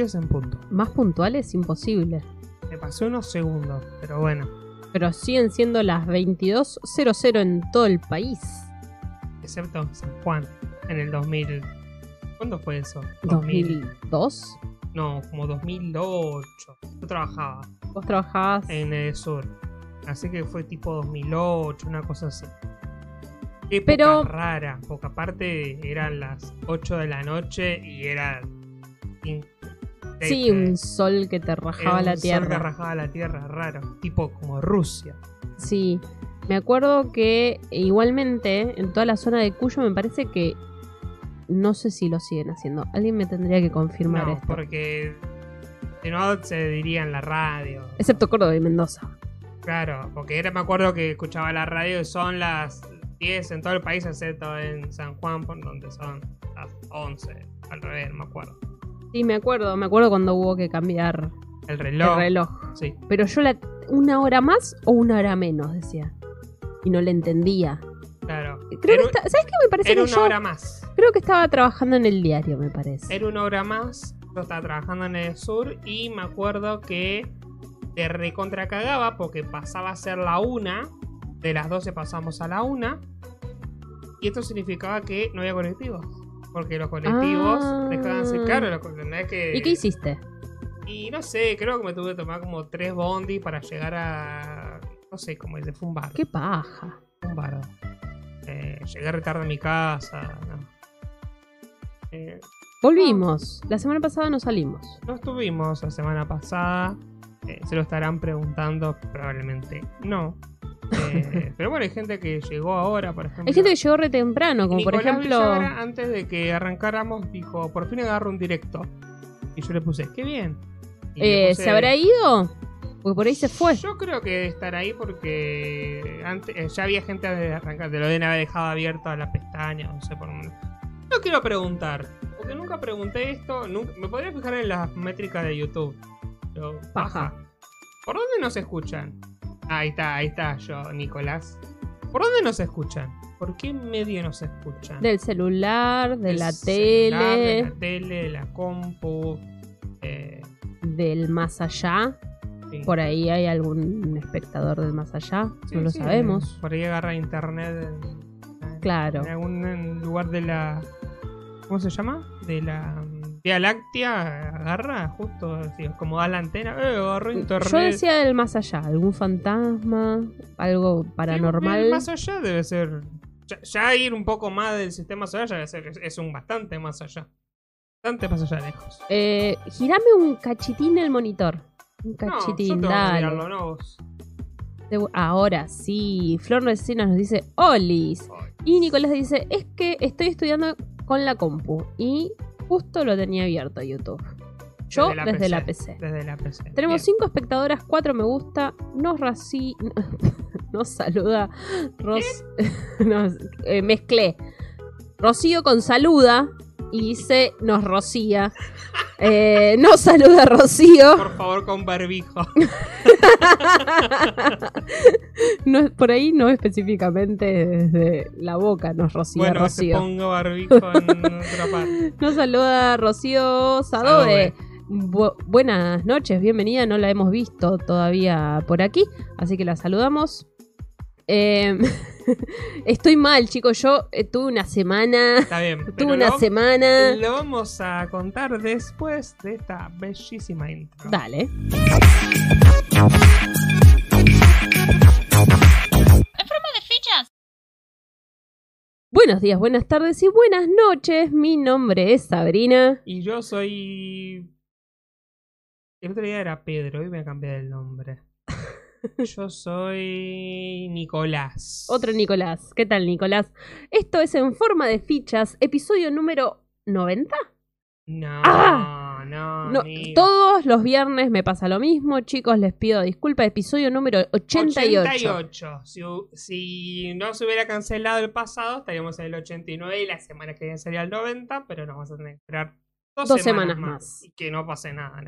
10 en punto. Más puntuales, imposible. Me pasé unos segundos, pero bueno. Pero siguen siendo las 22.00 en todo el país. Excepto en San Juan, en el 2000. ¿Cuándo fue eso? ¿2002? No, como 2008. Yo trabajaba Vos trabajabas. en el sur. Así que fue tipo 2008, una cosa así. Época Pero- rara, porque aparte eran las 8 de la noche y era. Sí, eh, un sol que te rajaba un la sol tierra. que rajaba la tierra, raro. Tipo como Rusia. Sí, me acuerdo que igualmente en toda la zona de Cuyo me parece que no sé si lo siguen haciendo. Alguien me tendría que confirmar no, esto. porque. Si no, se diría en la radio. Excepto Córdoba y Mendoza. Claro, porque era, me acuerdo que escuchaba la radio y son las 10 en todo el país, excepto en San Juan, por donde son las 11. Al revés, no me acuerdo. Sí, me acuerdo, me acuerdo cuando hubo que cambiar El reloj. el reloj. Sí. Pero yo la una hora más o una hora menos, decía. Y no le entendía. Claro. Creo que está- ¿Sabes qué me parece era que una yo hora más. creo que estaba trabajando en el diario, me parece. Era una hora más. Yo estaba trabajando en el sur y me acuerdo que te recontracagaba porque pasaba a ser la una. De las 12 pasamos a la una. Y esto significaba que no había colectivos. Porque los colectivos Ah. dejaban de ser caros. los que- ¿Y qué hiciste? Y no sé, creo que me tuve que tomar como tres bondis para llegar a. No sé cómo dice, fue un bar. Qué paja. Un bar. Eh, llegué retardo a mi casa. No, Eh, Volvimos. La semana pasada no salimos. no estuvimos la semana pasada. Eh, se lo estarán preguntando, probablemente no. Eh, pero bueno, hay gente que llegó ahora, por ejemplo. Hay gente que llegó re temprano, como por Nicolás ejemplo. Villagra, antes de que arrancáramos, dijo: Por fin agarro un directo. Y yo le puse: Qué bien. Eh, puse- ¿Se habrá ido? Porque por ahí se fue. Yo creo que estar ahí porque antes eh, ya había gente de arrancar, de lo deben haber dejado abierto la pestaña, no sé por dónde. No quiero preguntar, porque nunca pregunté esto, nunca, me podría fijar en las métricas de YouTube. Pero, Paja. ¿Por dónde nos escuchan? Ahí está, ahí está yo, Nicolás. ¿Por dónde nos escuchan? ¿Por qué medio nos escuchan? Del celular, de Del la celular, tele, De la tele, de la compu. eh, del más allá. sí. Por ahí hay algún espectador del más allá. Sí, no lo sí, sabemos. Por ahí agarra internet en, Claro. en algún lugar de la. ¿Cómo se llama? De la Vía Láctea. Agarra justo, así, como da la antena. Eh, agarró internet. Yo decía del más allá. Algún fantasma, algo paranormal. el Más allá debe ser. Ya, ya ir un poco más del sistema solar ya debe ser. Es, es un bastante más allá. Bastante más allá lejos. Eh, girame un cachitín el monitor. Un No, yo cachitín, tengo que dale. mirarlo, no vos. Ahora sí. Flor Recinas nos dice: Olis. Y Nicolás dice, es que estoy estudiando con la compu y justo lo tenía abierto YouTube. Yo desde, la, PC. Desde la PC. Tenemos Bien. cinco espectadoras, cuatro me gusta, nos raci... nos saluda Ros... nos, eh, mezclé. Rocío con saluda y dice nos rocía. Eh, nos saluda Rocío. Por favor, con barbijo. No, por ahí no específicamente desde la boca nos rocía bueno, se Rocío. ponga barbijo en otra parte. Nos saluda Rocío Sadove. Bu- buenas noches, bienvenida. No la hemos visto todavía por aquí, así que la saludamos. Eh, estoy mal, chicos. Yo eh, tuve una semana. Está bien. Tuve pero una lo, semana. lo vamos a contar después de esta bellísima intro. Dale. Buenos días, buenas tardes y buenas noches. Mi nombre es Sabrina. Y yo soy. El otro día era Pedro, hoy me cambié el nombre. Yo soy Nicolás. Otro Nicolás. ¿Qué tal, Nicolás? Esto es en forma de fichas, episodio número 90. No, ¡Ah! no, No, amigo. todos los viernes me pasa lo mismo, chicos, les pido disculpas. Episodio número 88. 88. Si, si no se hubiera cancelado el pasado, estaríamos en el 89 y la semana que viene sería el 90, pero nos vamos a tener que esperar dos, Dos semanas, semanas más. más. Y que no pase nada.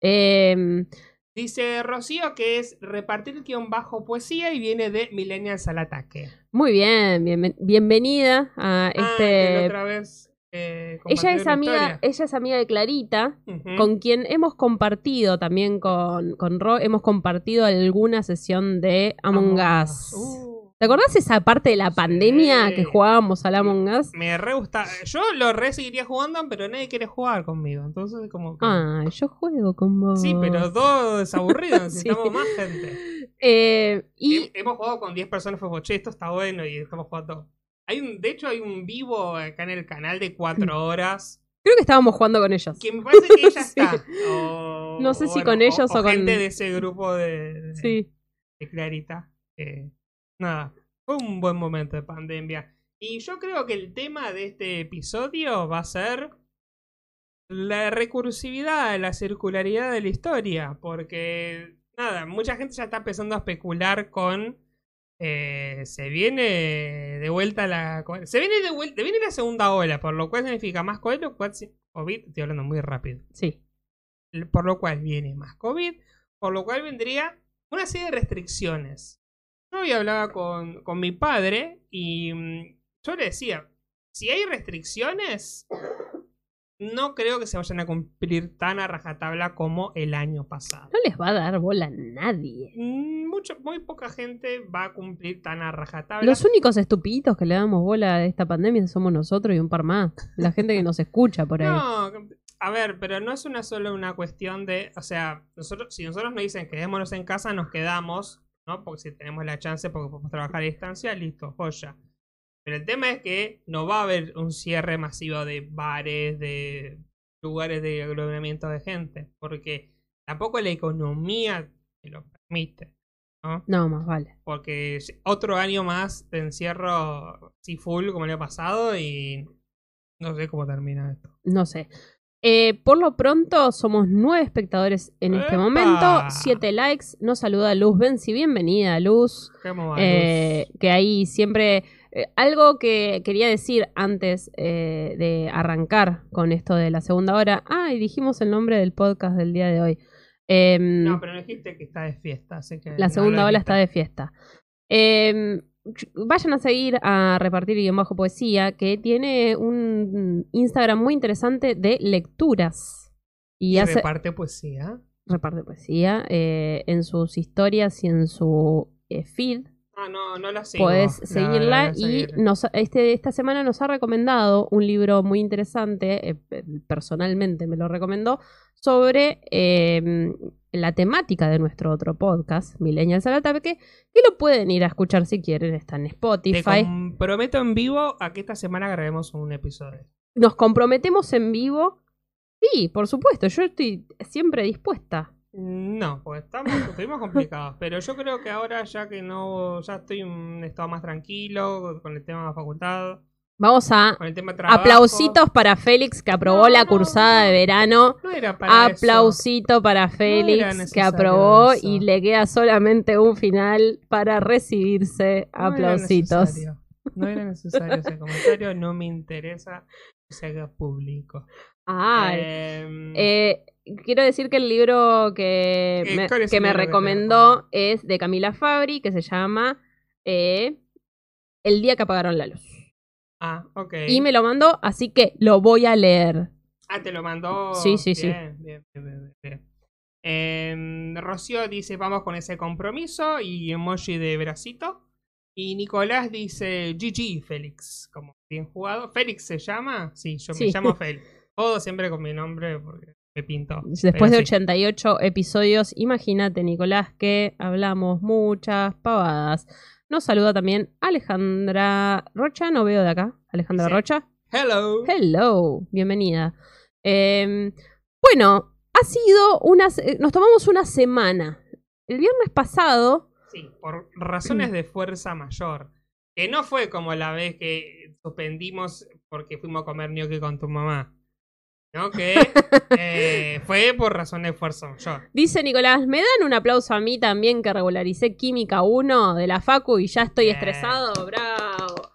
Eh, Dice Rocío que es repartir guion bajo poesía y viene de Millennials al ataque. muy bien, bienven- bienvenida a Ah, este otra vez eh, Ella es amiga, ella es amiga de Clarita, con quien hemos compartido también con, con Ro, hemos compartido alguna sesión de Among Us. Uh, ¿Te acordás esa parte de la Sí. pandemia que jugábamos al Among Us? me re gusta. Yo lo re seguiría jugando, pero nadie quiere jugar conmigo. Entonces, como que. Ah, yo juego con vos. sí, pero dos desaburridos. Sí. Necesitamos más gente. Eh, y He- Hemos jugado con 10 personas, fue che, esto está bueno y estamos jugando. Hay un, de hecho, hay un vivo acá en el canal de 4 horas. creo que estábamos jugando con ellos. Que me parece que ella Sí. está. O- No sé o si con ellos o con- gente de ese grupo de, de- Sí. de Clarita. Nada, fue un buen momento de pandemia. Y yo creo que el tema de este episodio va a ser la recursividad, la circularidad de la historia. Porque, nada, mucha gente ya está empezando a especular con. eh, se viene de vuelta la. Se viene de vuelta. Viene la segunda ola, por lo cual significa más COVID. cual COVID, estoy hablando muy rápido Sí. por lo cual viene más COVID, por lo cual vendría una serie de restricciones. Yo hoy hablaba con, con mi padre y mm, yo le decía, si hay restricciones, no creo que se vayan a cumplir tan a rajatabla como el año pasado. No les va a dar bola a nadie. Mm, Mucho, muy poca gente va a cumplir tan a rajatabla. Los únicos estupiditos que le damos bola a esta pandemia somos nosotros y un par más. La gente que nos escucha por ahí. No, a ver, pero no es una solo una cuestión de, o sea, nosotros, si nosotros nos dicen quedémonos en casa, nos quedamos, ¿no? Porque si tenemos la chance, porque podemos trabajar a distancia, listo, joya. Pero el tema es que no va a haber un cierre masivo de bares, de lugares de aglomeramiento de gente, porque tampoco la economía te lo permite, ¿no? No, más vale. Porque si- otro año más de encierro, sí full, como el año pasado, y no sé cómo termina esto. No sé. Eh, por lo pronto, somos nueve espectadores en este ¡Epa! momento. Siete likes. Nos saluda Luz Benzi. Bienvenida, Luz. ¿Cómo va, Eh, Luz? que ahí siempre. eh, algo que quería decir antes de arrancar con esto de la segunda hora. Ah, y dijimos el nombre del podcast del día de hoy. Em, No, pero no dijiste que está de fiesta, así que. la no segunda dijiste. está de fiesta. Vayan a seguir a Repartir Guión Bajo Poesía, que tiene un Instagram muy interesante de lecturas. Y, Y hace reparte poesía. reparte poesía eh, en sus historias y en su eh, feed. Ah, no, no la sigo. Puedes La- seguirla y nos, este, esta semana nos ha recomendado un libro muy interesante, eh, pe- personalmente me lo recomendó, sobre eh, la temática de nuestro otro podcast, Millennials al Ataque, que lo pueden ir a escuchar si quieren, está en Te Spotify. comprometo en vivo a que esta semana grabemos un episodio. Nos comprometemos en vivo. Sí, por supuesto, yo estoy siempre dispuesta. No, pues estamos, estuvimos complicados. Pero yo creo que ahora, ya que no. Ya estoy en un estado más tranquilo con el tema de la facultad, Vamos a con el tema de trabajo. aplausitos para Félix que aprobó No, la cursada no. de verano. No era para eso. Aplausito para Félix que aprobó eso. y le queda solamente un final para recibirse. Era Aplausitos. No era necesario ese comentario, no me interesa que se haga público. Em, eh, quiero decir que el libro que Eh, me, ¿cuál es que me recomendó es de Camila Fabri, que se llama eh, El día que apagaron la luz. Ah, ok. Y me lo mandó, así que lo voy a leer. Ah, te lo mandó. Sí, sí, sí. Bien, bien, bien, bien, bien. Em, Rocío dice: Vamos con ese compromiso. Y emoji de bracito. Y Nicolás dice: GG, Félix. Como bien jugado. ¿Félix se llama? Sí, yo Sí. me llamo Félix. Todo siempre con mi nombre porque me pinto. Después de sí. 88 episodios, imagínate, Nicolás, que hablamos muchas pavadas. Nos saluda también Alejandra Rocha, no veo de acá. Alejandra Rocha. Hello. Hello, bienvenida. Eh, bueno, ha sido una. se- Nos tomamos una semana. El viernes pasado. Sí, por razones de fuerza mayor. Que no fue como la vez que suspendimos porque fuimos a comer gnocchi con tu mamá. ¿No? Que eh, fue por razones de fuerza mayor. Dice Nicolás, ¿me dan un aplauso a mí también que regularicé Química 1 de la Facu y ya estoy Bien. estresado? ¡Bravo!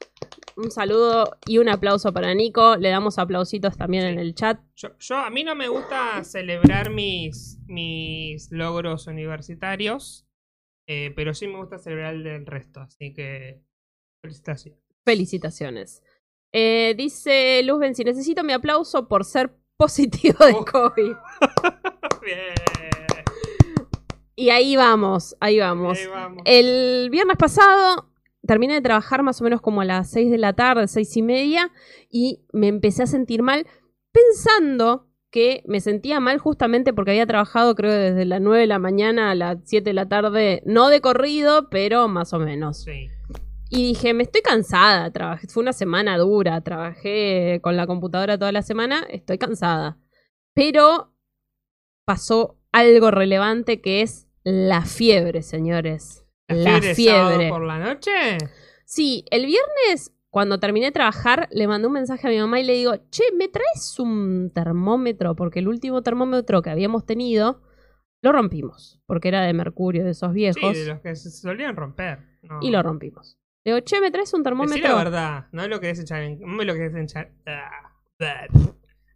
Un saludo y un aplauso para Nico. Le damos aplausitos también Sí. en el chat. Yo, yo- a mí no me gusta celebrar mis, mis logros universitarios, eh, pero sí me gusta celebrar el del resto. Así que felicitaciones. Felicitaciones. Eh, dice Luz Benzi, necesito mi aplauso por ser positivo de Oh. COVID. Bien. Y ahí vamos, ahí vamos. Ahí vamos. El viernes pasado terminé de trabajar más o menos como a las 6 de la tarde, seis y media, y me empecé a sentir mal pensando que me sentía mal justamente porque había trabajado creo desde las 9 de la mañana a las 7 de la tarde, no de corrido, pero más o menos. Sí. Y dije, me estoy cansada, trabajé, fue una semana dura, trabajé con la computadora toda la semana, estoy cansada. Pero pasó algo relevante que es la fiebre, señores. La de fiebre. por la noche? Sí, el viernes, cuando terminé de trabajar, le mandé un mensaje a mi mamá y le digo, che, ¿me traes un termómetro? Porque el último termómetro que habíamos tenido lo rompimos, porque era de mercurio, de esos Sí, viejos, de los que se solían romper. No. y lo rompimos. Le digo, che, ¿me traes un termómetro? la verdad, no lo querés echar en... No me lo querés echar...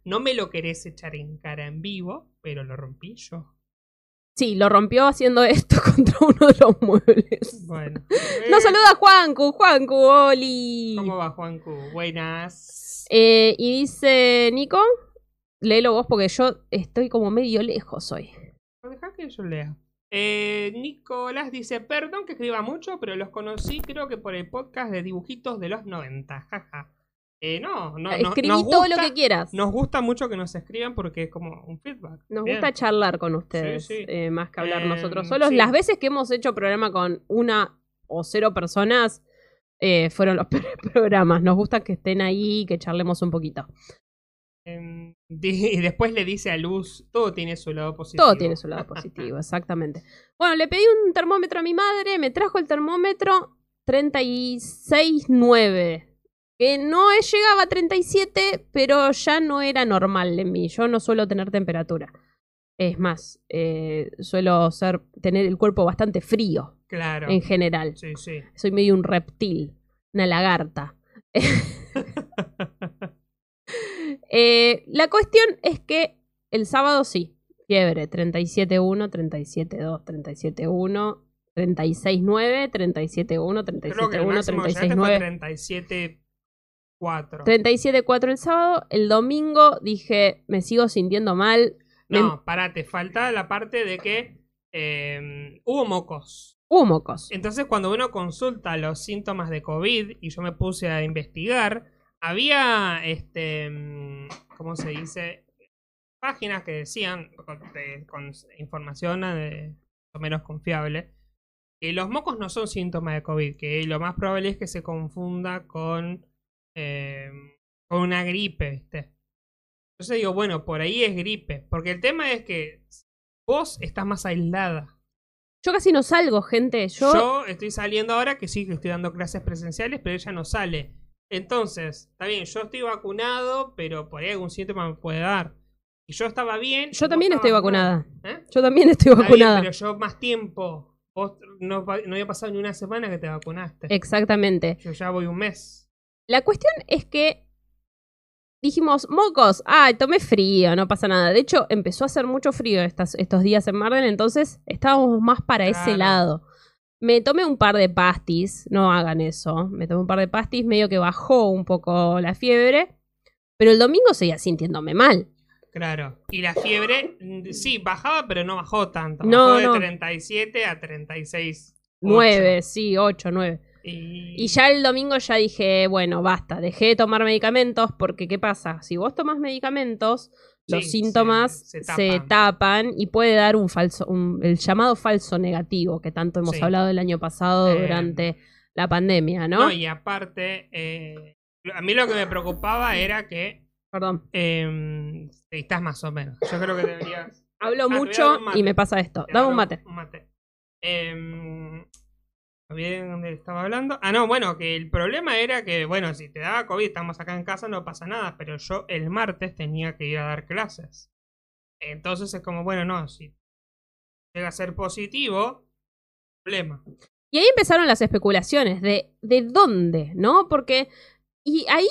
No me lo querés echar en cara en vivo, pero lo rompí yo. Sí, lo rompió haciendo esto contra uno de los muebles. Bueno. Nos Eh, saluda Juancu, Juancu, Oli. ¿Cómo va, Juancu? Buenas. Eh, y dice Nico, léelo vos porque yo estoy como medio lejos hoy. Deja que yo lea. Eh, Nicolás dice, perdón que escriba mucho, pero los conocí creo que por el podcast de dibujitos de los 90. Jaja. Eh, no, no, Escribí nos todo gusta- lo que quieras. Nos gusta mucho que nos escriban porque es como un feedback. Nos Bien. gusta charlar con ustedes, Sí, sí. eh, más que hablar nosotros solos. sí. Las veces que hemos hecho programa con una o cero personas eh, fueron los programas. Nos gusta que estén ahí, que charlemos un poquito. Em, y después le dice a Luz, todo tiene su lado positivo. Todo tiene su lado positivo, exactamente. Bueno, le pedí un termómetro a mi madre, me trajo el termómetro 36.9. Que no llegaba a 37, pero ya no era normal en mí. Yo no suelo tener temperatura. Es más, eh, suelo ser, tener el cuerpo bastante frío Claro. en general. Sí, sí. Soy medio un reptil, una lagarta. Eh, la cuestión es que el sábado sí, fiebre, 37.1, 37.2, 37.1, 36.9, 37.1, Creo que el 37.1, máximo que llegaste fue 36.9. 37.4. 37.4 el sábado, el domingo dije, me sigo sintiendo mal. Me- No, pará, te falta la parte de que em, hubo mocos. Hubo mocos. Entonces, cuando uno consulta los síntomas de COVID y yo me puse a investigar, había, este, mm, ¿cómo se dice? Páginas que decían, con, de- con información eh, más o menos confiable, que los mocos no son síntomas de COVID, que lo más probable es que se confunda con, eh, con una gripe, ¿viste? Entonces digo, bueno, por ahí es gripe, porque el tema es que vos estás más aislada. Yo casi no salgo, gente. Yo, Yo estoy saliendo ahora que sí que estoy dando clases presenciales, pero ella no sale. Entonces, está bien, yo estoy vacunado, pero por ahí algún síntoma me puede dar. Y yo estaba bien. yo también estoy vacunada. ¿Eh? Yo también estoy Está bien, vacunada. pero yo más tiempo. Vos no, había pasado ni una semana que te vacunaste. Exactamente. Yo ya voy un mes. La cuestión es que dijimos, mocos, ay, tomé frío, no pasa nada. De hecho, empezó a hacer mucho frío estas- estos días en Marden, entonces estábamos más para ese lado. Me tomé un par de pastis, no hagan eso. Me tomé un par de pastis, medio que bajó un poco la fiebre, pero el domingo seguía sintiéndome mal. Claro. Y la fiebre, sí, bajaba, pero no bajó tanto. No, Bajó de no. 37 a 36. Nueve, sí, ocho, nueve. Y, Y ya el domingo ya dije, bueno, basta, dejé de tomar medicamentos porque ¿qué pasa? Si vos tomas medicamentos, los Sí, síntomas se- se, se tapan. y puede dar un falso, un- el llamado falso negativo que tanto hemos Sí. hablado el año pasado Eh, durante la pandemia, ¿no? No, y aparte, eh, a mí lo que me preocupaba era que Perdón. eh, estás más o menos. Yo creo que deberías. Hablo Ah, mucho y me pasa esto. Dame un mate. Un mate. ¿Bien dónde estaba hablando? Ah, no, bueno, que el problema era que, bueno, si te daba COVID, estamos acá en casa, no pasa nada, pero yo el martes tenía que ir a dar clases. Entonces es como, bueno, no, si llega a ser positivo, problema. Y ahí empezaron las especulaciones de de dónde, ¿no? Porque. Y ahí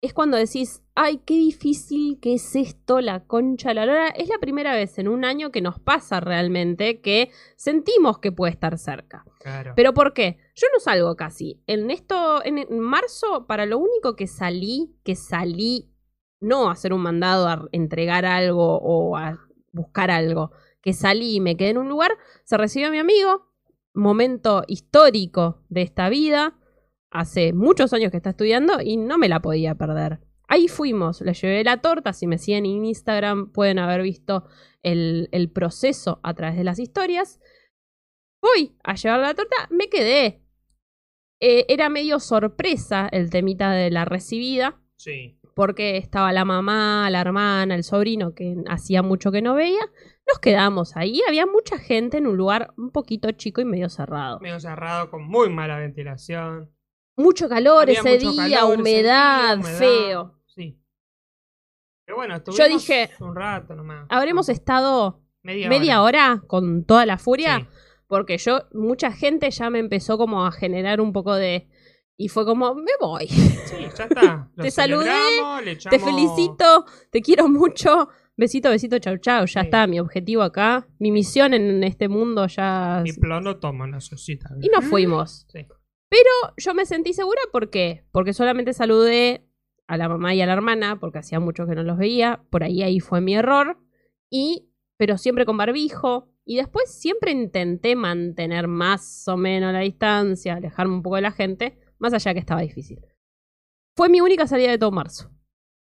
es cuando decís, ay, qué difícil que es esto, la concha de la lora. Es la primera vez en un año que nos pasa realmente que sentimos que puede estar cerca. Claro. ¿Pero por qué? Yo no salgo casi. En esto, en marzo, para lo único que salí, que salí, no a hacer un mandado, a entregar algo o a buscar algo, que salí y me quedé en un lugar, se recibió mi amigo, momento histórico de esta vida hace muchos años que está estudiando y no me la podía perder. Ahí fuimos, le llevé la torta, si me siguen en Instagram pueden haber visto el, el proceso a través de las historias. Voy a llevar la torta, me quedé. Eh, era medio sorpresa el temita de la recibida. Sí. Porque estaba la mamá, la hermana, el sobrino, que hacía mucho que no veía. Nos quedamos ahí. Había mucha gente en un lugar un poquito chico y medio cerrado. Medio cerrado, con muy mala ventilación. Mucho calor Había ese mucho día, calor ese humedad, día, humedad. feo. Sí. Pero bueno, Yo estuvimos dije, un rato nomás. Habremos estado media, media hora con toda la furia. Sí. Porque yo, mucha gente ya me empezó como a generar un poco de. Y fue como, me voy. Sí, ya está. Te saludé, Te felicito, te quiero mucho. Besito, besito, chau, chau. Ya Sí. está, mi objetivo acá. Mi misión en este mundo ya. Mi plano toma necesita. Y nos fuimos. Sí. Yo me sentí segura, ¿por qué? Porque solamente saludé a la mamá y a la hermana, porque hacía mucho que no los veía. Por ahí ahí fue mi error. Y, pero siempre con barbijo. Y después siempre intenté mantener más o menos la distancia, alejarme un poco de la gente, más allá que estaba difícil. Fue mi única salida de todo marzo.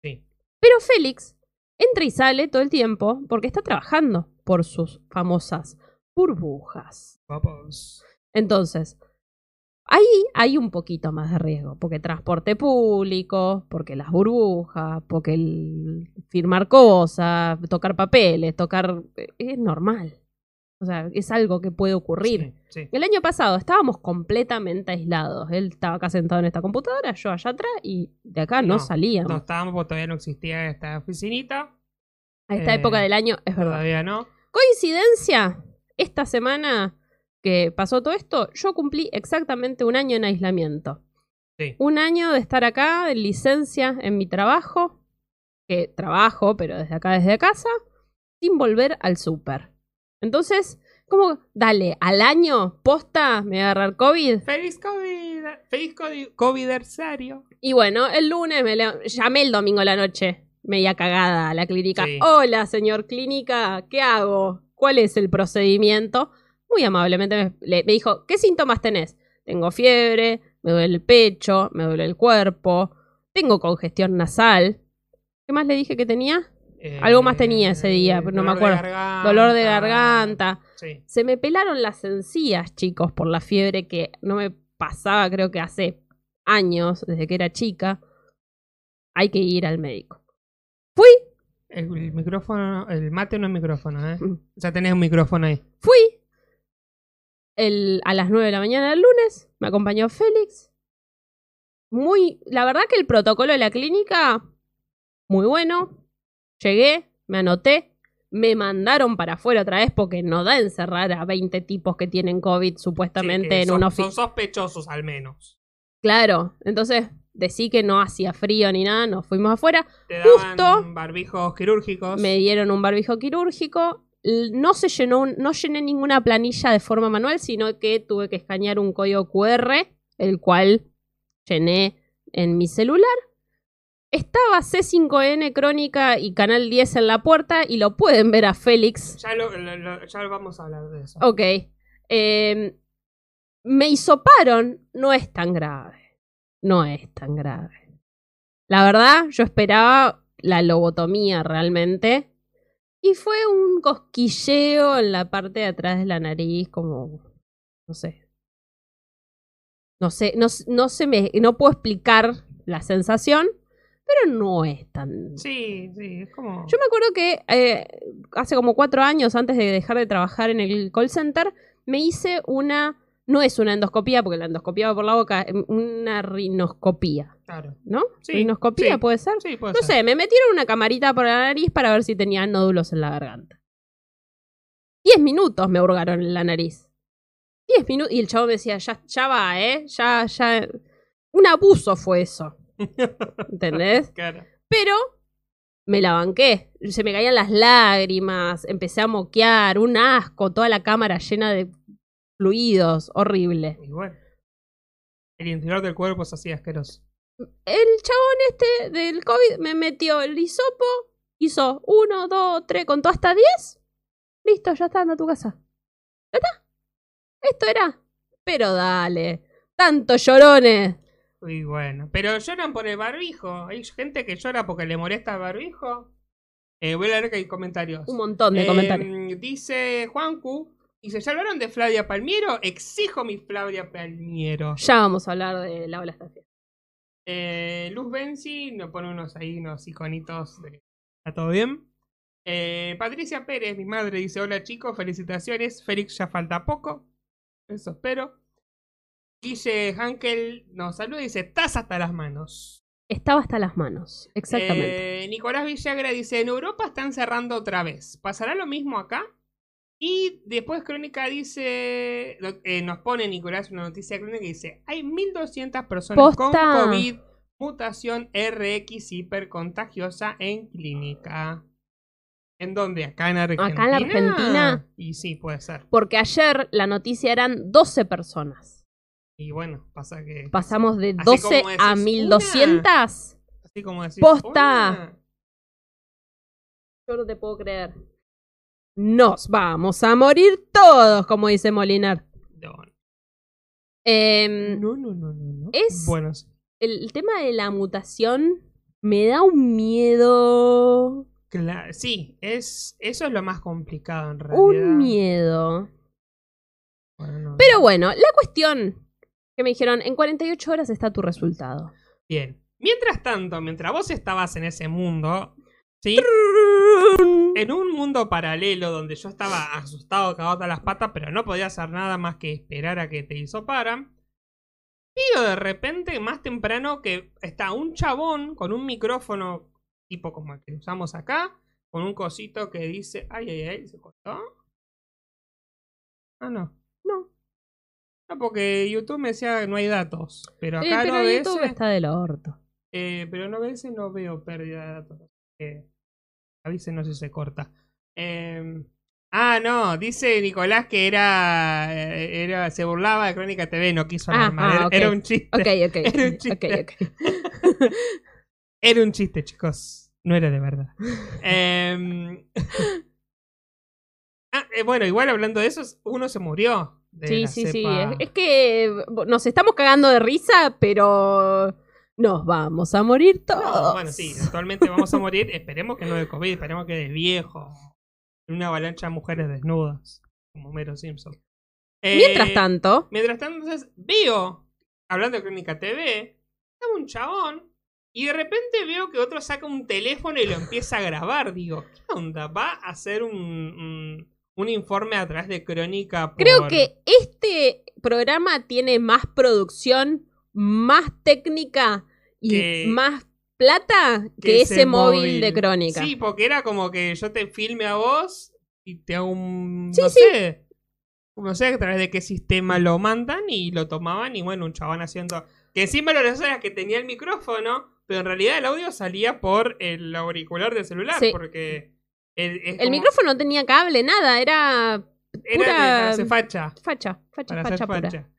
Sí. Pero Félix entra y sale todo el tiempo porque está trabajando por sus famosas burbujas. Vamos. Entonces, ahí hay un poquito más de riesgo, porque transporte público, porque las burbujas, porque el firmar cosas, tocar papeles, tocar... eh, es normal. O sea, es algo que puede ocurrir. Sí, sí. El año pasado estábamos completamente aislados. Él estaba acá sentado en esta computadora, yo allá atrás, y de acá no, No, salíamos. No estábamos porque todavía no existía esta oficinita. A esta eh, época del año, es verdad. Todavía no. Coincidencia, esta semana que pasó todo esto, yo cumplí exactamente un año en aislamiento. Sí. Un año de estar acá, en licencia, en mi trabajo, que trabajo, pero desde acá, desde casa, sin volver al súper. Entonces, como, dale, al año, posta, me voy a agarrar COVID. Feliz COVID. Feliz COVID- covidersario. Y bueno, el lunes me llamé el domingo a la noche, media cagada a la clínica. Sí. Hola, señor clínica, ¿qué hago? ¿Cuál es el procedimiento? Muy amablemente me, le- me dijo, ¿qué síntomas tenés? Tengo fiebre, me duele el pecho, me duele el cuerpo, tengo congestión nasal. ¿Qué más le dije que tenía? Algo más tenía ese día, pero no me Eh, de acuerdo. Dolor de garganta. Sí. Se me pelaron las encías, chicos, por la fiebre que no me pasaba, creo que hace años, desde que era chica. Hay que ir al médico. Fui, El, el micrófono, el mate no es micrófono, ¿eh? Mm. Ya tenés un micrófono ahí. fui. El, a las 9 de la mañana del lunes me acompañó Félix. Muy, la verdad que el protocolo de la clínica, muy bueno. Llegué, me anoté, me mandaron para afuera otra vez porque no da encerrar a 20 tipos que tienen COVID supuestamente en son, una son oficina. sospechosos al menos. Claro, entonces decí que no hacía frío ni nada, nos fuimos afuera, Te daban Justo- barbijos quirúrgicos. me dieron un barbijo quirúrgico, no se llenó, no llené ninguna planilla de forma manual, sino que tuve que escanear un código QR, el cual llené en mi celular. Estaba C5N Crónica y Canal 10 en la puerta y lo pueden ver a Félix Ya, lo, lo- lo- ya vamos a hablar de eso. Ok. Eh, me hisoparon. No es tan grave. No es tan grave. La verdad, yo esperaba la lobotomía realmente. Y fue un cosquilleo en la parte de atrás de la nariz, como. No sé. No sé, no, no se me. No puedo explicar la sensación, pero no es tan. Sí, sí, es como. Yo me acuerdo que eh, hace como cuatro años, antes de dejar de trabajar en el call center, me hice una. No es una endoscopía, porque la endoscopía va por la boca, em, una rinoscopía, Claro. ¿no? Sí, rinoscopía sí. puede ser. Sí, puede No ser. sé, me metieron una camarita por la nariz para ver si tenía nódulos en la garganta. Diez minutos me hurgaron en la nariz. Diez minutos. Y el chavo me decía, ya, ya va, ¿eh? Ya, ya. Un abuso fue eso. ¿Entendés? Claro. Pero me la banqué. Se me caían las lágrimas, empecé a moquear, un asco, toda la cámara llena de fluidos, horrible. Y bueno. El interior del cuerpo es así asqueroso. El chabón este del COVID me metió el hisopo, hizo uno, dos, tres, contó hasta diez. Listo, ya está, anda a tu casa. ¿Ya está? Esto era. Pero dale. Tantos llorones. Y bueno. Pero lloran por el barbijo. Hay gente que llora porque le molesta el barbijo. Eh, voy a leer que hay comentarios. Un montón de Eh, comentarios. Dice Juancu. Dice, ¿ya hablaron de Flavia Palmiero? Exijo mi Flavia Palmiero. Ya vamos a hablar de la ola estación. Eh, Luz Benzi nos pone unos ahí, unos iconitos de ¿Está todo bien? Eh, Patricia Pérez, mi madre, dice: Hola chicos, felicitaciones. Félix ya falta poco. Eso espero. Guille Hankel nos saluda y dice: Estás hasta las manos. Estaba hasta las manos. Exactamente. Eh, Nicolás Villagra dice: En Europa están cerrando otra vez. ¿Pasará lo mismo acá? Y después Crónica dice, eh, nos pone Nicolás una noticia crónica que dice, hay 1.200 personas con. COVID, mutación RX hipercontagiosa en clínica. ¿En dónde? ¿Acá en Argentina? ¿Acá en Argentina? Y sí, puede ser. Porque ayer la noticia eran 12 personas. Y bueno, pasa que... Pasamos de Así 12 como a decís, 1200. Así como decir, Posta. Yo no te puedo creer. Nos vamos a morir todos, como dice Molinar. No, Em, no, no, no, no, no. Es- Bueno, sí. el, el tema de la mutación me da un miedo. Cla- sí, es, eso es lo más complicado en realidad. Un miedo. Bueno, no, Pero no. bueno, la cuestión que me dijeron, en 48 horas está tu resultado. Bien. Mientras tanto, mientras vos estabas en ese mundo, ¿sí? En un mundo paralelo donde yo estaba asustado, cagado a las patas, pero no podía hacer nada más que esperar a que te hisoparan. Pero de repente, más temprano, que está un chabón con un micrófono tipo como el que usamos acá, con un cosito que dice, ay, ay, ay, ¿se cortó? Ah, no, no. No, porque YouTube me decía que no hay datos, pero acá pero no. YouTube está del orto. Eh, pero no veces no veo pérdida de datos. Eh, avísenos si se corta. Eh, ah, no, dice Nicolás que era, eh, era. Se burlaba de Crónica TV, no quiso Ah, alarmar. ah, era, ok. era un chiste. Ok, ok. Era un chiste. Era un chiste, chicos. No era de verdad. Em, ah, eh, bueno, igual hablando de eso, uno se murió. de Sí, la sí, sí. Es, es que nos estamos cagando de risa, pero nos vamos a morir todos. No, bueno, sí, actualmente vamos a morir. Esperemos que no de COVID, esperemos que de viejo. En una avalancha de mujeres desnudas, como Mero Simpson. Eh, Mientras tanto, Mientras tanto, entonces, veo, hablando de Crónica TV, estaba un chabón y de repente veo que otro saca un teléfono y lo empieza a grabar. Digo, ¿qué onda? ¿Va a hacer un, un, un informe a través de Crónica? por- creo que este programa tiene más producción, más técnica y Que- más plata que, ese, móvil, de crónica. Sí, porque era como que yo te filme a vos y te hago un. Sí, no sí. sé. No sé a través de qué sistema lo mandan y lo tomaban y bueno, un chabón haciendo. Que encima lo era que tenía el micrófono, pero en realidad el audio salía por el auricular del celular. Sí. Porque. El, es El como- micrófono no tenía cable, nada, era era pura- para hacer facha. facha, facha, Para facha hacer pura.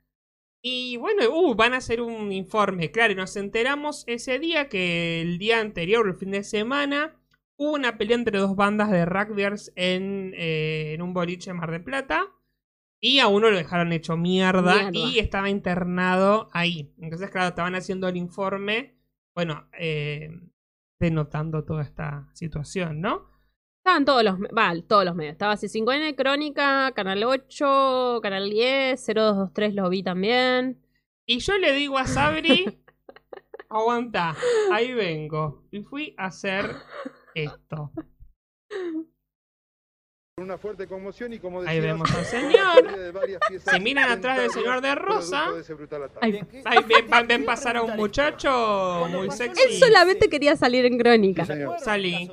Y bueno, uh, van a hacer un informe. Claro, y nos enteramos ese día que el día anterior, el fin de semana, hubo una pelea entre dos bandas de rugbyers en, eh, en un boliche en Mar del Plata. Y a uno lo dejaron hecho mierda, Mierda. y estaba internado ahí. Entonces, claro, estaban haciendo el informe, bueno, eh, denotando toda esta situación, ¿no? Estaban todos los, va, todos los medios. Estaba C5N, Crónica, Canal 8, Canal 10, 0223 lo vi también. Y yo le digo a Sabri, aguanta, ahí vengo. Y fui a hacer esto. Una fuerte conmoción y como Ahí vemos al señor. Si miran atrás del señor de rosa, de ese brutal ataque. Ay, Bien, ¿qué- Ahí ven, pasar a un muchacho muy sexy. Él solamente quería salir en Crónica. Sí. Salí.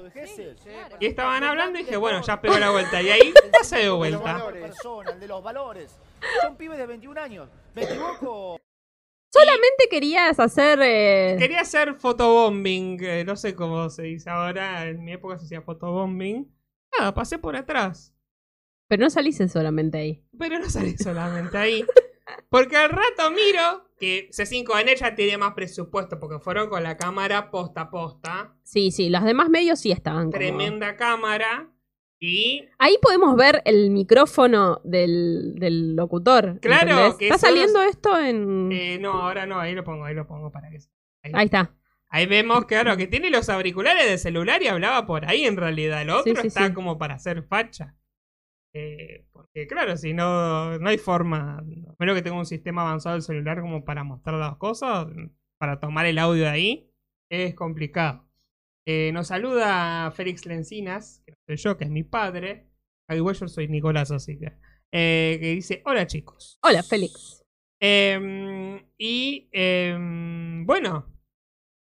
Y estaban hablando y dije, bueno, ya pegó la vuelta. Y ahí se dio De vuelta. de los valores. Son pibes de 21 años. ¿Me equivoco? Solamente querías hacer. eh, Quería hacer fotobombing, eh, no sé cómo se dice ahora, en mi época se hacía fotobombing. Nada, pasé por atrás. Pero no saliste solamente ahí. Pero no salí solamente ahí. Porque al rato miro que C5N ya tiene más presupuesto porque fueron con la cámara posta a posta. Sí, sí, los demás medios sí estaban. como- Tremenda cámara. Y Ahí podemos ver el micrófono del, del locutor. Claro, que ¿Está saliendo esto en.? eh, no, ahora no, ahí lo pongo, ahí lo pongo para que se- Ahí está. Ahí vemos, claro, que tiene los auriculares de celular y hablaba por ahí en realidad. Lo otro Sí, sí, está sí. como para hacer facha. Eh, porque claro, si no, no hay forma, menos que tenga un sistema avanzado del celular como para mostrar las cosas, para tomar el audio de ahí, es complicado. Eh, nos saluda Félix Lencinas, que soy yo, que es mi padre. Ah, Igual yo soy Nicolás, así que. eh, que dice, hola chicos. Hola, Félix. Em, y em, bueno,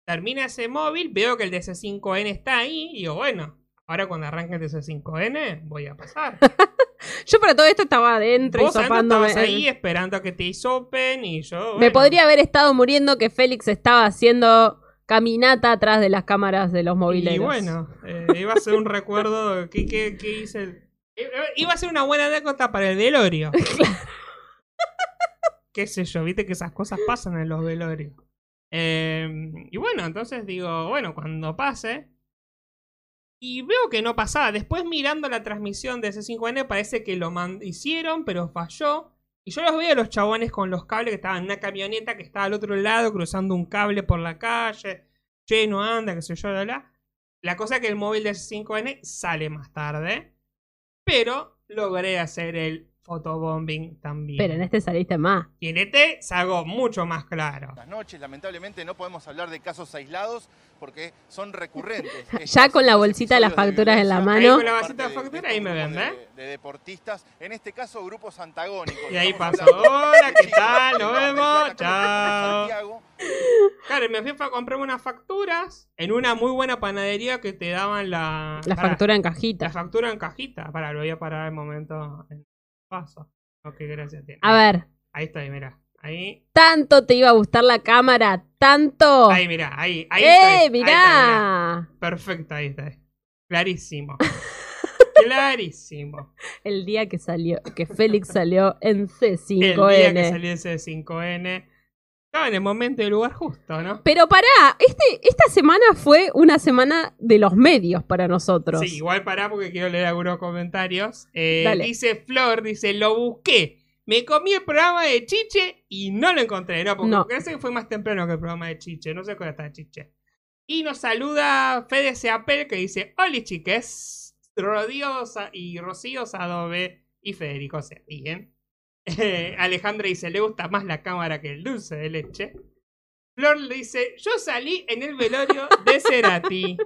termina ese móvil, veo que el DC5N está ahí, y digo, bueno, ahora cuando arranque el DC5N voy a pasar. Yo para todo esto estaba adentro Vos hisopándome. estabas ahí esperando a que te hisopen y yo... Me podría haber estado muriendo que Félix estaba haciendo caminata atrás de las cámaras de los mobileros. Y bueno, eh, iba a ser un recuerdo, ¿qué, qué, qué hice? el- eh, Iba a ser una buena anécdota para el velorio. Qué sé yo, viste que esas cosas pasan en los velorios. Eh, y bueno, entonces digo, bueno, cuando pase. Y veo que no pasaba. Después mirando la transmisión de C5N parece que lo hicieron, pero falló. Y yo los veía a los chabones con los cables que estaban en una camioneta que estaba al otro lado cruzando un cable por la calle. Che, no anda, qué sé yo, bla, bla. La cosa es que el móvil de C5N sale más tarde. Pero logré hacer el fotobombing también. Pero en este saliste más. Y en este salgo mucho más claro. Las noches, lamentablemente, no podemos hablar de casos aislados porque son recurrentes. Ya con la bolsita de las facturas en la mano. Ahí con la bolsita de factura, ahí me ven, de, ¿eh? de deportistas, en este caso grupos antagónicos. Y ahí pasó. Hola, de ¿qué tal? de Nos vemos. Chao. Claro, y me fui a comprarme unas facturas en una muy buena panadería que te daban la, La pará, factura en La cajita. factura en cajita. Para, lo voy a parar el momento en paso. Ok, gracias. A ver, Ahí estoy, mira. Ahí, tanto te iba a gustar la cámara, tanto. ahí, mira. Ahí, ahí ¡Eh, está, ahí está, mirá! Perfecto, ahí está. Clarísimo. Clarísimo. El día que salió, que Félix salió en El día que C5N. salió ese 5N. Estaba en el momento y el lugar justo, ¿no? Pero pará, este, esta semana fue una semana de los medios para nosotros. Sí, igual pará porque quiero leer algunos comentarios. Eh, Dale. dice Flor, dice, lo busqué. Me comí el programa de Chiche y no lo encontré. No, porque No. parece que fue más temprano que el programa de Chiche. No sé cuál está Chiche. Y nos saluda Fede Seapel que dice, Hola chiques, Rodío y Rocío Sadobe y Federico se ríen. Eh, Alejandra dice, le gusta más la cámara que el dulce de leche. Flor le dice, yo salí en el velorio de Cerati.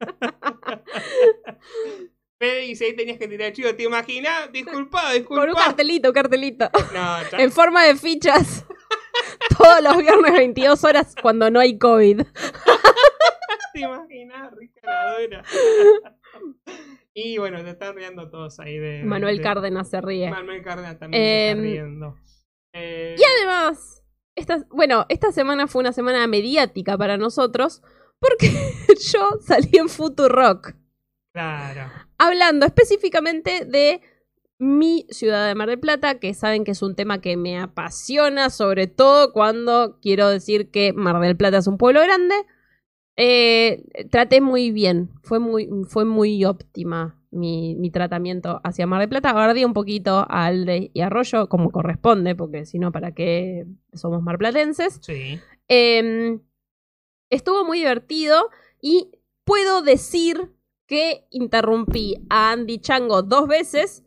Fede dice, ahí tenías que tirar chivo, ¿te imaginas? Disculpa, disculpa. Con un cartelito, un cartelito. No, En forma de fichas. Todos los viernes 22 horas cuando no hay COVID. te imaginas, rica. Y bueno, te están riendo todos ahí de... Manuel de- Cárdenas se ríe. Manuel Cárdenas también se Em, está riendo. Eh, Y además, esta, bueno, esta semana fue una semana mediática para nosotros porque yo salí en Futurock Claro. hablando específicamente de mi ciudad de Mar del Plata, que saben que es un tema que me apasiona, sobre todo cuando quiero decir que Mar del Plata es un pueblo grande. Eh, traté muy bien, fue muy, fue muy óptima mi, mi tratamiento hacia Mar del Plata. Guardé un poquito a Alde y Arroyo, como corresponde, porque si no, ¿para qué somos marplatenses? Sí. Eh, estuvo muy divertido y puedo decir que interrumpí a Andy Chango dos veces.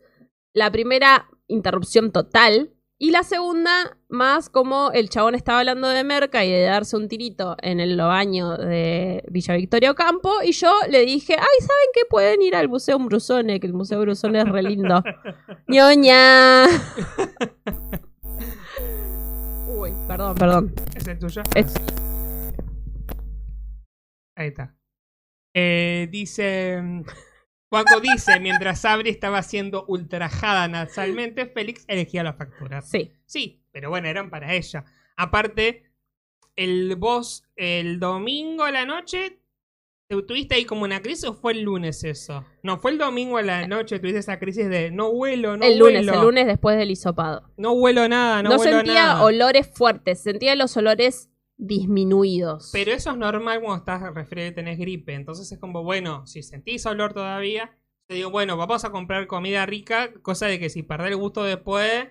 La primera, interrupción total. Y la segunda, más como el chabón estaba hablando de merca y de darse un tirito en el baño de Villa Victoria Ocampo. Y yo le dije, ay, ¿saben qué? Pueden ir al Museo Brusone, que el Museo Brusone es re lindo. ñoña. Uy, perdón, perdón. ¿Es el tuyo? Es- Ahí está. Eh, dice. Juanco dice: mientras Sabri estaba siendo ultrajada nasalmente, Félix elegía las facturas. Sí. Sí, pero bueno, eran para ella. Aparte, el vos el domingo a la noche ¿te- ¿Tuviste ahí como una crisis o fue el lunes eso? No, fue el domingo a la noche, tuviste esa crisis de no huelo, no el lunes, huelo. el lunes después del hisopado. No huelo nada, no, No, huelo sentía nada. olores fuertes, sentía los olores disminuidos. Pero eso es normal cuando estás resfriado y tenés gripe. Entonces es como, bueno, si sentís olor todavía, te digo, bueno, vamos a comprar comida rica, cosa de que si perdés el gusto después,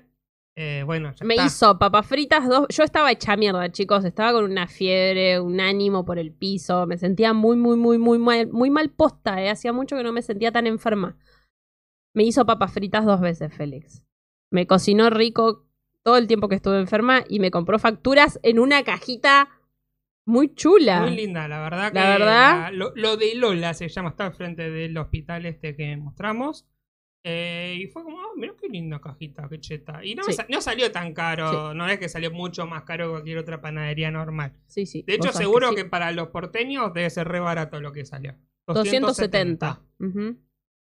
eh, bueno, ya Me está. hizo papas fritas dos. Yo estaba hecha mierda, chicos. Estaba con una fiebre, un ánimo por el piso. Me sentía muy, muy, muy, muy mal, muy mal posta. ¿eh? Hacía mucho que no me sentía tan enferma. Me hizo papas fritas dos veces, Félix. Me cocinó rico todo el tiempo que estuve enferma y me compró facturas en una cajita muy chula. Muy linda, la verdad. Que La verdad. la- lo, lo de Lola se llama, está al frente del hospital este que mostramos. Eh, y fue como, oh, mirá qué linda cajita, qué cheta. Y no, Sí. no salió tan caro, no es que salió mucho más caro que cualquier otra panadería normal. Sí, sí. De hecho, seguro sí. que, para los porteños debe ser re barato lo que salió. 270. Ujú.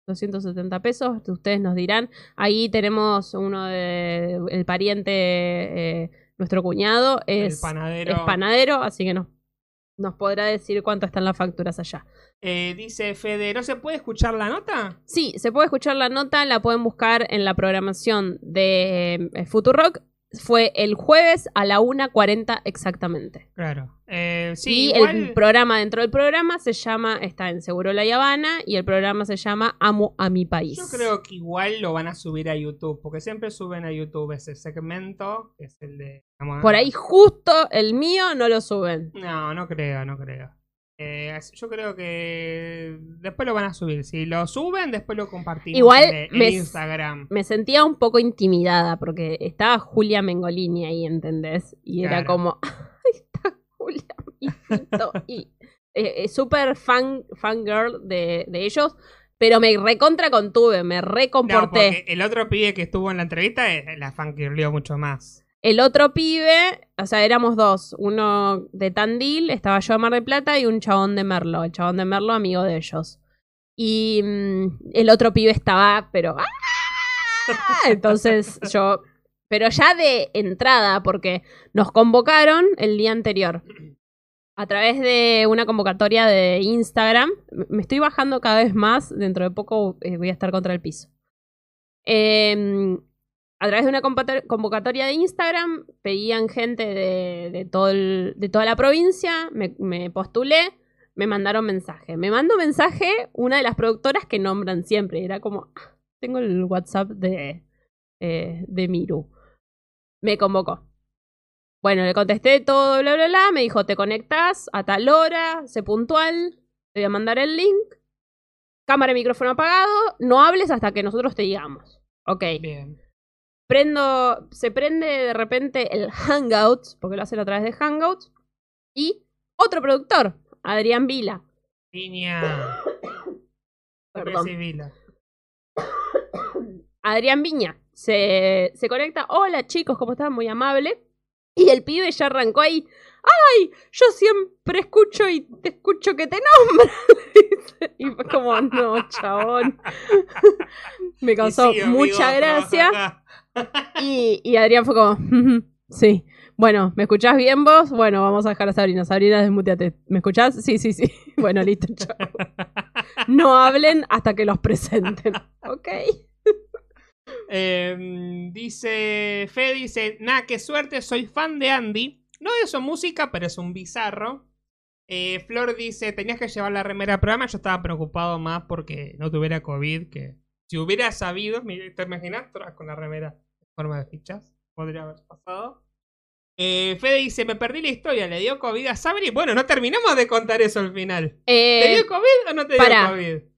270 pesos, ustedes nos dirán. Ahí tenemos uno de el pariente, eh, nuestro cuñado, es, el panadero. es panadero, así que no, nos podrá decir cuánto están las facturas allá. Eh, dice Fede, ¿no se puede escuchar la nota? Sí, se puede escuchar la nota, la pueden buscar en la programación de eh, Futurock. Fue el jueves a la 1.40 exactamente. Claro. Eh, sí, y igual, el programa dentro del programa se llama, está en Seguro La Habana, y el programa se llama Amo a mi país. yo creo que igual lo van a subir a YouTube, porque siempre suben a YouTube ese segmento, que es el de... Por ahí justo el mío no lo suben. No, no creo, no creo. Eh, yo creo que después lo van a subir. Si lo suben, después lo compartimos Igual en, en me- Instagram. Me sentía un poco intimidada porque estaba Julia Mengolini ahí, ¿entendés? Y era como, ¡ay, está Julia, mi hijito! Y eh, eh, súper fan, fangirl de, de ellos, pero me recontra contuve, me recomporté. el otro pibe que estuvo en la entrevista, eh, la fangirleó mucho más. El otro pibe, o sea, éramos dos. Uno de Tandil, estaba yo de Mar del Plata, y un chabón de Merlo. El chabón de Merlo, amigo de ellos. Y mm, el otro pibe estaba, pero. ¡ah! Entonces yo. Pero ya de entrada, porque nos convocaron el día anterior. A través de una convocatoria de Instagram. Me estoy bajando cada vez más. Dentro de poco eh, voy a estar contra el piso. Em, a través de una convocatoria de Instagram pedían gente de, toda la provincia, me, me postulé, me mandaron mensaje. Me mandó mensaje una de las productoras que nombran siempre. Era como, "Ah, tengo el WhatsApp de, eh, de Miru. Me convocó. Bueno, le contesté todo, bla, bla, bla. Me dijo, te conectás a tal hora, sé puntual, te voy a mandar el link. Cámara y micrófono apagado, no hables hasta que nosotros te digamos. Ok Bien. Prendo, se prende de repente el Hangouts, porque lo hacen a través de Hangouts, y otro productor, Adrián Vila. Niña. Perdón. Vila. Adrián Viña se, se conecta. Hola chicos, ¿cómo están? Muy amable. Y el pibe ya arrancó ahí. ¡Ay! Yo siempre escucho y te escucho que te nombran. y fue como, no, chabón. Me causó amigo, mucha gracia. Y, Adrián fue como, "Ujú, sí. Bueno, ¿me escuchás bien vos? Bueno, vamos a dejar a Sabrina. Sabrina, desmuteate. ¿Me escuchás? Sí, sí, sí. Bueno, listo, chao. No hablen hasta que los presenten. ¿Ok? Em, dice Fe, dice, nah, qué suerte, soy fan de Andy. No de su música, pero es un bizarro. Eh, Flor dice, tenías que llevar la remera al programa. Yo estaba preocupado más porque no tuviera COVID, que si hubiera sabido, ¿te imaginas? Con la remera forma de fichas. Podría haber pasado. Eh, Fede dice, me perdí la historia, le dio COVID a Sabri. Bueno, no terminamos de contar eso al final. ¿Te Eh, dio COVID o no te pará. dio COVID?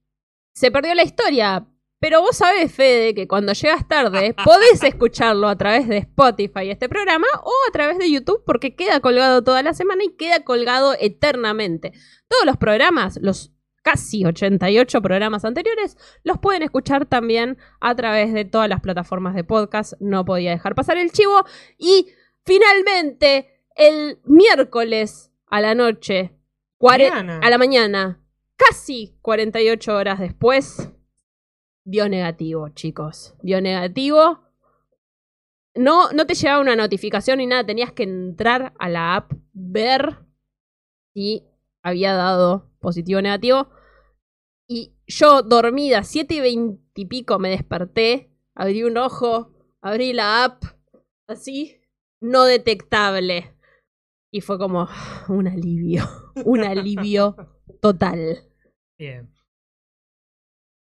se perdió la historia. Pero vos sabés, Fede, que cuando llegas tarde podés escucharlo a través de Spotify, este programa, o a través de YouTube, porque queda colgado toda la semana y queda colgado eternamente. Todos los programas, los casi 88 programas anteriores, los pueden escuchar también a través de todas las plataformas de podcast. No podía dejar pasar el chivo. Y finalmente, el miércoles a la noche, a la mañana, casi 48 horas después, dio negativo, chicos. Dio negativo. no, no te llegaba una notificación ni nada, tenías que entrar a la app, ver si había dado positivo o negativo. Y yo dormida, 7 y 20 y pico, me desperté, abrí un ojo, abrí la app, así, no detectable. Y fue como un alivio, un alivio total. Bien.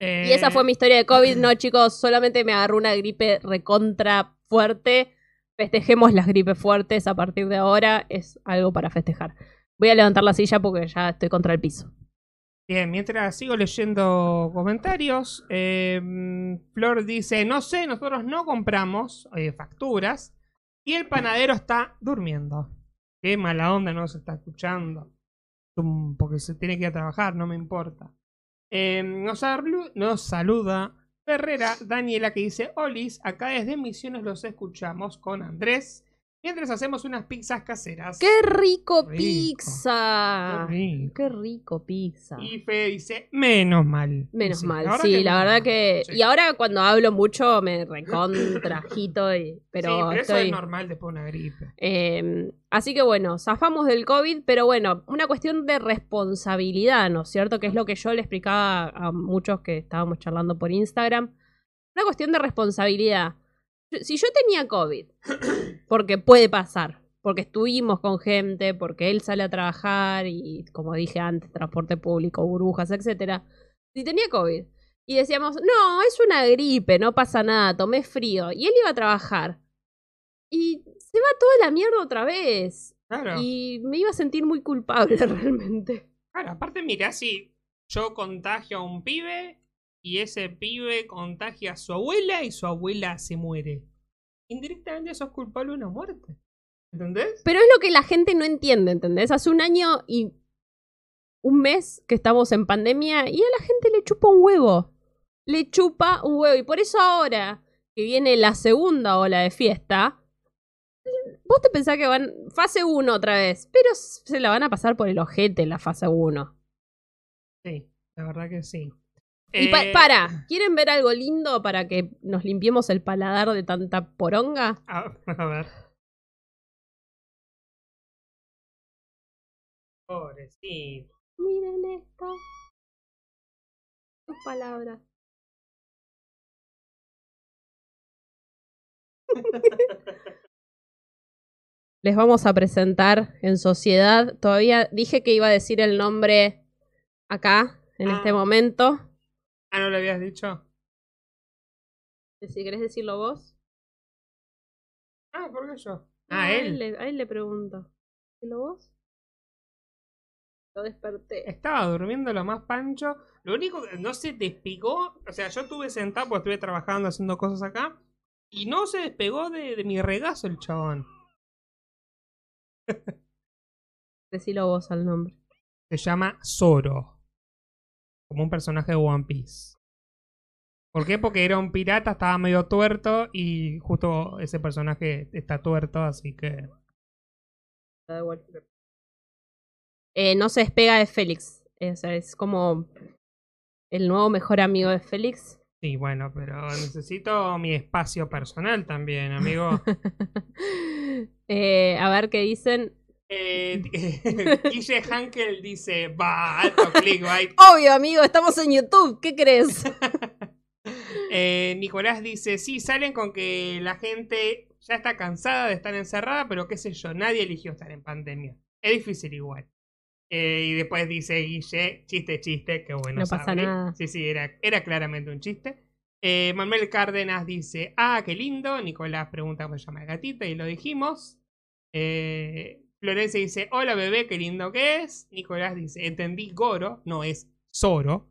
Y esa fue mi historia de COVID. No, chicos, solamente me agarró una gripe recontra fuerte. Festejemos las gripes fuertes a partir de ahora. Es algo para festejar. Voy a levantar la silla porque ya estoy contra el piso. Bien, mientras sigo leyendo comentarios, eh, Flor dice, no sé, nosotros no compramos eh, facturas y el panadero está durmiendo. Qué mala onda, no se está escuchando. Porque se tiene que ir a trabajar, no me importa. Eh, nos, nos saluda Ferrera Daniela que dice, Olis, acá desde Misiones los escuchamos con Andrés mientras hacemos unas pizzas caseras. ¡Qué rico, Rico. pizza! Qué rico. ¡Qué rico pizza! Y Fede dice, menos mal. Menos Sí, mal, la sí, la verdad que... Sí. Y ahora cuando hablo mucho me recontrajito, y... pero, sí, pero eso estoy... es normal después de una gripe. Eh, así que bueno, zafamos del COVID, pero bueno, una cuestión de responsabilidad, ¿no es cierto? Que es lo que yo le explicaba a muchos que estábamos charlando por Instagram. Una cuestión de responsabilidad. Si yo tenía COVID, porque puede pasar, porque estuvimos con gente, porque él sale a trabajar y, como dije antes, transporte público, burbujas, etcétera. Si tenía COVID y decíamos, no, es una gripe, no pasa nada, tomé frío, y él iba a trabajar. Y se va toda la mierda otra vez. Claro. Y me iba a sentir muy culpable realmente. Claro, aparte, mira, si yo contagio a un pibe y ese pibe contagia a su abuela y su abuela se muere. Indirectamente sos culpable de una muerte. ¿Entendés? Pero es lo que la gente no entiende, ¿entendés? Hace un año y un mes que estamos en pandemia y a la gente le chupa un huevo. Le chupa un huevo. Y por eso ahora que viene la segunda ola de fiesta, vos te pensás que van fase 1 otra vez, pero se la van a pasar por el ojete la fase 1. Sí, la verdad que sí. Y pa- Eh, para, ¿quieren ver algo lindo para que nos limpiemos el paladar de tanta poronga? A, a ver. Pobrecito. Miren esto. Tus palabras. Les vamos a presentar en sociedad. Todavía dije que iba a decir el nombre acá, en Ah. este momento. Ah, ¿no lo habías dicho? Si querés decirlo vos. Ah, ¿por qué yo? Ah, él. le, a él le pregunto. ¿Decirlo vos? Lo desperté. Estaba durmiendo lo más pancho. Lo único que no se despegó. O sea, yo estuve sentado porque estuve trabajando haciendo cosas acá. Y no se despegó de, de mi regazo el chabón. Decilo vos al nombre. Se llama Zoro. Como un personaje de One Piece. ¿Por qué? Porque era un pirata, estaba medio tuerto. Y justo ese personaje está tuerto, así que. Igual. Eh, no se despega de Félix. O sea, es como el nuevo mejor amigo de Félix. Sí, bueno, pero necesito mi espacio personal también, amigo. Eh, a ver qué dicen. Eh, Guille Hankel dice, va, alto clickbait. Obvio, amigo, estamos en YouTube. ¿Qué crees? Eh, Nicolás dice, sí, salen con que la gente ya está cansada de estar encerrada, pero qué sé yo, nadie eligió estar en pandemia. Es difícil igual. Eh, y después dice Guille, chiste, chiste, qué bueno. No pasa nada. Sí, sí, era, era claramente un chiste. Manuel Cárdenas dice, ah, qué lindo. Nicolás pregunta cómo se llama el gatito y lo dijimos. Eh, Florencia dice, hola bebé, qué lindo que es. Nicolás dice, entendí Goro, no es Zoro.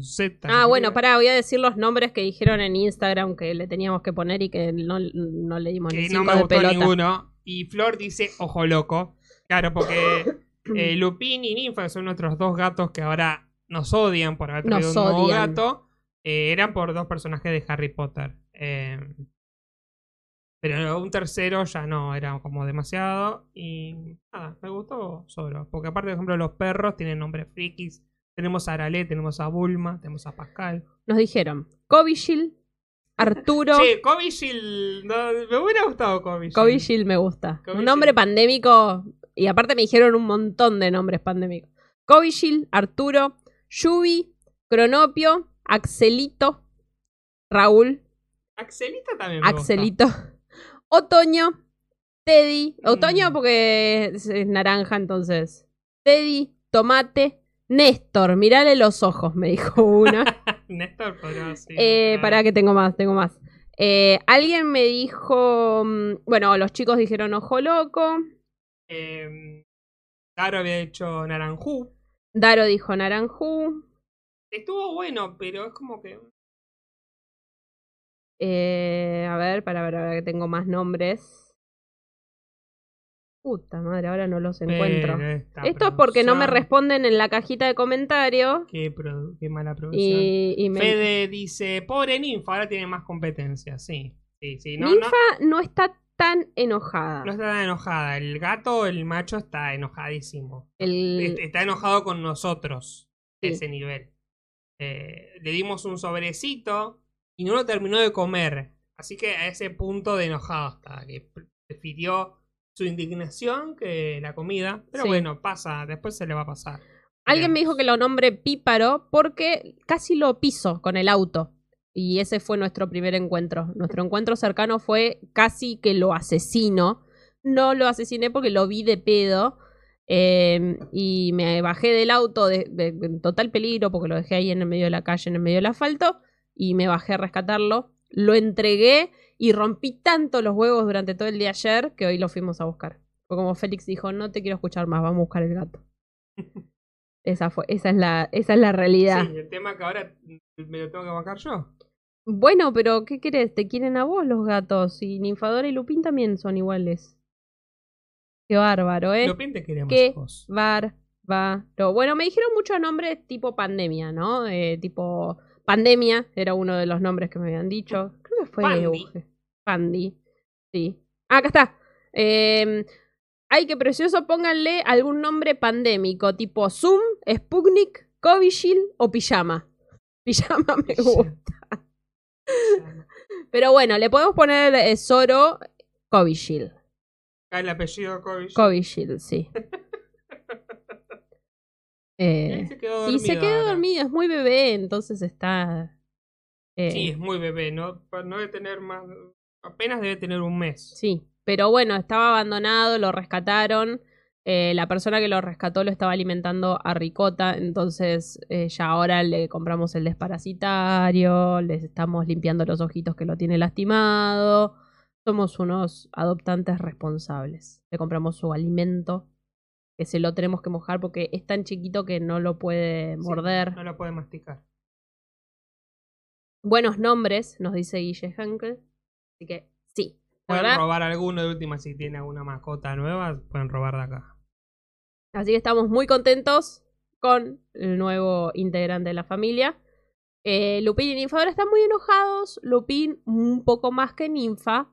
Z Ah, bueno, pará, voy a decir los nombres que dijeron en Instagram que le teníamos que poner y que no, no le dimos ni que no cinco me de gustó pelota. ninguno. Y Flor dice, ojo loco. Claro, porque eh, Lupin y Ninfa son nuestros dos gatos que ahora nos odian por haber traído Nos un nuevo gato. Eh, eran por dos personajes de Harry Potter. Eh, pero un tercero ya no, era como demasiado. Y nada, me gustó Zoro. Porque aparte, por ejemplo, los perros tienen nombres frikis. Tenemos a Arale, tenemos a Bulma, tenemos a Pascal. Nos dijeron Covishield, Arturo. Sí, Covishield. No, me hubiera gustado Covishield. Covishield me gusta. Covishield. Un nombre pandémico. Y aparte me dijeron un montón de nombres pandémicos. Covishield, Arturo, Yubi, Cronopio, Axelito, Raúl, Axelita también me gusta. Otoño, Teddy. Mm. Otoño porque es, es naranja, entonces. Teddy, Tomate, Néstor. Mirale los ojos, me dijo una. Néstor podría ser. Eh, pará que tengo más, tengo más. Eh, alguien me dijo. mm, Bueno, los chicos dijeron ojo loco. Eh, Caro había hecho Naranjú. Daro dijo naranjú. Estuvo bueno, pero es como que. Eh, a ver, para ver, ahora que tengo más nombres. Puta madre, ahora no los encuentro. Esto es porque no me responden en la cajita de comentarios. Qué, produ- qué mala producción. Y, y me... Fede dice: Pobre ninfa, ahora tiene más competencia. Sí, sí, sí. No, Ninfa no está tan enojada. no, está tan enojada. El gato, el macho, está enojadísimo. El- Est- Está enojado con nosotros. De Sí. ese nivel. Eh, le dimos un sobrecito y no lo terminó de comer. Así que a ese punto de enojado está. Que prefirió su indignación que la comida. Pero Sí. bueno, pasa. Después se le va a pasar. Alguien me dijo que lo nombre Píparo porque casi lo piso con el auto. Y ese fue nuestro primer encuentro. Nuestro encuentro cercano fue casi que lo asesino. No lo asesiné porque lo vi de pedo. eh, y me bajé del auto de, de- en total peligro porque lo dejé ahí en el medio de la calle, en el medio del asfalto. Y me bajé a rescatarlo. Lo entregué y rompí tanto los huevos durante todo el día ayer que hoy lo fuimos a buscar. Fue como Félix dijo, no te quiero escuchar más, vamos a buscar el gato. Esa fue, esa es la, esa es la realidad. Sí, el tema que ahora me lo tengo que bajar yo. Bueno, pero ¿qué querés? Te quieren a vos los gatos. Y Ninfadora y Lupín también son iguales. Qué bárbaro, ¿eh? Lupin te queremos ¿Qué? vos. Bárbaro. Bueno, me dijeron muchos nombres tipo pandemia, ¿no? Eh, tipo pandemia era uno de los nombres que me habían dicho. Creo que fue Pandi. Euge. Pandi. Sí. Ah, acá está. Eh, ay, qué precioso. Pónganle algún nombre pandémico, tipo Zoom, Sputnik, Covishield o Pijama. Pijama me gusta. Pero bueno, le podemos poner eh, Zoro Covishield. Acá el apellido Kovic. Covishield, sí. Y Eh, se quedó y dormido. se quedó dormido, es muy bebé, entonces está. eh, Sí, es muy bebé, ¿no? No debe tener más. Apenas debe tener un mes. sí. Pero bueno, estaba abandonado, lo rescataron. eh, la persona que lo rescató lo estaba alimentando a ricota, entonces eh, ya ahora le compramos el desparasitario, les estamos limpiando los ojitos que lo tiene lastimado. Somos unos adoptantes responsables. Le compramos su alimento, que se lo tenemos que mojar porque es tan chiquito que no lo puede Sí, morder. no lo puede masticar. Buenos nombres, nos dice Guille Henkel. Así que sí. Pueden verdad, robar alguno de última si tiene alguna mascota nueva, pueden robar de acá. Así que estamos muy contentos con el nuevo integrante de la familia. Eh, Lupin y Ninfa ahora están muy enojados. Lupin un poco más que Ninfa.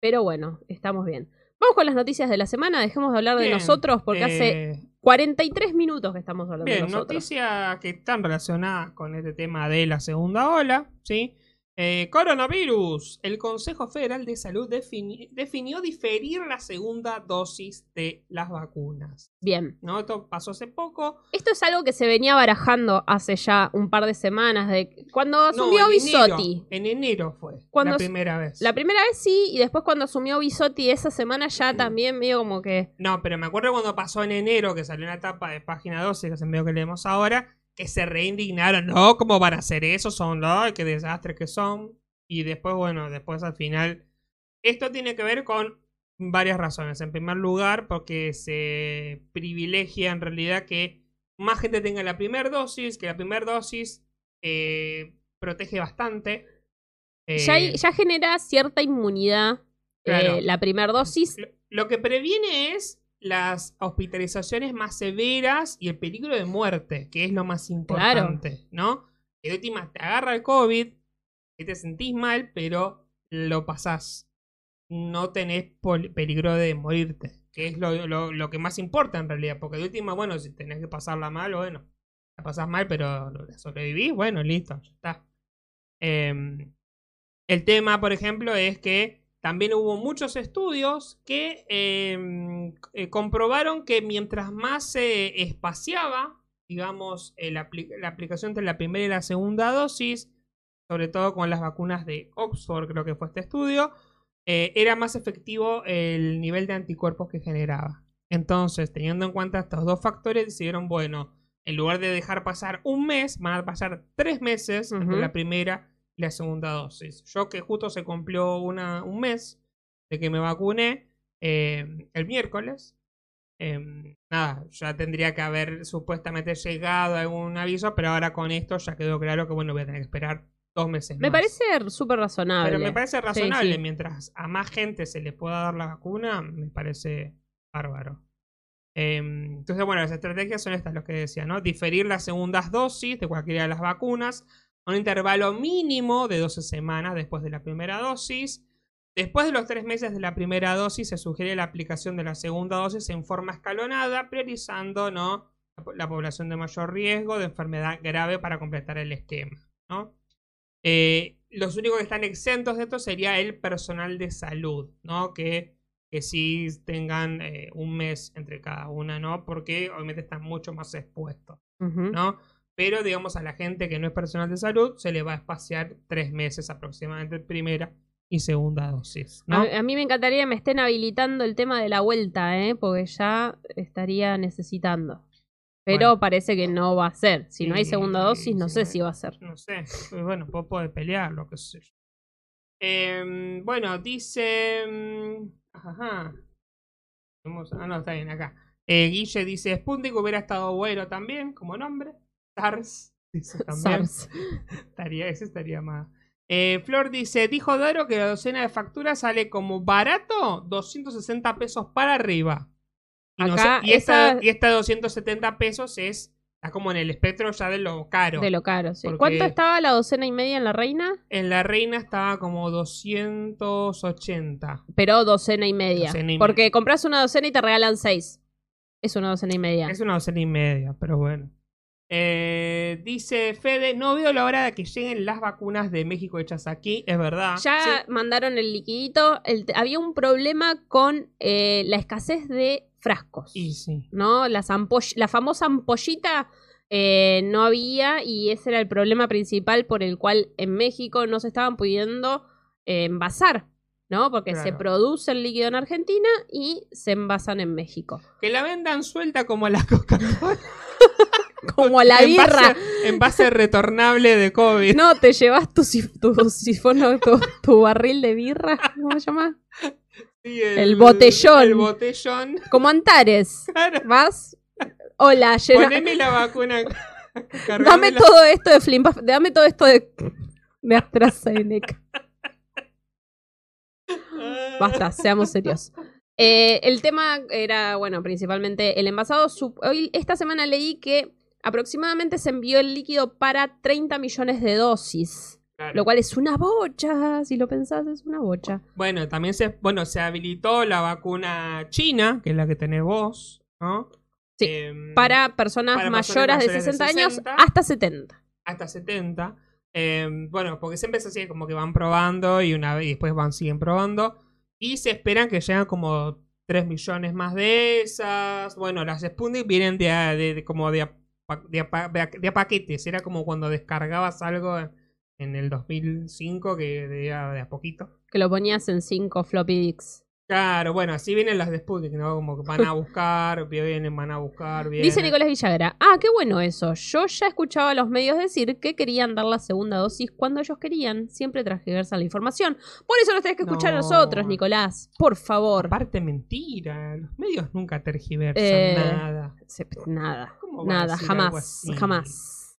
Pero bueno, estamos bien. Vamos con las noticias de la semana. Dejemos de hablar de Bien, nosotros porque hace Eh, 43 minutos que estamos hablando de nosotros. noticias que están relacionadas con este tema de la segunda ola, ¿sí? Eh, coronavirus. El Consejo Federal de Salud defini- definió diferir la segunda dosis de las vacunas. Bien. ¿No? Esto pasó hace poco. Esto es algo que se venía barajando hace ya un par de semanas. de Cuando No, asumió en Bisotti. enero, en enero fue Cuando la primera vez. La primera vez sí, y después cuando asumió Bisotti esa semana ya también medio como que... No, pero me acuerdo cuando pasó en enero, que salió una etapa de página 12, que es el medio que leemos ahora, que se reindignaron. No, ¿cómo van a hacer eso? Son los, qué desastres que son. Y después, bueno, después al final. Esto tiene que ver con varias razones. En primer lugar, porque se privilegia en realidad que más gente tenga la primera dosis, que la primera dosis eh, protege bastante. Eh, Ya, hay- ya genera cierta inmunidad eh, la primera dosis. Lo, lo que previene es las hospitalizaciones más severas y el peligro de muerte, que es lo más importante, ¿no? Que de última te agarra el COVID, que te sentís mal, pero lo pasás. No tenés peligro de morirte, que es lo, lo- lo que más importa en realidad, porque de última, bueno, si tenés que pasarla mal, bueno, la pasás mal, pero la sobrevivís, bueno, listo, ya está. Em, El tema, por ejemplo, es que también hubo muchos estudios que eh, eh, comprobaron que mientras más se espaciaba, digamos, apli- la aplicación entre la primera y la segunda dosis, sobre todo con las vacunas de Oxford, creo que fue este estudio, eh, era más efectivo el nivel de anticuerpos que generaba. Entonces, teniendo en cuenta estos dos factores, decidieron, bueno, en lugar de dejar pasar un mes, van a pasar tres meses entre la primera la segunda dosis. Yo que justo se cumplió una, un mes de que me vacuné eh, el miércoles. eh, nada, ya tendría que haber supuestamente llegado algún aviso, pero ahora con esto ya quedó claro que bueno, voy a tener que esperar dos meses Me más. parece súper razonable. Pero me parece razonable, sí. mientras a más gente se le pueda dar la vacuna, me parece bárbaro. Em, entonces, bueno, las estrategias son estas, lo que decía, ¿no? Diferir las segundas dosis de cualquiera de las vacunas a un intervalo mínimo de 12 semanas después de la primera dosis. Después de los tres meses de la primera dosis, se sugiere la aplicación de la segunda dosis en forma escalonada, priorizando ¿no? la, po- la población de mayor riesgo de enfermedad grave para completar el esquema. ¿no? Eh, los únicos que están exentos de esto sería el personal de salud, ¿no? Que, que sí tengan eh, un mes entre cada una, ¿no? Porque obviamente están mucho más expuestos. ¿no? Pero digamos a la gente que no es personal de salud se le va a espaciar tres meses aproximadamente primera y segunda dosis, ¿no? A, a mí me encantaría que me estén habilitando el tema de la vuelta, ¿eh? porque ya estaría necesitando. Pero Bueno. parece que no va a ser. Si no hay segunda dosis, no sé si va a ser. No sé, pues bueno, vos podés pelear, lo que sé yo. Em, bueno, dice. mm, Ajá. Ah, no, está bien, acá. Eh, Guille dice: Sputnik hubiera estado bueno también, como nombre. SARS, dice también. SARS. Estaría, ese estaría más. Eh, Flor dice: Dijo Daro que la docena de facturas sale como barato 260 pesos para arriba. Y, no sé- Acá y esta, y esta 270 pesos es. Está como en el espectro ya de lo caro. De lo caro, sí. ¿Cuánto estaba la docena y media en la reina? En la reina estaba como 280. Pero docena y media. Docena y porque compras una docena y te regalan seis. Es una docena y media. Es una docena y media, pero bueno. Eh, dice Fede, no veo la hora de que lleguen las vacunas de México hechas aquí, es verdad. Ya Sí. mandaron el liquidito. El- había un problema con eh, la escasez de frascos. Y sí. ¿no? Las la famosa ampollita eh, no había y ese era el problema principal por el cual en México no se estaban pudiendo eh, envasar, ¿no? Porque se produce el líquido en Argentina y se envasan en México. Que la vendan suelta como la Coca-Cola. Como la birra. En base retornable de COVID. No, te llevas tu, tu sifono, tu, tu barril de birra, ¿cómo se llama? Sí, el botellón. El botellón. Como Antares. Claro. ¿Vas? Hola, llena- Poneme la vacuna. Dame todo esto de Flimpa, dame todo esto de, de AstraZeneca. Basta, seamos serios. Eh, el tema era, bueno, principalmente el envasado. Hoy, esta semana leí que aproximadamente se envió el líquido para 30 millones de dosis. Claro. Lo cual es una bocha. Si lo pensás, es una bocha. Bueno, también se, bueno, se habilitó la vacuna china, que es la que tenés vos, ¿no? Sí, Em, Para personas para mayores, de mayores de 60 años 60. hasta 70. hasta 70. Em, bueno, porque siempre es así, como que van probando y una vez y después van siguen probando. Y se esperan que lleguen como 3 millones más de esas. Bueno, las Sputnik vienen de, de- de- como de de, paquetes. Era como cuando descargabas algo en el 2005 que de de a poquito. Que lo ponías en 5 floppy disks. Claro, bueno, así vienen las de Sputnik, ¿no? Como que van a buscar, vienen, van a buscar, vienen. Dice Nicolás Villagra, ah, qué bueno eso. Yo ya escuchaba a los medios decir que querían dar la segunda dosis cuando ellos querían. Siempre transgiversan la información. Por eso los tenés que escuchar a No. nosotros, Nicolás. Por favor. Aparte, mentira. Los medios nunca tergiversan Eh, nada. Se- Nada, ¿Cómo va a nada, jamás, jamás.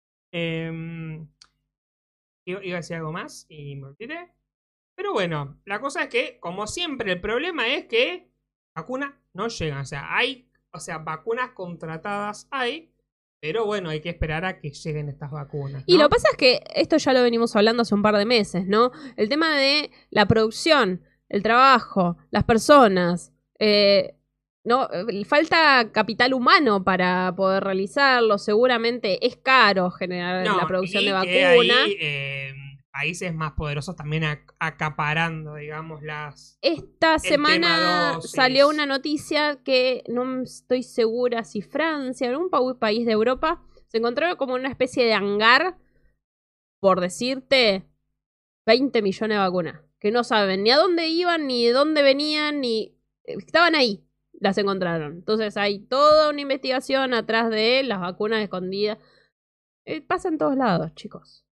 Iba iba a decir algo más y me olvidé. Pero bueno, la cosa es que, como siempre, el problema es que vacunas no llegan. O sea, hay, o sea, vacunas contratadas hay, pero bueno, hay que esperar a que lleguen estas vacunas. Y lo que pasa es que esto ya lo venimos hablando hace un par de meses, ¿no? El tema de la producción, el trabajo, las personas. eh, no, eh, falta capital humano para poder realizarlo. Seguramente es caro generar No, la producción y de que vacuna. ahí, eh, países más poderosos también ac- acaparando, digamos, las... Esta semana salió una noticia que no estoy segura si Francia algún pa- país de Europa se encontraron como una especie de hangar, por decirte, 20 millones de vacunas. Que no saben ni a dónde iban, ni de dónde venían, ni... Estaban ahí, las encontraron. Entonces hay toda una investigación atrás de las vacunas escondidas. Eh, pasa en todos lados, chicos.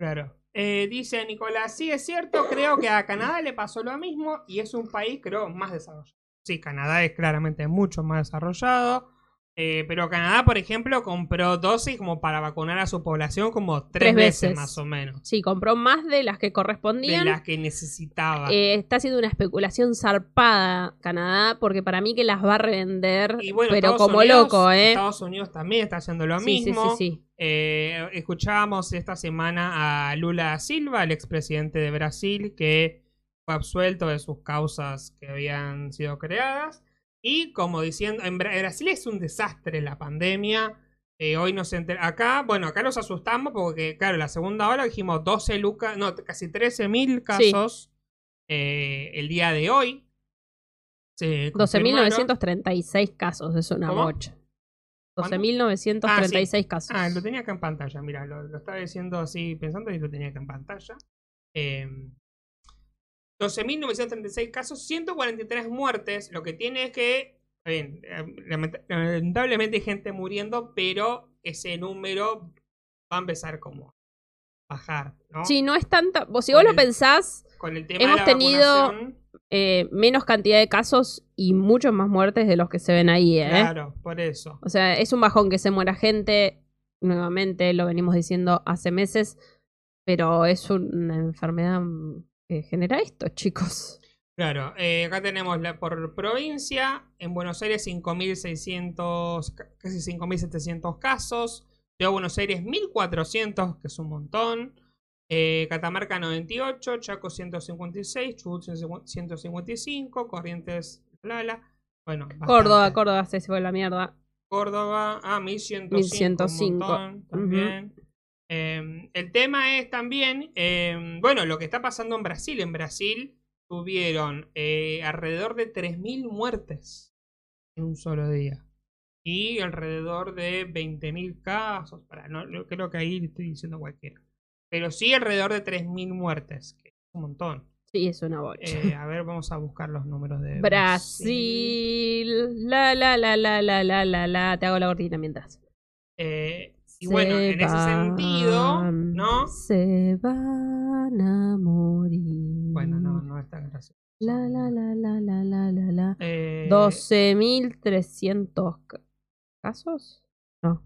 Claro. Eh, dice Nicolás, sí es cierto, creo que a Canadá le pasó lo mismo y es un país, creo, más desarrollado. Sí, Canadá es claramente mucho más desarrollado. Eh, pero Canadá, por ejemplo, compró dosis como para vacunar a su población como tres, Tres veces, veces. más o menos. Sí, compró más de las que De correspondían. las que necesitaba. Eh, está haciendo una especulación zarpada Canadá, porque para mí que las va a revender, y bueno, pero Estados como Unidos- loco, ¿eh? Estados Unidos también está haciendo lo sí, mismo. sí, sí, sí. Eh, escuchábamos esta semana a Lula Silva, el expresidente de Brasil, que fue absuelto de sus causas que habían sido creadas. Y como diciendo, en Bra- Brasil es un desastre la pandemia. Eh, hoy nos enter- Acá, bueno, acá nos asustamos porque, claro, la segunda hora dijimos 12 lucas, no, casi 13 mil casos eh, el día de hoy. Se confirmaron. 12.936 casos, es una ¿Cómo? bocha. ¿Cuánto? 12.936 casos. Ah, lo tenía acá en pantalla, mira, lo, lo estaba diciendo así pensando y lo tenía acá en pantalla. Eh, 12.936 casos, 143 muertes. Lo que tiene es que, bien, lamentablemente hay gente muriendo, pero ese número va a empezar como a bajar, ¿no? Sí, no es tanta. Vos, si vos lo pensás, Con el tema hemos de la tenido- eh, menos cantidad de casos y muchos más muertes de los que se ven ahí, ¿eh? Claro, por eso. O sea, es un bajón que se muera gente. Nuevamente, lo venimos diciendo hace meses. Pero es una enfermedad que genera esto, chicos. Claro, eh, acá tenemos la, por provincia, en Buenos Aires 5.600, ca- casi 5.700 casos, de Buenos Aires 1.400, que es un montón, eh, Catamarca 98, Chaco 156, Chubut 155, Corrientes, Lala, bueno, Córdoba, bastante. Córdoba se fue la mierda. Córdoba, ah, 1105, 1105, un montón también. Eh, el tema es también, eh, bueno, lo que está pasando en Brasil. En Brasil tuvieron eh, alrededor de 3.000 muertes en un solo día. Y alrededor de 20.000 casos. Para, no, no creo que ahí estoy diciendo cualquiera. Pero sí alrededor de 3.000 muertes, que es un montón. Sí, es una bocha. Eh, a ver, vamos a buscar los números de Brasil. La, la, la, la, la, la, la, la. Te hago la cortina mientras. Eh, y Se bueno, en ese sentido, ¿no? Se van a morir. Bueno, no, no es tan gracioso. La, la, la, la, la, la, la, la. Eh, 12.300 ca- casos. No.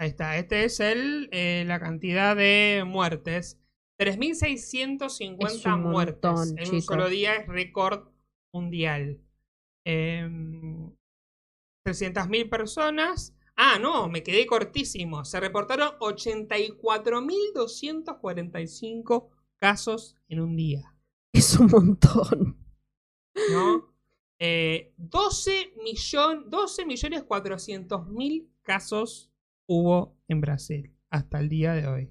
Ahí está, este es el, eh, la cantidad de muertes. 3.650 Es un muertes montón, en un chicos. solo día es récord mundial. Eh, 300.000 personas. Ah, no, me quedé cortísimo. Se reportaron 84.245 casos en un día. Es un montón. ¿no? Eh, 12, millón, 12 millones 400 mil casos hubo en Brasil hasta el día de hoy.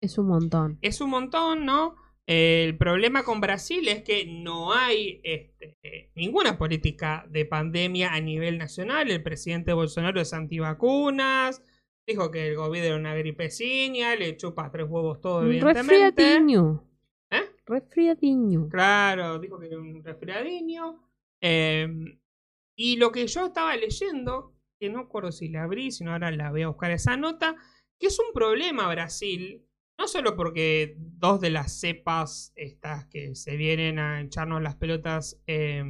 Es un montón. Es un montón, ¿no? El problema con Brasil es que no hay este, ninguna política de pandemia a nivel nacional. El presidente Bolsonaro es antivacunas. Dijo que el gobierno era una gripecina, le chupa tres huevos todo, evidentemente. Resfriadiño. ¿Eh? Resfriadiño. Claro, dijo que era un resfriadiño. Eh, y lo que yo estaba leyendo, que no acuerdo si la abrí, sino ahora la voy a buscar esa nota, que es un problema Brasil, no solo porque dos de las cepas estas que se vienen a echarnos las pelotas eh,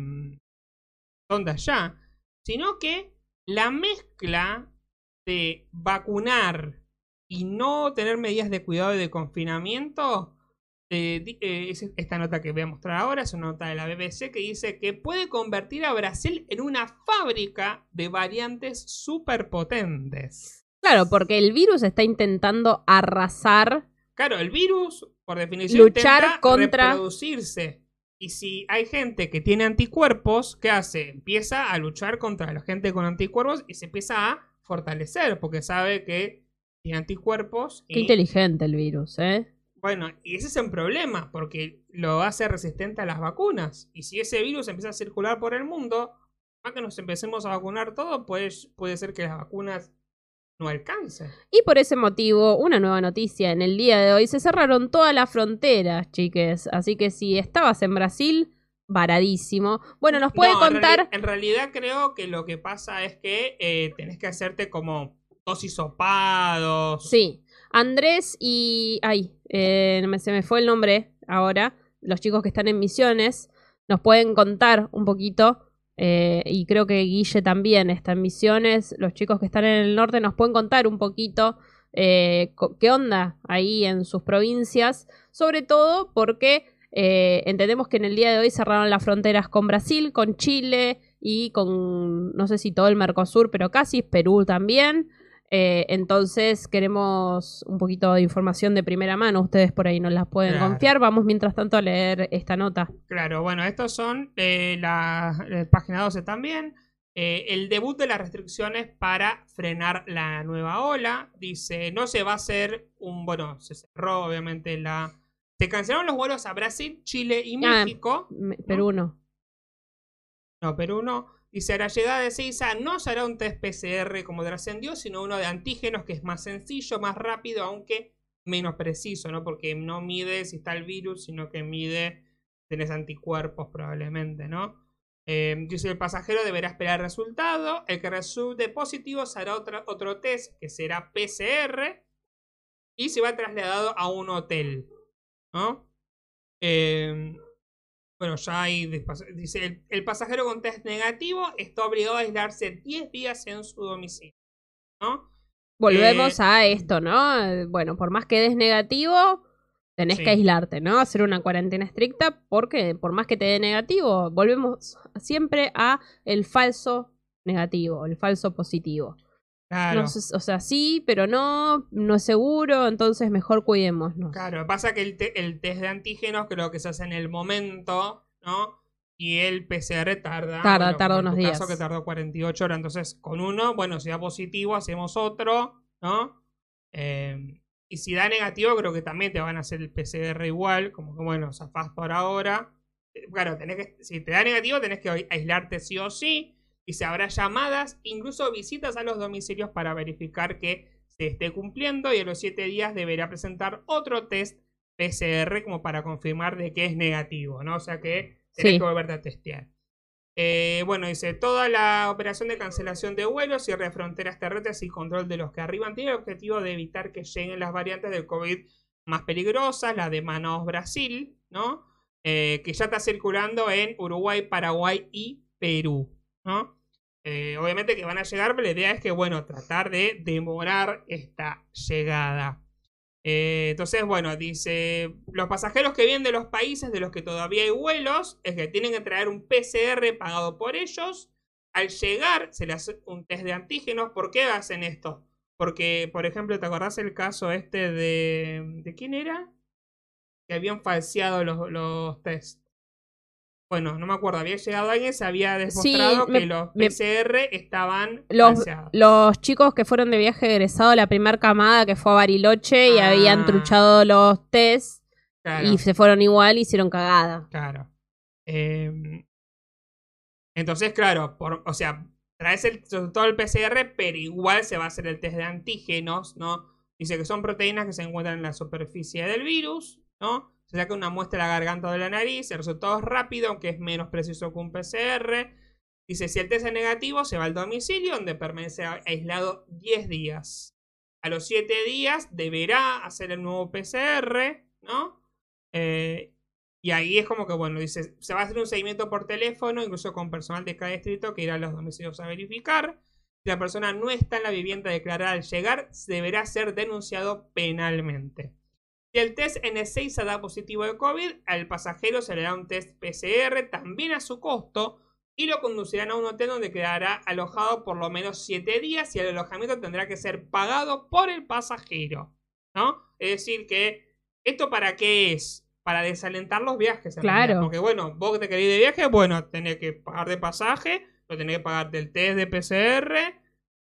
son de allá, sino que la mezcla de vacunar y no tener medidas de cuidado y de confinamiento eh, esta nota que voy a mostrar ahora es una nota de la BBC que dice que puede convertir a Brasil en una fábrica de variantes superpotentes. Claro, porque el virus está intentando arrasar. Claro, el virus, por definición, Luchar intenta contra- reproducirse. Y si hay gente que tiene anticuerpos, ¿qué hace? Empieza a luchar contra la gente con anticuerpos y se empieza a fortalecer, porque sabe que tiene anticuerpos. Qué y, inteligente el virus, ¿eh? bueno, y ese es un problema, porque lo hace resistente a las vacunas. Y si ese virus empieza a circular por el mundo, más que nos empecemos a vacunar todo, pues puede ser que las vacunas no alcancen. Y por ese motivo, una nueva noticia en el día de hoy, se cerraron todas las fronteras, chiques. Así que si estabas en Brasil, varadísimo. Bueno, nos puede No, contar... En, realidad creo que lo que pasa es que eh, tenés que hacerte como dos hisopados. Sí, Andrés y... Ay, eh, se me fue el nombre ahora. Los chicos que están en misiones nos pueden contar un poquito. Eh, y creo que Guille también está en misiones. Los chicos que están en el norte nos pueden contar un poquito eh, qué onda ahí en sus provincias. Sobre todo porque eh, entendemos que en el día de hoy cerraron las fronteras con Brasil, con Chile y con, no sé si todo el Mercosur, pero casi, Perú también. Eh, entonces queremos un poquito de información de primera mano. Ustedes por ahí nos las pueden Claro. confiar. Vamos mientras tanto a leer esta nota. Claro, bueno, estos son eh, la, la página 12 también. Eh, el debut de las restricciones para frenar la nueva ola. Dice, no se va a hacer un... Bueno, se cerró obviamente la... Se cancelaron los vuelos a Brasil, Chile y Ah. México. Perú no. No, Perú no. Dice, a la llegada de Seiza no será un test PCR como trascendió, sino uno de antígenos que es más sencillo, más rápido, aunque menos preciso, ¿no? Porque no mide si está el virus, sino que mide tenés anticuerpos probablemente, ¿no? Eh, dice, el pasajero deberá esperar el resultado. El que resulte positivo se hará otra- otro test que será PCR y se va trasladado a un hotel, ¿no? Eh, bueno, ya hay. Dice: el, el pasajero con test negativo está obligado a aislarse 10 días en su domicilio. ¿No? Volvemos Eh, a esto, ¿no? Bueno, por más que des negativo, tenés Sí. que aislarte, ¿no? Hacer una cuarentena estricta porque por más que te dé negativo, volvemos siempre a el falso negativo, el falso positivo. Claro. No o sea, sí, pero no, no es seguro, entonces mejor cuidémonos. Claro, pasa que el, te- el test de antígenos creo que se hace en el momento, ¿no? Y el PCR tarda. Tarda, en unos días. caso que tardó 48 horas. Entonces, con uno, bueno, si da positivo, hacemos otro, ¿no? Eh, y si da negativo, creo que también te van a hacer el PCR igual. Como que, bueno, zafás por ahora. Eh, Claro, tenés que, si te da negativo, tenés que aislarte sí o sí. Y se habrá llamadas, incluso visitas a los domicilios para verificar que se esté cumpliendo. Y a los 7 días deberá presentar otro test PCR como para confirmar de que es negativo, ¿no? O sea que tenés Sí. que volverte a testear. Eh, bueno, dice, toda la operación de cancelación de vuelos, cierre de fronteras terrestres y control de los que arriban tiene el objetivo de evitar que lleguen las variantes del COVID más peligrosas, la de Manaus, Brasil, ¿no? Eh, que ya está circulando en Uruguay, Paraguay y Perú, ¿no? Eh, obviamente que van a llegar, pero la idea es que, bueno, tratar de demorar esta llegada. Eh, entonces, bueno, dice, los pasajeros que vienen de los países de los que todavía hay vuelos, es que tienen que traer un PCR pagado por ellos. Al llegar, se les hace un test de antígenos. ¿Por qué hacen esto? Porque, por ejemplo, ¿te acordás el caso este de... ¿De quién era? Que habían falseado los, los test. Bueno, no me acuerdo, había llegado alguien, se había demostrado me- que los me- PCR estaban Los, los chicos que fueron de viaje egresado, la primera camada que fue a Bariloche y Ah. habían truchado los test Claro. y se fueron igual y hicieron cagada. Claro. Eh, entonces, claro, por, o sea, traes el resultado del PCR, pero igual se va a hacer el test de antígenos, ¿no? Dice que son proteínas que se encuentran en la superficie del virus, ¿no? Se saca una muestra de la garganta o de la nariz, el resultado es rápido, aunque es menos preciso que un PCR. Dice, si el test es negativo, se va al domicilio, donde permanece aislado 10 días. A los 7 días deberá hacer el nuevo PCR, ¿no? Eh, y ahí es como que, bueno, dice, se va a hacer un seguimiento por teléfono, incluso con personal de cada distrito que irá a los domicilios a verificar. Si la persona no está en la vivienda declarada al llegar, deberá ser denunciado penalmente. Si el test N6 da positivo de COVID, al pasajero se le da un test PCR también a su costo y lo conducirán a un hotel donde quedará alojado por lo menos 7 días y el alojamiento tendrá que ser pagado por el pasajero. ¿No? Es decir, que ¿esto para qué es? Para desalentar los viajes. Claro. realidad. Porque bueno, vos que te querés de viaje, bueno, tenés que pagar de pasaje, pero tenés que pagar del test de PCR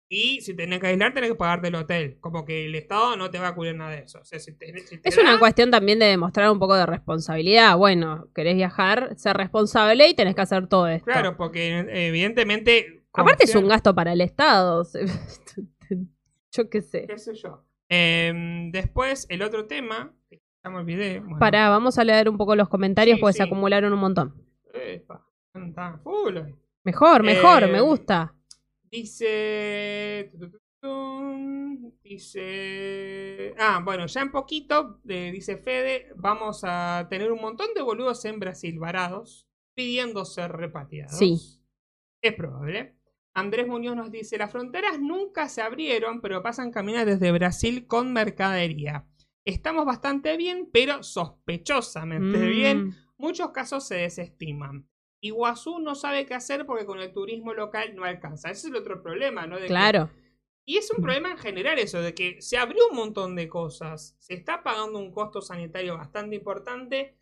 Y si tenés que aislar, tenés que pagarte el hotel. Como que el Estado no te va a cubrir nada de eso. O sea, si te- si te Es da- una cuestión también de demostrar un poco de responsabilidad. Bueno, querés viajar, ser responsable y tenés que hacer todo esto. Claro, porque evidentemente. Aparte es un gasto para el Estado. Yo qué sé. qué sé yo. Em, después, el otro tema. que Ya me olvidé. bueno, Pará, vamos a leer un poco los comentarios Sí, porque se acumularon un montón. epa, full. Mejor, mejor, Eh, me gusta. Dice. Dice. Ah, bueno, ya en poquito, eh, dice Fede, vamos a tener un montón de boludos en Brasil varados pidiendo ser repatriados. Sí. Es probable. Andrés Muñoz nos dice: Las fronteras nunca se abrieron, pero pasan caminas desde Brasil con mercadería. Estamos bastante bien, pero sospechosamente Mm, bien. Muchos casos se desestiman. Iguazú no sabe qué hacer porque con el turismo local no alcanza. Ese es el otro problema, ¿no? De que- Claro. y es un problema en general eso, de que se abrió un montón de cosas. Se está pagando un costo sanitario bastante importante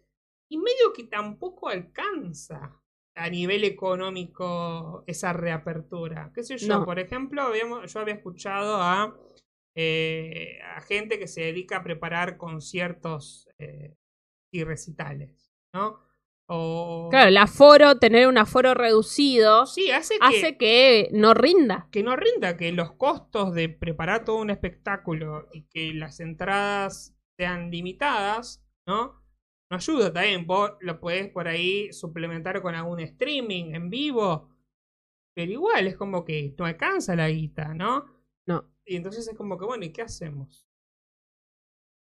y medio que tampoco alcanza a nivel económico esa reapertura. ¿Qué sé yo? No. Por ejemplo, habíamos- yo había escuchado a, eh, a gente que se dedica a preparar conciertos eh, y recitales, ¿no? Claro, el aforo, tener un aforo reducido, Sí, hace que hace que no rinda. que no rinda, que los costos de preparar todo un espectáculo y que las entradas sean limitadas, ¿no? No ayuda también. Vos lo podés por ahí suplementar con algún streaming en vivo. Pero igual es como que no alcanza la guita, ¿no? No. Y entonces es como que, bueno, ¿y qué hacemos?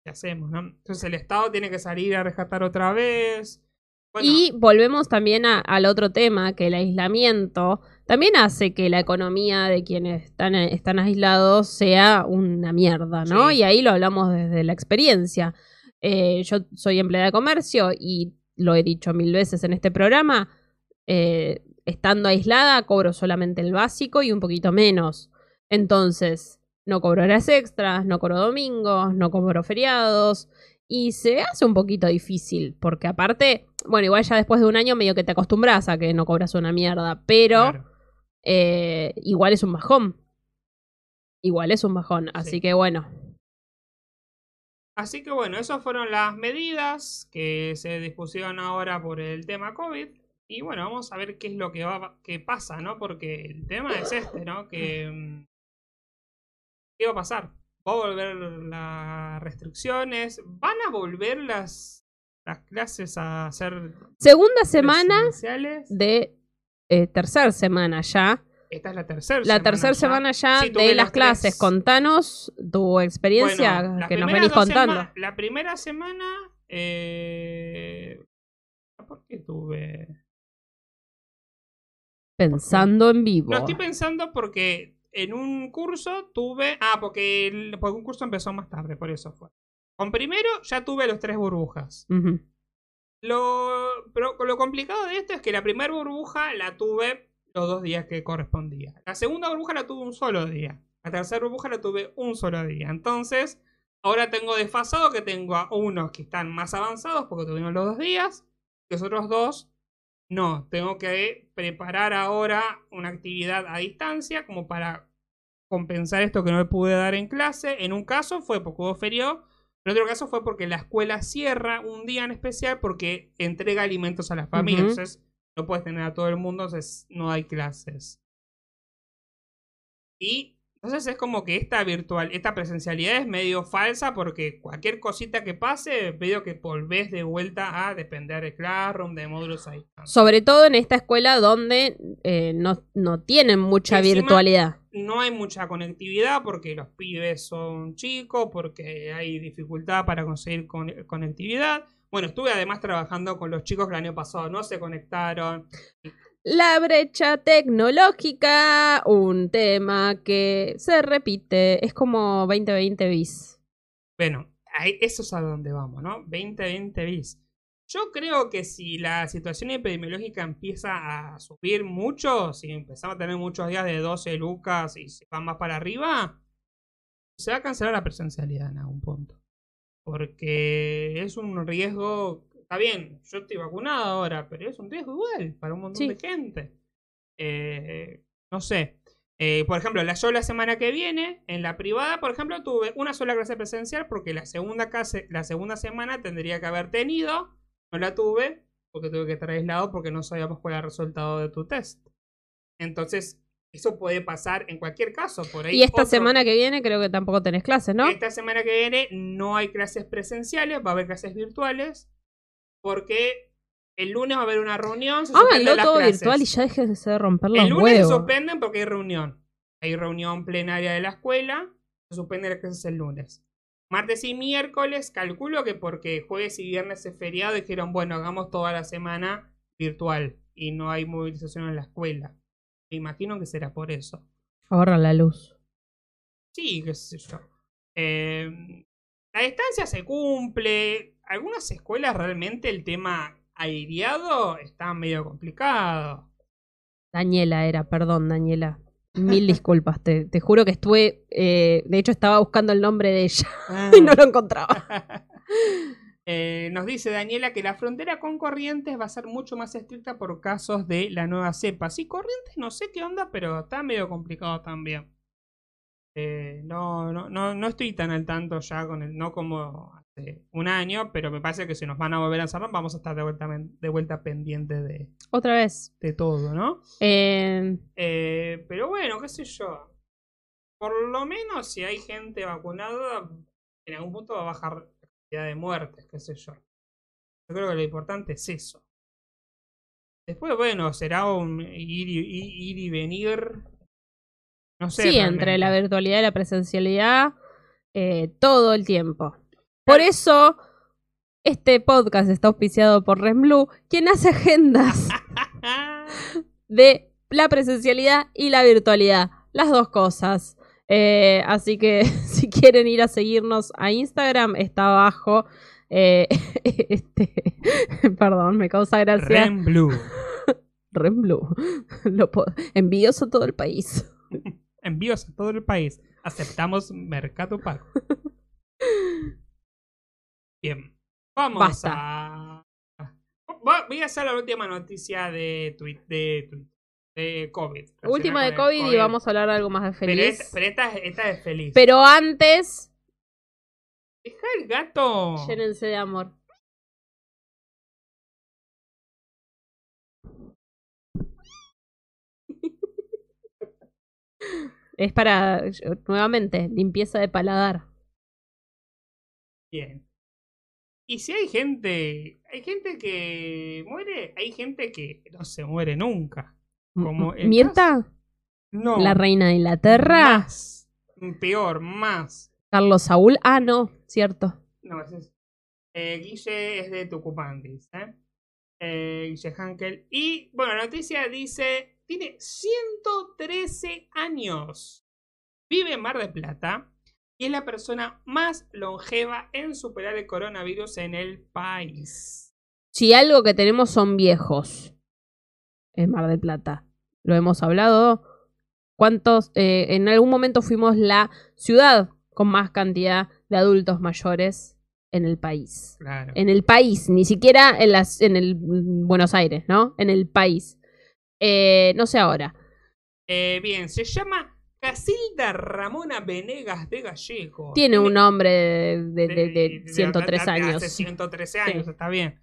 ¿Qué hacemos, no? Entonces el Estado tiene que salir a rescatar otra vez. Bueno, Y volvemos también a- al otro tema, que el aislamiento también hace que la economía de quienes están, están aislados sea una mierda, ¿no? Sí. Y ahí lo hablamos desde la experiencia. Eh, yo soy empleada de comercio y lo he dicho mil veces en este programa, eh, estando aislada cobro solamente el básico y un poquito menos. Entonces, no cobro horas extras, no cobro domingos, no cobro feriados. Y se hace un poquito difícil, porque aparte, bueno, igual ya después de un año medio que te acostumbras a que no cobras una mierda, pero claro. eh, igual es un bajón. Igual es un bajón, así Sí. que bueno. Así que bueno, esas fueron las medidas que se dispusieron ahora por el tema COVID. Y bueno, vamos a ver qué es lo que va que pasa, ¿no? Porque el tema es este, ¿no? Que mm, ¿qué va a pasar? ¿Va a volver las restricciones? ¿Van a volver las, las clases a ser Segunda semana de eh, tercera semana ya. Esta es la tercera La tercera semana ya Sí, de las clases. tres. Contanos tu experiencia Bueno, que nos venís contando. La primera semana. Eh... ¿Por qué tuve.? Pensando en vivo. No estoy pensando porque en un curso tuve. Ah, porque, el- porque un curso empezó más tarde, por eso fue. Con primero ya tuve los tres burbujas. Lo, pero lo complicado de esto es que la primera burbuja la tuve los dos días que correspondía. La segunda burbuja la tuve un solo día. La tercera burbuja la tuve un solo día. Entonces, ahora tengo desfasado que tengo a unos que están más avanzados porque tuvimos los dos días. Y los otros dos, no. Tengo que preparar ahora una actividad a distancia como para compensar esto que no le pude dar en clase. En un caso fue porque hubo feriado. En otro caso fue porque la escuela cierra un día en especial porque entrega alimentos a las familias. Entonces no puedes tener a todo el mundo, entonces no hay clases. Y entonces es como que esta virtual, esta presencialidad es medio falsa porque cualquier cosita que pase, medio que volvés de vuelta a depender de Classroom, de módulos a distancia. Sobre todo en esta escuela donde eh, no, no tienen mucha encima- virtualidad. no hay mucha conectividad porque los pibes son chicos, porque hay dificultad para conseguir con- conectividad. Bueno, estuve además trabajando con los chicos que el año pasado no se conectaron. La brecha tecnológica, un tema que se repite, es como 2020 bis. Bueno, eso es a donde vamos, ¿no? 2020 bis. Yo creo que si la situación epidemiológica empieza a subir mucho, si empezamos a tener muchos días de 12 lucas y se van más para arriba, se va a cancelar la presencialidad en algún punto. Porque es un riesgo. Está bien, yo estoy vacunado ahora, pero es un riesgo igual para un montón Sí. de gente. Eh, no sé. Eh, por ejemplo, la, yo la semana que viene, en la privada, por ejemplo, tuve una sola clase presencial porque la segunda, clase, la segunda semana tendría que haber tenido. No la tuve porque tuve que estar aislado porque no sabíamos cuál era el resultado de tu test. Entonces, eso puede pasar en cualquier caso. Por ahí Y esta otro- semana que viene creo que tampoco tenés clases, ¿no? esta semana que viene no hay clases presenciales, va a haber clases virtuales. Porque el lunes va a haber una reunión. se Háganlo todo clases. virtual y ya dejen de romper los El lunes se suspenden porque hay reunión. Hay reunión plenaria de la escuela. Se suspenden las clases el lunes. Martes y miércoles, calculo que porque jueves y viernes es feriado, dijeron, bueno, hagamos toda la semana virtual y no hay movilización en la escuela. Me imagino que será por eso. Ahorra la luz. Sí, qué sé yo. Eh, la distancia se cumple. Algunas escuelas realmente el tema aireado está medio complicado. Daniela era, perdón, Daniela. Mil disculpas, te, te juro que estuve. eh, de hecho, estaba buscando el nombre de ella y no lo encontraba. Eh, nos dice Daniela que la frontera con Corrientes va a ser mucho más estricta por casos de la nueva cepa. Sí, Corrientes no sé qué onda, pero está medio complicado también. Eh, no, no, no, no estoy tan al tanto ya con el, no como hace un año, pero me parece que si nos van a volver a encerrar vamos a estar de vuelta, de vuelta pendientes de, Otra vez. de todo, ¿no? Eh, Eh, pero bueno, qué sé yo. Por lo menos si hay gente vacunada, en algún punto va a bajar la cantidad de muertes, qué sé yo. Yo creo que lo importante es eso. Después, bueno, será un ir y, ir y venir. No sé. sí, entre la virtualidad y la presencialidad, eh, todo el tiempo. Por eso, este podcast está auspiciado por Renblue, quien hace agendas de la presencialidad y la virtualidad. Las dos cosas. Eh, así que si quieren ir a seguirnos a Instagram, está abajo. Eh, este, perdón, me causa gracia. Ren Blue. Renblue. Lo po- envíos a todo el país. Envíos a todo el país. Aceptamos Mercado Pago. Bien. Vamos Basta. a. Voy a hacer la última noticia de tweet, de, de COVID. Última de COVID y vamos a hablar algo más de Pero, feliz. pero esta, esta es feliz. Pero antes, Deja el gato. llénense de amor. Es para, nuevamente, limpieza de paladar. Bien. Y si hay gente. Hay gente que muere, hay gente que no se muere nunca. Como el Mirta, No. la reina de Inglaterra. Más. Peor, más. Carlos Saúl. Ah, no, cierto. No, ese es. Eh, Guille es de Tucumán, dice. Eh, Guille Hankel. Y bueno, la noticia dice: tiene 113 años. Vive en Mar de Plata. Y es la persona más longeva en superar el coronavirus en el país. Si algo que tenemos son viejos. Es Mar del Plata. Lo hemos hablado. ¿Cuántos? eh, en algún momento fuimos la ciudad con más cantidad de adultos mayores en el país. Claro. En el país, ni siquiera en, las, en el Buenos Aires, ¿no? En el país. Eh, no sé ahora. Eh, bien, se llama Casilda Ramona Venegas de Gallego. Tiene un nombre de, de- de- de de- 103 de- de años. Hace 113 años, Sí. está bien.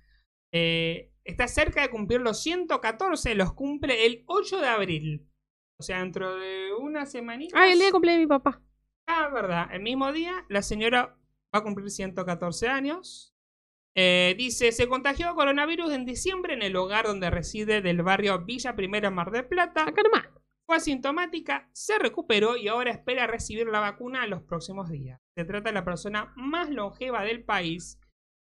Eh, está cerca de cumplir los 114, los cumple el 8 de abril. O sea, dentro de una semanita. Ay, el día de cumpleaños de mi papá. Ah, verdad. El mismo día, la señora va a cumplir 114 años. Eh, dice, se contagió coronavirus en diciembre en el hogar donde reside del barrio Villa Primera Mar del Plata. Acá nomás. Fue asintomática, se recuperó y ahora espera recibir la vacuna en los próximos días. Se trata de la persona más longeva del país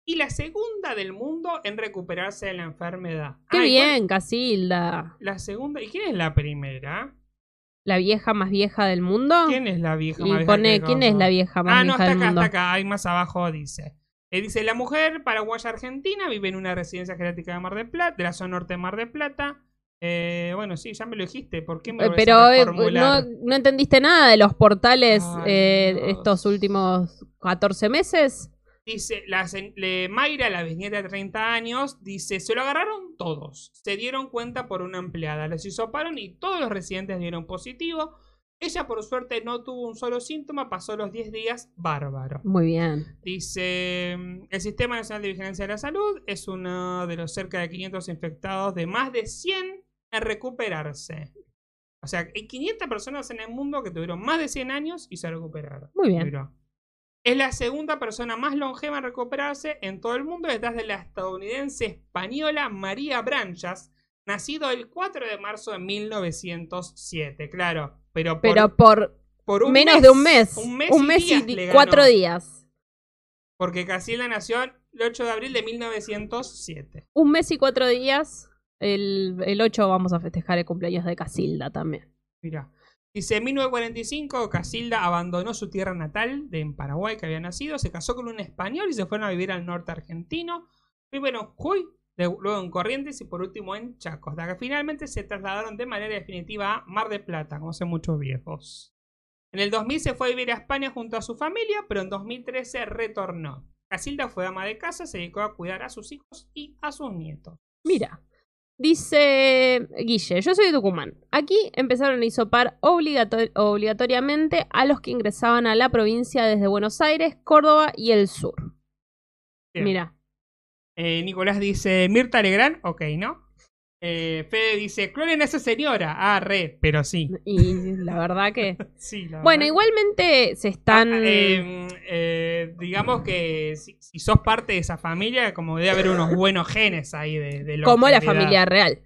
y la segunda del mundo en recuperarse de la enfermedad. Qué Ay, bien, Casilda. ¿cuál- La segunda. ¿Y quién es la primera? La vieja más vieja del mundo. ¿Quién es la vieja más vieja pone, que ¿quién es la vieja más Ah, no, vieja está del acá, mundo? está acá. Hay más abajo, dice. Eh, dice, la mujer paraguaya argentina vive en una residencia geriátrica de Mar del Plata, de la zona norte de Mar del Plata. Eh, bueno, sí, ya me lo dijiste. ¿Por qué me Eh, lo Pero eh, no, no entendiste nada de los portales Ay, eh, estos últimos 14 meses. Dice, la, le- Mayra, la bisnieta de 30 años, dice, se lo agarraron todos. Se dieron cuenta por una empleada. Les hisoparon y todos los residentes dieron positivo. Ella, por suerte, no tuvo un solo síntoma, pasó los 10 días bárbaro. Muy bien. Dice, el Sistema Nacional de Vigilancia de la Salud es uno de los cerca de 500 infectados de más de 100 recuperarse. O sea, hay 500 personas en el mundo que tuvieron más de 100 años y se recuperaron. Muy bien. Es la segunda persona más longeva en recuperarse en todo el mundo detrás de la estadounidense española María Branchas, nacido el 4 de marzo de 1907. Claro, pero por, Pero por por un menos mes, de un mes. Un mes, Un y, mes y días ganó. cuatro días. Porque Casilda nació el 8 de abril de 1907. Un mes y cuatro días. El, el 8 vamos a festejar el cumpleaños de Casilda también. Mira. Dice, en 1945 Casilda abandonó su tierra natal de en Paraguay que había nacido, se casó con un español y se fueron a vivir al norte argentino. Primero en Jujuy, luego en Corrientes y por último en Chaco. Hasta que finalmente se trasladaron de manera definitiva a Mar de Plata, como hacen muchos viejos. En el 2000 se fue a vivir a España junto a su familia, pero en 2013 retornó. Casilda fue ama de casa, se dedicó a cuidar a sus hijos y a sus nietos. Mira. Dice Guille, yo soy de Tucumán. Aquí empezaron a hisopar obligato- obligatoriamente a los que ingresaban a la provincia desde Buenos Aires, Córdoba y el sur. Bien. Mira. Eh, Nicolás dice, Mirta Legrand, ok, ¿no? Eh, Fede dice, clonen a esa señora. Ah, re, pero sí. Y la verdad que... Sí, la Bueno, verdad. igualmente se están... Ah, eh, eh, digamos que si, si sos parte de esa familia, como debe haber unos buenos genes ahí de, de como la familia real.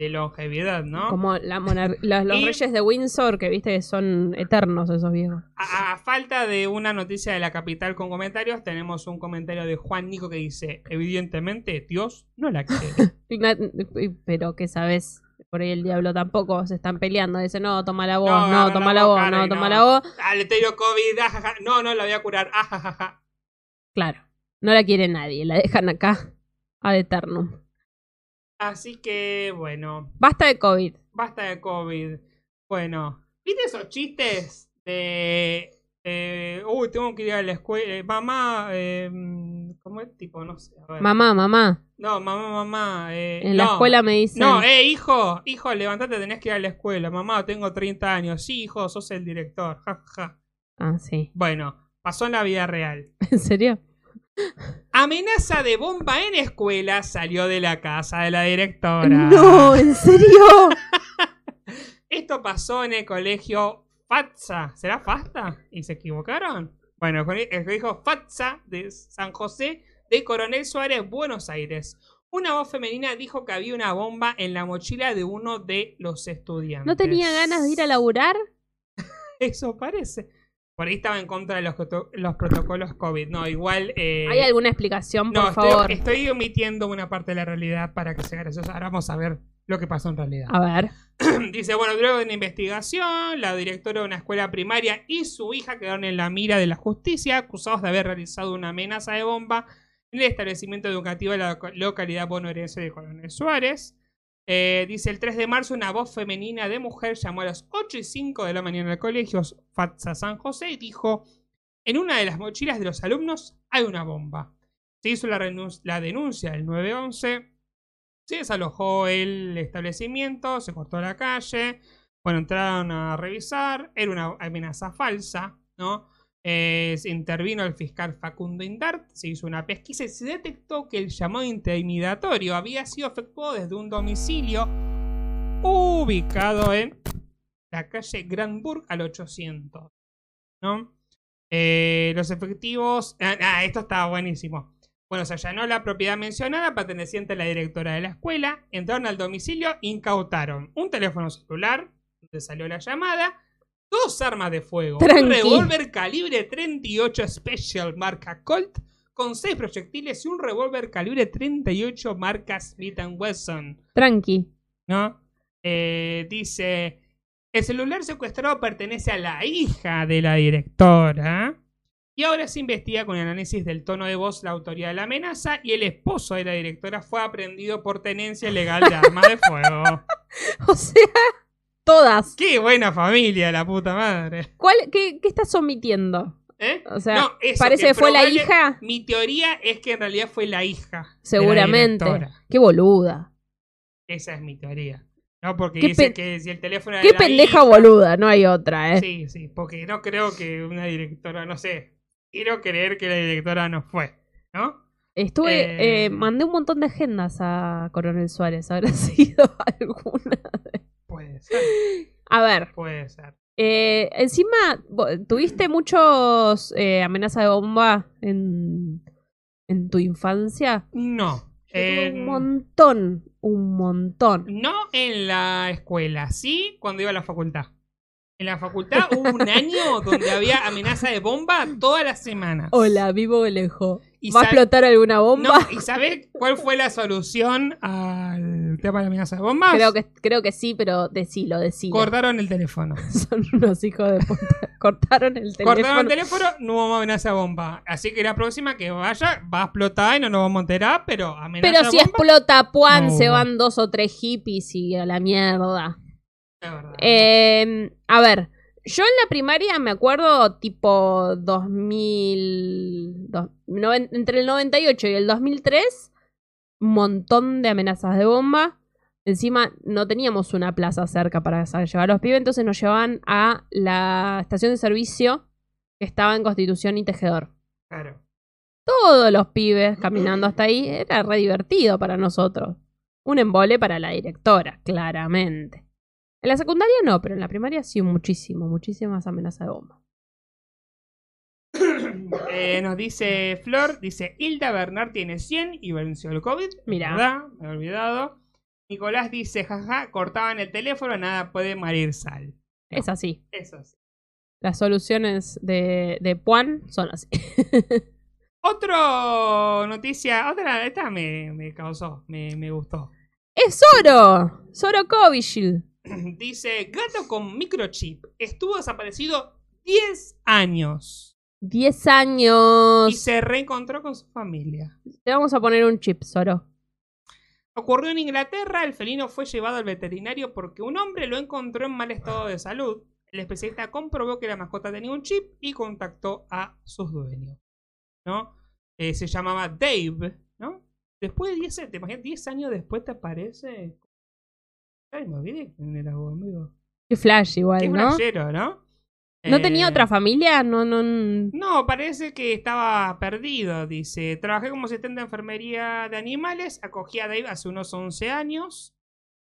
De longevidad, ¿no? Como la monar- los, Y- reyes de Windsor, que viste que son eternos esos viejos. A, a falta de una noticia de la capital con comentarios, tenemos un comentario de Juan Nico que dice, evidentemente, Dios no la quiere. Pero que sabes, por ahí el diablo tampoco se están peleando. Dice, no, toma la voz, No, toma la la voz, no, toma la voz. ah, le te dio COVID, ajaja. No, no, la voy a curar, ajajaja. Claro, no la quiere nadie, la dejan acá ad eternum. Así que, bueno, Basta de COVID. basta de COVID. Bueno, ¿viste esos chistes de... eh, uy, tengo que ir a la escuela. eh, mamá, eh, ¿cómo es? Tipo, no sé. a ver. Mamá, mamá, No, mamá, mamá. eh, en la escuela me dicen... No, eh, hijo, hijo, levantate, tenés que ir a la escuela. Mamá, tengo 30 años. Sí, hijo, sos el director. Ja, ja. Ah, sí. Bueno, pasó en la vida real. ¿En serio? Amenaza de bomba en escuela salió de la casa de la directora. No, ¿en serio? Esto pasó en el colegio FATSA. ¿Será FASTA? ¿Y se equivocaron? Bueno, el el colegio FATSA de San José de Coronel Suárez, Buenos Aires. Una voz femenina dijo que había una bomba en la mochila de uno de los estudiantes. ¿No tenía ganas de ir a laburar? Eso parece. Por ahí estaba en contra de los, los protocolos COVID. No, igual. eh, ¿Hay alguna explicación, por no, favor? estoy, estoy omitiendo una parte de la realidad para que sea gracioso. Ahora vamos a ver lo que pasó en realidad. A ver. Dice, bueno, luego de una investigación, la directora de una escuela primaria y su hija quedaron en la mira de la justicia, acusados de haber realizado una amenaza de bomba en el establecimiento educativo de la loca- localidad bonaerense de Coronel Suárez. Eh, dice, el 3 de marzo una voz femenina de mujer llamó a las 8 y 5 de la mañana al colegio FATSA San José y dijo, en una de las mochilas de los alumnos hay una bomba. Se hizo la, la denuncia del 911, se desalojó el establecimiento, se cortó la calle, bueno, entraron a revisar, era una amenaza falsa, ¿no? Eh, intervino el fiscal Facundo Indart, se hizo una pesquisa y se detectó que el llamado intimidatorio había sido efectuado desde un domicilio ubicado en la calle Grandburg al 800, ¿no? Eh, los efectivos... Ah, ah, esto estaba buenísimo. Bueno, se allanó la propiedad mencionada perteneciente a la directora de la escuela, entraron al domicilio, incautaron un teléfono celular, donde salió la llamada, dos armas de fuego, un Tranqui. revólver calibre 38 Special marca Colt, con seis proyectiles y un revólver calibre 38 marca Smith Wesson. Tranqui. ¿no? Eh, dice, el celular secuestrado pertenece a la hija de la directora. Y ahora se investiga con el análisis del tono de voz la autoría de la amenaza y el esposo de la directora fue aprendido por tenencia ilegal de armas de fuego. O sea, todas. ¡Qué buena familia, la puta madre! ¿Cuál, qué, qué estás omitiendo? ¿Eh? O sea, No, eso, parece que fue la hija. Mi teoría es que en realidad fue la hija. de la Seguramente. Qué boluda. Esa es mi teoría. No, porque dice que si el teléfono era Qué de la pendeja hija- boluda, no hay otra, ¿eh? Sí, sí, porque no creo que una directora, no sé. Quiero creer que la directora no fue, ¿no? Estuve, Eh, eh, mandé un montón de agendas a Coronel Suárez, habrá sido alguna. Puede ser, A ver, puede ser. eh, encima, ¿tuviste muchos eh, amenazas de bomba en, en tu infancia? No. En- un montón, un montón. No en la escuela, sí cuando iba a la facultad. En la facultad hubo un año donde había amenaza de bomba todas las semanas. Hola, vivo lejos. Y ¿Va a explotar alguna bomba? No, ¿y sabés cuál fue la solución al tema de la amenaza de bombas? Creo que, creo que sí, pero decilo, decilo. Cortaron el teléfono. Son unos hijos de puta. Cortaron el teléfono. Cortaron el teléfono, no hubo amenaza de bomba. Así que la próxima que vaya va a explotar y no nos vamos a enterar, pero amenaza Pero si bomba. explota Puan, No se van dos o tres hippies y a la mierda. Es verdad. Eh, a ver, yo en la primaria me acuerdo tipo 2000... dos- noven- entre el 98 y el 2003, un montón de amenazas de bomba. Encima no teníamos una plaza cerca para llevar a los pibes, entonces nos llevaban a la estación de servicio que estaba en Constitución y Tejedor. Claro. Todos los pibes caminando hasta ahí era re divertido para nosotros. Un embole para la directora, claramente. En la secundaria no, pero en la primaria sí, muchísimo, muchísimas amenazas de bomba. Eh, nos dice Flor, dice Hilda Bernard tiene 100 y venció el COVID. Mira. ¿Verdad? Me he olvidado. Nicolás dice, jaja, cortaban el teléfono, nada puede marir sal. Es así. Eso sí. Las soluciones de, de Puan son así. Otro noticia, otra, esta me, me causó, me, me gustó. ¡Es Zoro! Zoro Covishield. Dice, gato con microchip estuvo desaparecido 10 años 10 y años. se reencontró con su familia. Te vamos a poner un chip, Zoro. Ocurrió en Inglaterra, el felino fue llevado al veterinario porque un hombre lo encontró en mal estado de salud. El especialista comprobó que la mascota tenía un chip y contactó a sus dueños. ¿No? Eh, se llamaba Dave, ¿no? Después de 10, ¿te imaginas? 10 años después te aparece. Ay, me olvidé quién era vos, amigo. Qué flash igual, ¿no? flashero, ¿no? ¿No tenía Eh, otra familia? No, no. No, parece que estaba perdido, dice. Trabajé como asistente de enfermería de animales, acogí a Dave hace unos 11 años.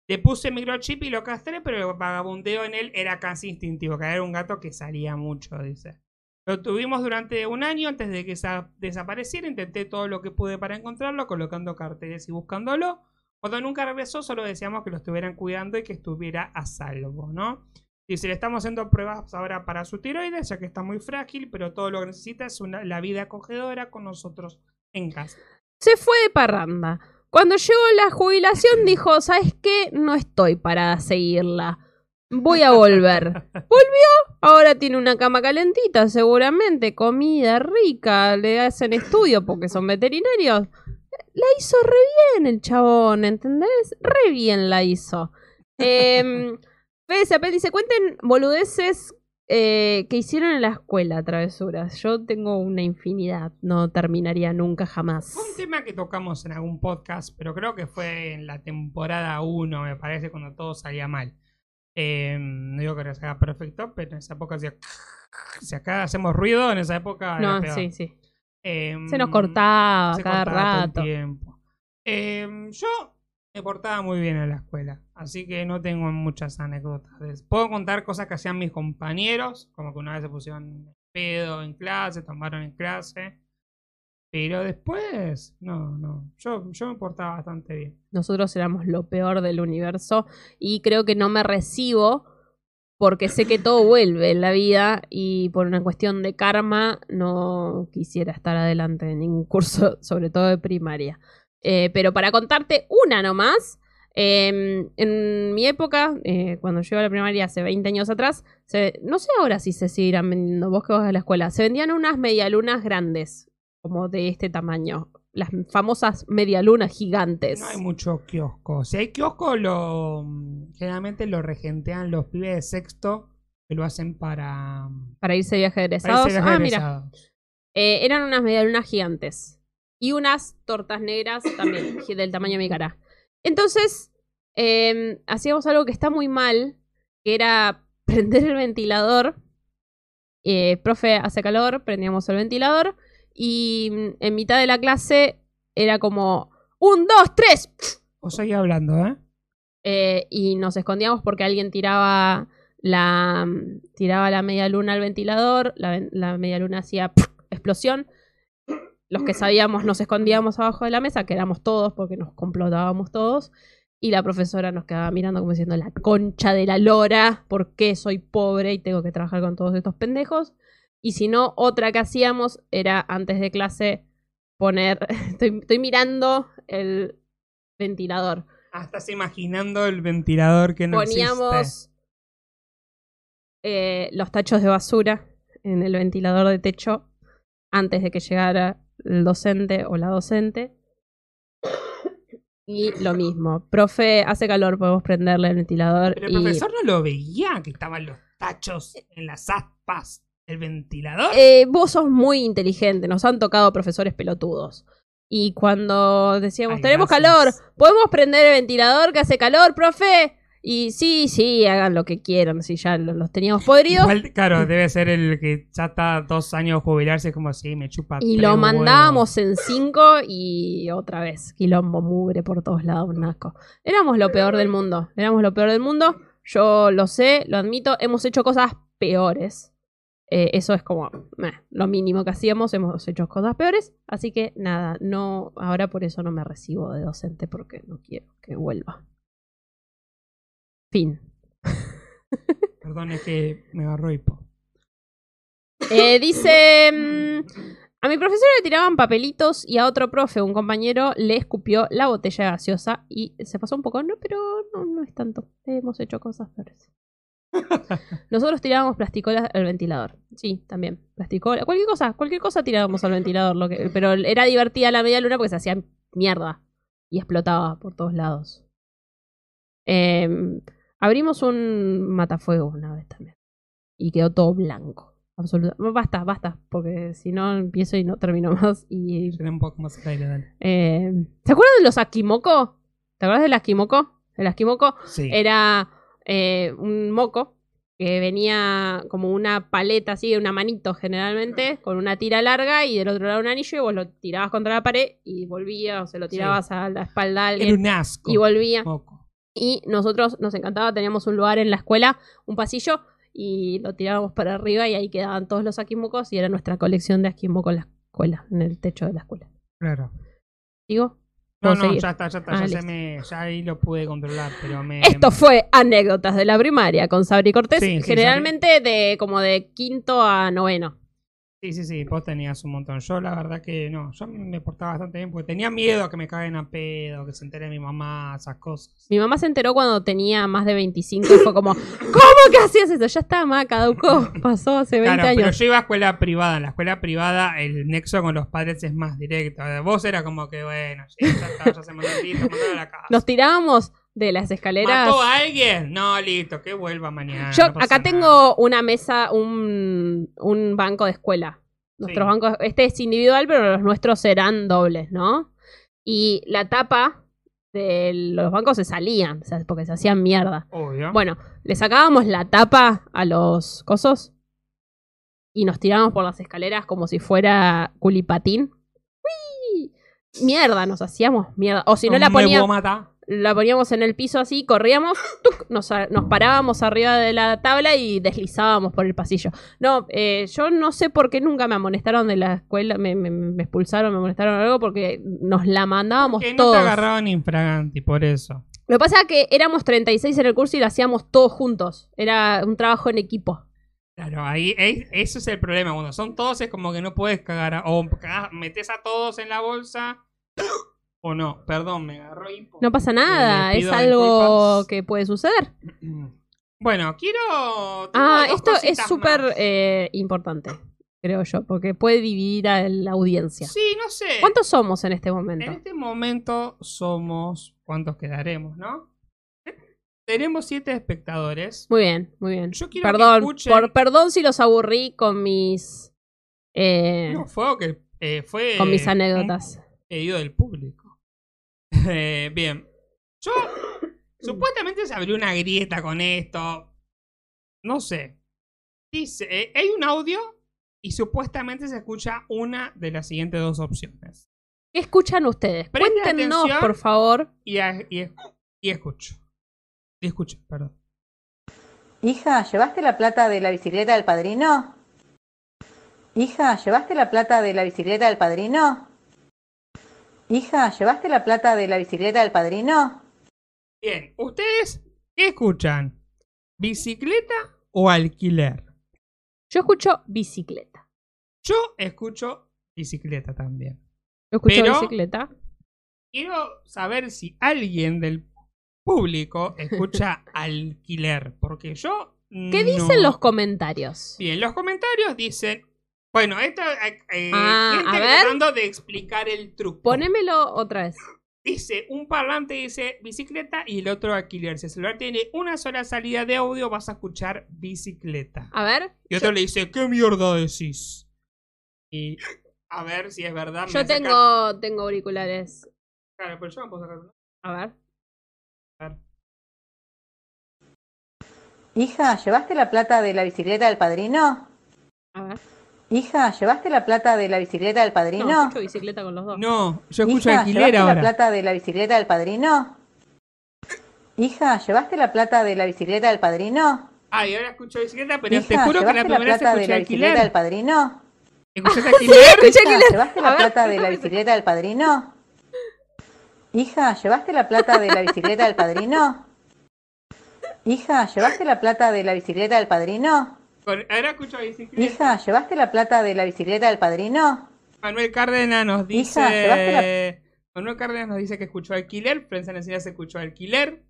Le puse microchip y lo castré, pero el vagabundeo en él era casi instintivo, que era un gato que salía mucho, dice. Lo tuvimos durante un año antes de que sa- desapareciera. Intenté todo lo que pude para encontrarlo, colocando carteles y buscándolo. Cuando nunca regresó, solo deseamos que lo estuvieran cuidando y que estuviera a salvo, ¿no? Dice, le estamos haciendo pruebas ahora para su tiroides, ya que está muy frágil, pero todo lo que necesita es una, la vida acogedora con nosotros en casa. Se fue de parranda. Cuando llegó la jubilación dijo, ¿sabes qué? No estoy para seguirla. Voy a volver. Volvió, ahora tiene una cama calentita, seguramente, comida rica, le hacen estudio porque son veterinarios. La hizo re bien el chabón, ¿entendés? Re bien la hizo. Eh, Fede Zapel dice, cuenten boludeces eh, que hicieron en la escuela, travesuras. Yo tengo una infinidad, no terminaría nunca jamás. Fue un tema que tocamos en algún podcast, pero creo que fue en la temporada 1, me parece, cuando todo salía mal. Eh, no digo que no se haga perfecto, pero en esa época hacía... Si acá hacemos ruido, en esa época No, sí, sí. Eh, Se nos cortaba se cada cortaba rato. tiempo. Eh, yo me portaba muy bien en la escuela, así que no tengo muchas anécdotas. Puedo contar cosas que hacían mis compañeros, como que una vez se pusieron pedo en clase, tomaron en clase. Pero después, no, no. Yo, yo me portaba bastante bien. Nosotros éramos lo peor del universo y creo que no me recibo porque sé que todo vuelve en la vida y por una cuestión de karma no quisiera estar adelante en ningún curso, sobre todo de primaria. Eh, pero para contarte una nomás, eh, en mi época, eh, cuando yo iba a la primaria hace 20 años atrás, se- no sé ahora si se seguirán vendiendo, vos que vas a la escuela, se vendían unas medialunas grandes, como de este tamaño, las famosas medialunas gigantes. No hay mucho kiosco. Si hay kiosco, lo, generalmente lo regentean los pibes de sexto que lo hacen para, Para irse de viaje para egresados. irse de ah, mira. Eh, eran unas medialunas gigantes. Y unas tortas negras también, del tamaño de mi cara. Entonces, eh, hacíamos algo que está muy mal, que era prender el ventilador. Eh, profe hace calor, prendíamos el ventilador y mm, en mitad de la clase era como un, dos, tres Os seguí hablando, ¿eh? eh, y nos escondíamos porque alguien tiraba la tiraba la media luna al ventilador, la, la media luna hacía explosión. Los que sabíamos nos escondíamos abajo de la mesa, que éramos todos porque nos complotábamos todos. Y la profesora nos quedaba mirando como diciendo, la concha de la lora, ¿por qué soy pobre y tengo que trabajar con todos estos pendejos? Y si no, otra que hacíamos era antes de clase poner, estoy, estoy mirando el ventilador. Ah, estás imaginando el ventilador que no existe. Poníamos eh, los tachos de basura en el ventilador de techo antes de que llegara el docente o la docente. Y lo mismo, profe, hace calor, podemos prenderle el ventilador. Pero el y, profesor no lo veía, que estaban los tachos en las aspas del ventilador. Eh, vos sos muy inteligente, nos han tocado profesores pelotudos. Y cuando decíamos, Ay, tenemos gracias. calor, ¿podemos prender el ventilador que hace calor, profe? Y sí, sí, hagan lo que quieran, si ya lo- los teníamos podridos. Igual, claro, debe ser el que ya está dos años jubilarse, como así, me chupa. Y lo huevos. mandábamos en cinco y otra vez, quilombo, mugre por todos lados, un asco. Éramos lo peor del mundo, éramos lo peor del mundo. Yo lo sé, lo admito, hemos hecho cosas peores. Eh, eso es como meh, lo mínimo que hacíamos, hemos hecho cosas peores. Así que nada, no, ahora por eso no me recibo de docente porque no quiero que vuelva. Fin. Perdón, es que me agarró hipo. Eh, dice. mm, a mi profesora le tiraban papelitos y a otro profe, un compañero, le escupió la botella gaseosa y se pasó un poco, no, pero no, no es tanto. Hemos hecho cosas peores. Nosotros tirábamos plasticolas al ventilador. Sí, también. Plasticola. Cualquier cosa, cualquier cosa tirábamos al ventilador. Lo que, pero era divertida la media luna porque se hacía mierda y explotaba por todos lados. Em, abrimos un matafuego una vez también. Y quedó todo blanco. Absolutamente. Basta, basta. Porque si no empiezo y no termino más. Y un poco más aire, dale. eh, ¿Se acuerdan de los Akimoko? ¿Te acuerdas del Akimoko? El Akimoko Sí. era eh, un moco que venía como una paleta así, una manito generalmente, con una tira larga y del otro lado un anillo y vos lo tirabas contra la pared y volvía o se lo tirabas a la espalda a Era alguien un asco. y volvía. Moco. Y nosotros nos encantaba, teníamos un lugar en la escuela, un pasillo, y lo tirábamos para arriba y ahí quedaban todos los Akimokos y era nuestra colección de Akimoko en la escuela, en el techo de la escuela. Claro. ¿Digo? No, ¿Puedo no, seguir? ya está, ya está. Ah, ya, se me, ya ahí lo pude controlar, pero me. Esto fue anécdotas de la primaria con Sabri Cortés, Sí, sí, generalmente de como de quinto a noveno. Sí, sí, sí, vos tenías un montón. Yo la verdad que no, yo me portaba bastante bien porque tenía miedo a que me caguen a pedo, que se entere mi mamá, esas cosas. Mi mamá se enteró cuando tenía más de 25 y fue como, ¿cómo que hacías eso? Ya está, ma, caducó, pasó hace 20 Claro, pero yo iba a escuela privada. En la escuela privada el nexo con los padres es más directo. Vos era como que, bueno, ya está, ya se mandó el listo, mandó a la casa. Nos tirábamos de las escaleras. ¿Mató a alguien? No, listo, que vuelva mañana. Yo no acá nada. tengo una mesa, un, un banco de escuela. Nuestros Sí. bancos, este es individual, pero los nuestros serán dobles, ¿no? Y la tapa de los bancos se salían, o sea, porque se hacían mierda. Obvio. Bueno, le sacábamos la tapa a los cosos y nos tirábamos por las escaleras como si fuera culipatín. ¡Uy! Mierda, nos hacíamos mierda. O si no la poníamos. La poníamos en el piso así, corríamos, ¡tuc! nos, nos parábamos arriba de la tabla y deslizábamos por el pasillo. No, eh, yo no sé por qué nunca me amonestaron de la escuela, me, me- me expulsaron, me amonestaron algo, porque nos la mandábamos Que no te agarraban infraganti, por eso. Lo que pasa es que éramos 36 en el curso y lo hacíamos todos juntos. Era un trabajo en equipo. Claro, ahí es- eso es el problema. Cuando son todos es como que no puedes cagar. a- o cagás- metes a todos en la bolsa. O no, perdón, me agarró. No pasa nada, Les es algo disculpas. que puede suceder. Bueno, quiero. tengo Ah, dos esto es cositas súper más. eh, importante, creo yo, porque puede dividir a la audiencia. Sí, no sé. ¿Cuántos somos en este En momento? este momento somos. ¿Cuántos quedaremos, no? Tenemos siete espectadores. Muy bien, muy bien. Yo quiero que Perdón, escuchen- por, perdón si los aburrí con mis eh, No, fue que eh, fue. con mis un anécdotas. pedido del público. Eh, bien. Yo Supuestamente se abrió una grieta con esto. No sé. Dice, eh, hay un audio y supuestamente se escucha una de las siguientes dos opciones. ¿Qué escuchan ustedes? Presten Cuéntenos, atención. por favor. Y, a- y, es- y escucho. Y escucho, perdón. Hija, ¿llevaste la plata de la bicicleta del padrino? Hija, ¿llevaste la plata de la bicicleta del padrino? Hija, ¿llevaste la plata de la bicicleta del padrino? Bien, ¿ustedes qué escuchan? ¿Bicicleta o alquiler? Yo escucho bicicleta. Yo escucho bicicleta también. Yo escucho Pero- bicicleta. Quiero saber si alguien del público escucha alquiler, porque yo... ¿Qué dicen los comentarios? Bien, los comentarios dicen... Bueno, esto... eh, eh, Ah, gente a ver. tratando de explicar el truco. Ponémelo otra vez. Dice, un parlante dice bicicleta y el otro alquiler. Si el celular tiene una sola salida de audio, vas a escuchar bicicleta. A ver. Y otro le dice, ¿qué mierda decís? Y a ver si es verdad. Yo saca- tengo, tengo auriculares. Claro, pero yo me puedo sacar uno. A ver. A ver. Hija, ¿llevaste la plata de la bicicleta del padrino? A ver. Hija, ¿llevaste la plata de la bicicleta del No, padrino? escucho bicicleta con los dos. No, yo escucho Hija, alquiler ¿llevaste la plata de la bicicleta del padrino? Hija, ¿llevaste la plata de la bicicleta del padrino? Ah, y ahora escucho bicicleta, pero te Hija, juro que la ¿llevaste la primera vez plata de la bicicleta del padrino? ¿Escuchaste alquiler? Escuché Hija, alquiler. ¿llevaste la ver. plata de la bicicleta del padrino? Hija, ¿llevaste la plata de la bicicleta del padrino? Hija, ¿llevaste la plata de la bicicleta del padrino? Con- Ahora escucho bicicleta. Hija, ¿llevaste la plata de la bicicleta del padrino? Manuel Cárdenas nos dice. Hija, ¿llevaste Manuel Cárdenas nos dice que escuchó alquiler. Prensa Nacional se escuchó alquiler.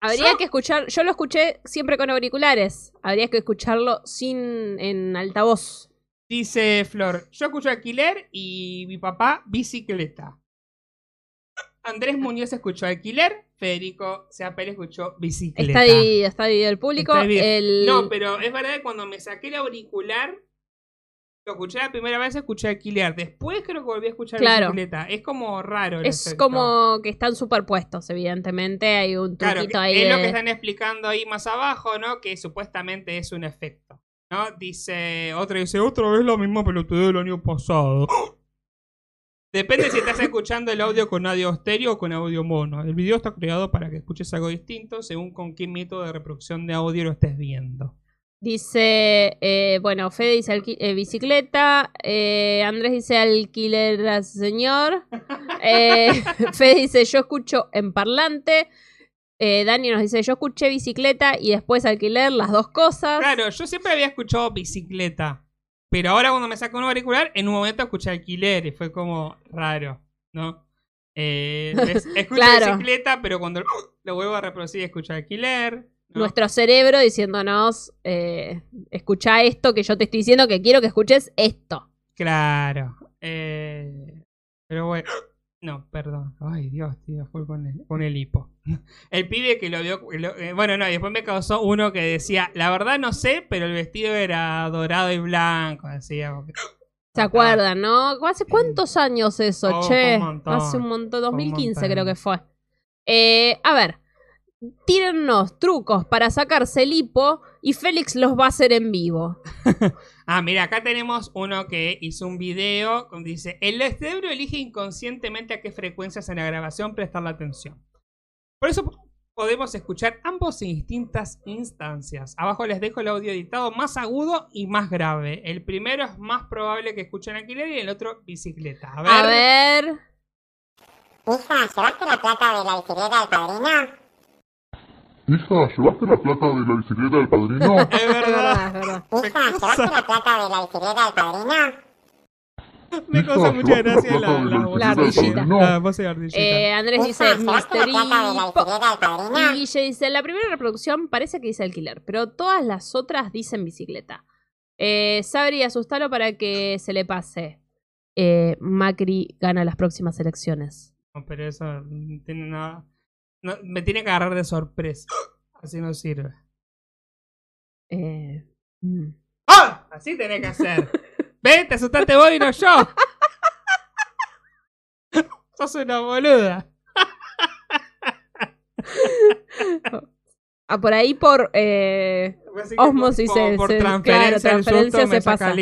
Habría Yo- que escuchar. Yo lo escuché siempre con auriculares. Habría que escucharlo sin en altavoz. Dice Flor, yo escucho alquiler y mi papá bicicleta. Andrés Muñoz escuchó alquiler, Federico Seapel escuchó bicicleta. Está dividido, está el público. El... No, pero es verdad que cuando me saqué el auricular, lo escuché la primera vez, escuché alquiler. Después creo que volví a escuchar Claro. bicicleta. Es como raro. el es efecto. como que están superpuestos, evidentemente. Hay un Claro, truquito que ahí es lo que están explicando ahí más abajo, ¿no? Que supuestamente es un efecto. ¿No? Dice, otro dice, otra vez la misma pelotudez del año pasado. Depende si estás escuchando el audio con audio estéreo o con audio mono. El video está creado para que escuches algo distinto según con qué método de reproducción de audio lo estés viendo. Dice, eh, bueno, Fede dice eh, bicicleta, eh, Andrés dice alquiler al señor, eh, Fede dice yo escucho en parlante, Dani nos dice yo escuché bicicleta y después alquiler, las dos cosas. Claro, yo siempre había escuchado bicicleta. Pero ahora cuando me saco un auricular, en un momento escuché alquiler y fue como raro, ¿no? Eh, es- escucho Claro. bicicleta, pero cuando lo, lo vuelvo a reproducir escucho alquiler. ¿no? Nuestro cerebro diciéndonos, eh, escucha esto que yo te estoy diciendo que quiero que escuches esto. Claro. Eh, pero bueno. No, perdón. Ay, Dios, tío, fue con el, con el hipo. El pibe que lo vio. lo- eh, bueno, no, y después me causó uno que decía: La verdad no sé, pero el vestido era dorado y blanco. Decía. porque- ¿Se acuerdan, no? ¿Hace cuántos años eso, Oh, che? un montón. Hace un montón, Fue un 2015 montón. creo que fue. Eh, a ver, tírennos trucos para sacarse el hipo y Félix los va a hacer en vivo. Ah, mira, acá tenemos uno que hizo un video donde dice: El cerebro elige inconscientemente a qué frecuencias en la grabación prestarle atención. Por eso podemos escuchar ambos en distintas instancias. Abajo les dejo el audio editado más agudo y más grave. El primero es más probable que escuchen alquiler y el otro bicicleta. A ver. A ver. Hija, ¿llevaste la plata de la bicicleta del padrino? Hija, ¿llevaste la plata de la bicicleta del padrino? Es verdad. es verdad. Hija, ¿llevaste la plata de la bicicleta del padrino? Me causa mucha ¿llevaste gracia la la, de la, la voz. Ardillita. La voz de ardillita. Eh, Andrés dice Hija, ¿llevaste Mr. la plata de la Hipo. bicicleta del Y? Guille dice, la primera reproducción parece que dice alquiler, pero todas las otras dicen bicicleta. Eh, Sabri, asustalo para que se le pase. Eh, Macri gana las próximas elecciones. No, pero eso no tiene nada. No, me tiene que agarrar de sorpresa. Así no sirve. Eh, mm. ¡Ah! Así tenés que hacer. ¿Ves? Te asustaste vos y no yo. Sos una boluda. Ah, por ahí por eh, osmosis se, por se- transferencia, claro, transferencia susto se pasa.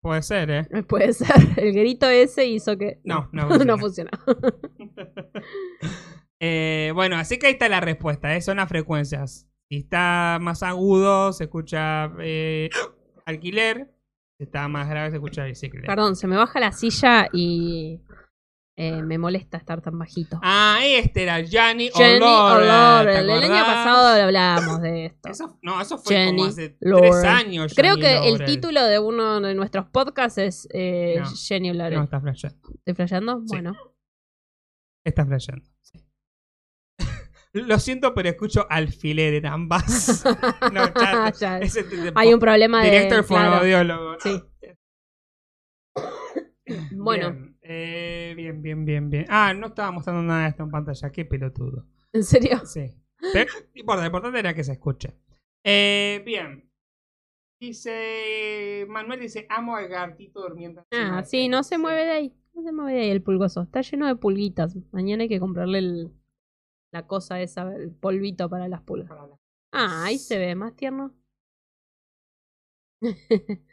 Puede ser, ¿eh? Puede ser. El grito ese hizo que. No, no no funciona. funciona. Eh, bueno, así que ahí está la respuesta, ¿eh? son las frecuencias. Si está más agudo, se escucha eh, alquiler. Si está más grave, se escucha bicicleta. Perdón, se me baja la silla y eh, me molesta estar tan bajito. Ah, este era Gianni. ¿te El año pasado hablábamos de esto. Eso- no, eso fue Jenny como hace tres años. Creo que el título de uno de nuestros podcasts es eh, No. Jenny O'Laurel. No, está flasheando. ¿Estoy flasheando? Sí. Bueno. Está flasheando. sí. Lo siento, pero escucho alfiler en ambas. no, ya, de- de- Hay un problema de. Director claro. fonoaudiólogo. Sí. Bueno, Bien, eh, bien, bien, bien, bien. Ah, no estaba mostrando nada de esto en pantalla. Qué pelotudo. ¿en serio? Sí. Pero, no importa, lo importante era que se escuche. Eh, bien. Dice. Manuel dice: Amo al gatito durmiendo. Ah, sí, techo". no se mueve de ahí. No se mueve de ahí el pulgoso. Está lleno de pulguitas. Mañana hay que comprarle el- la cosa esa, el polvito para las pulgas. Ah, ahí se ve, más tierno.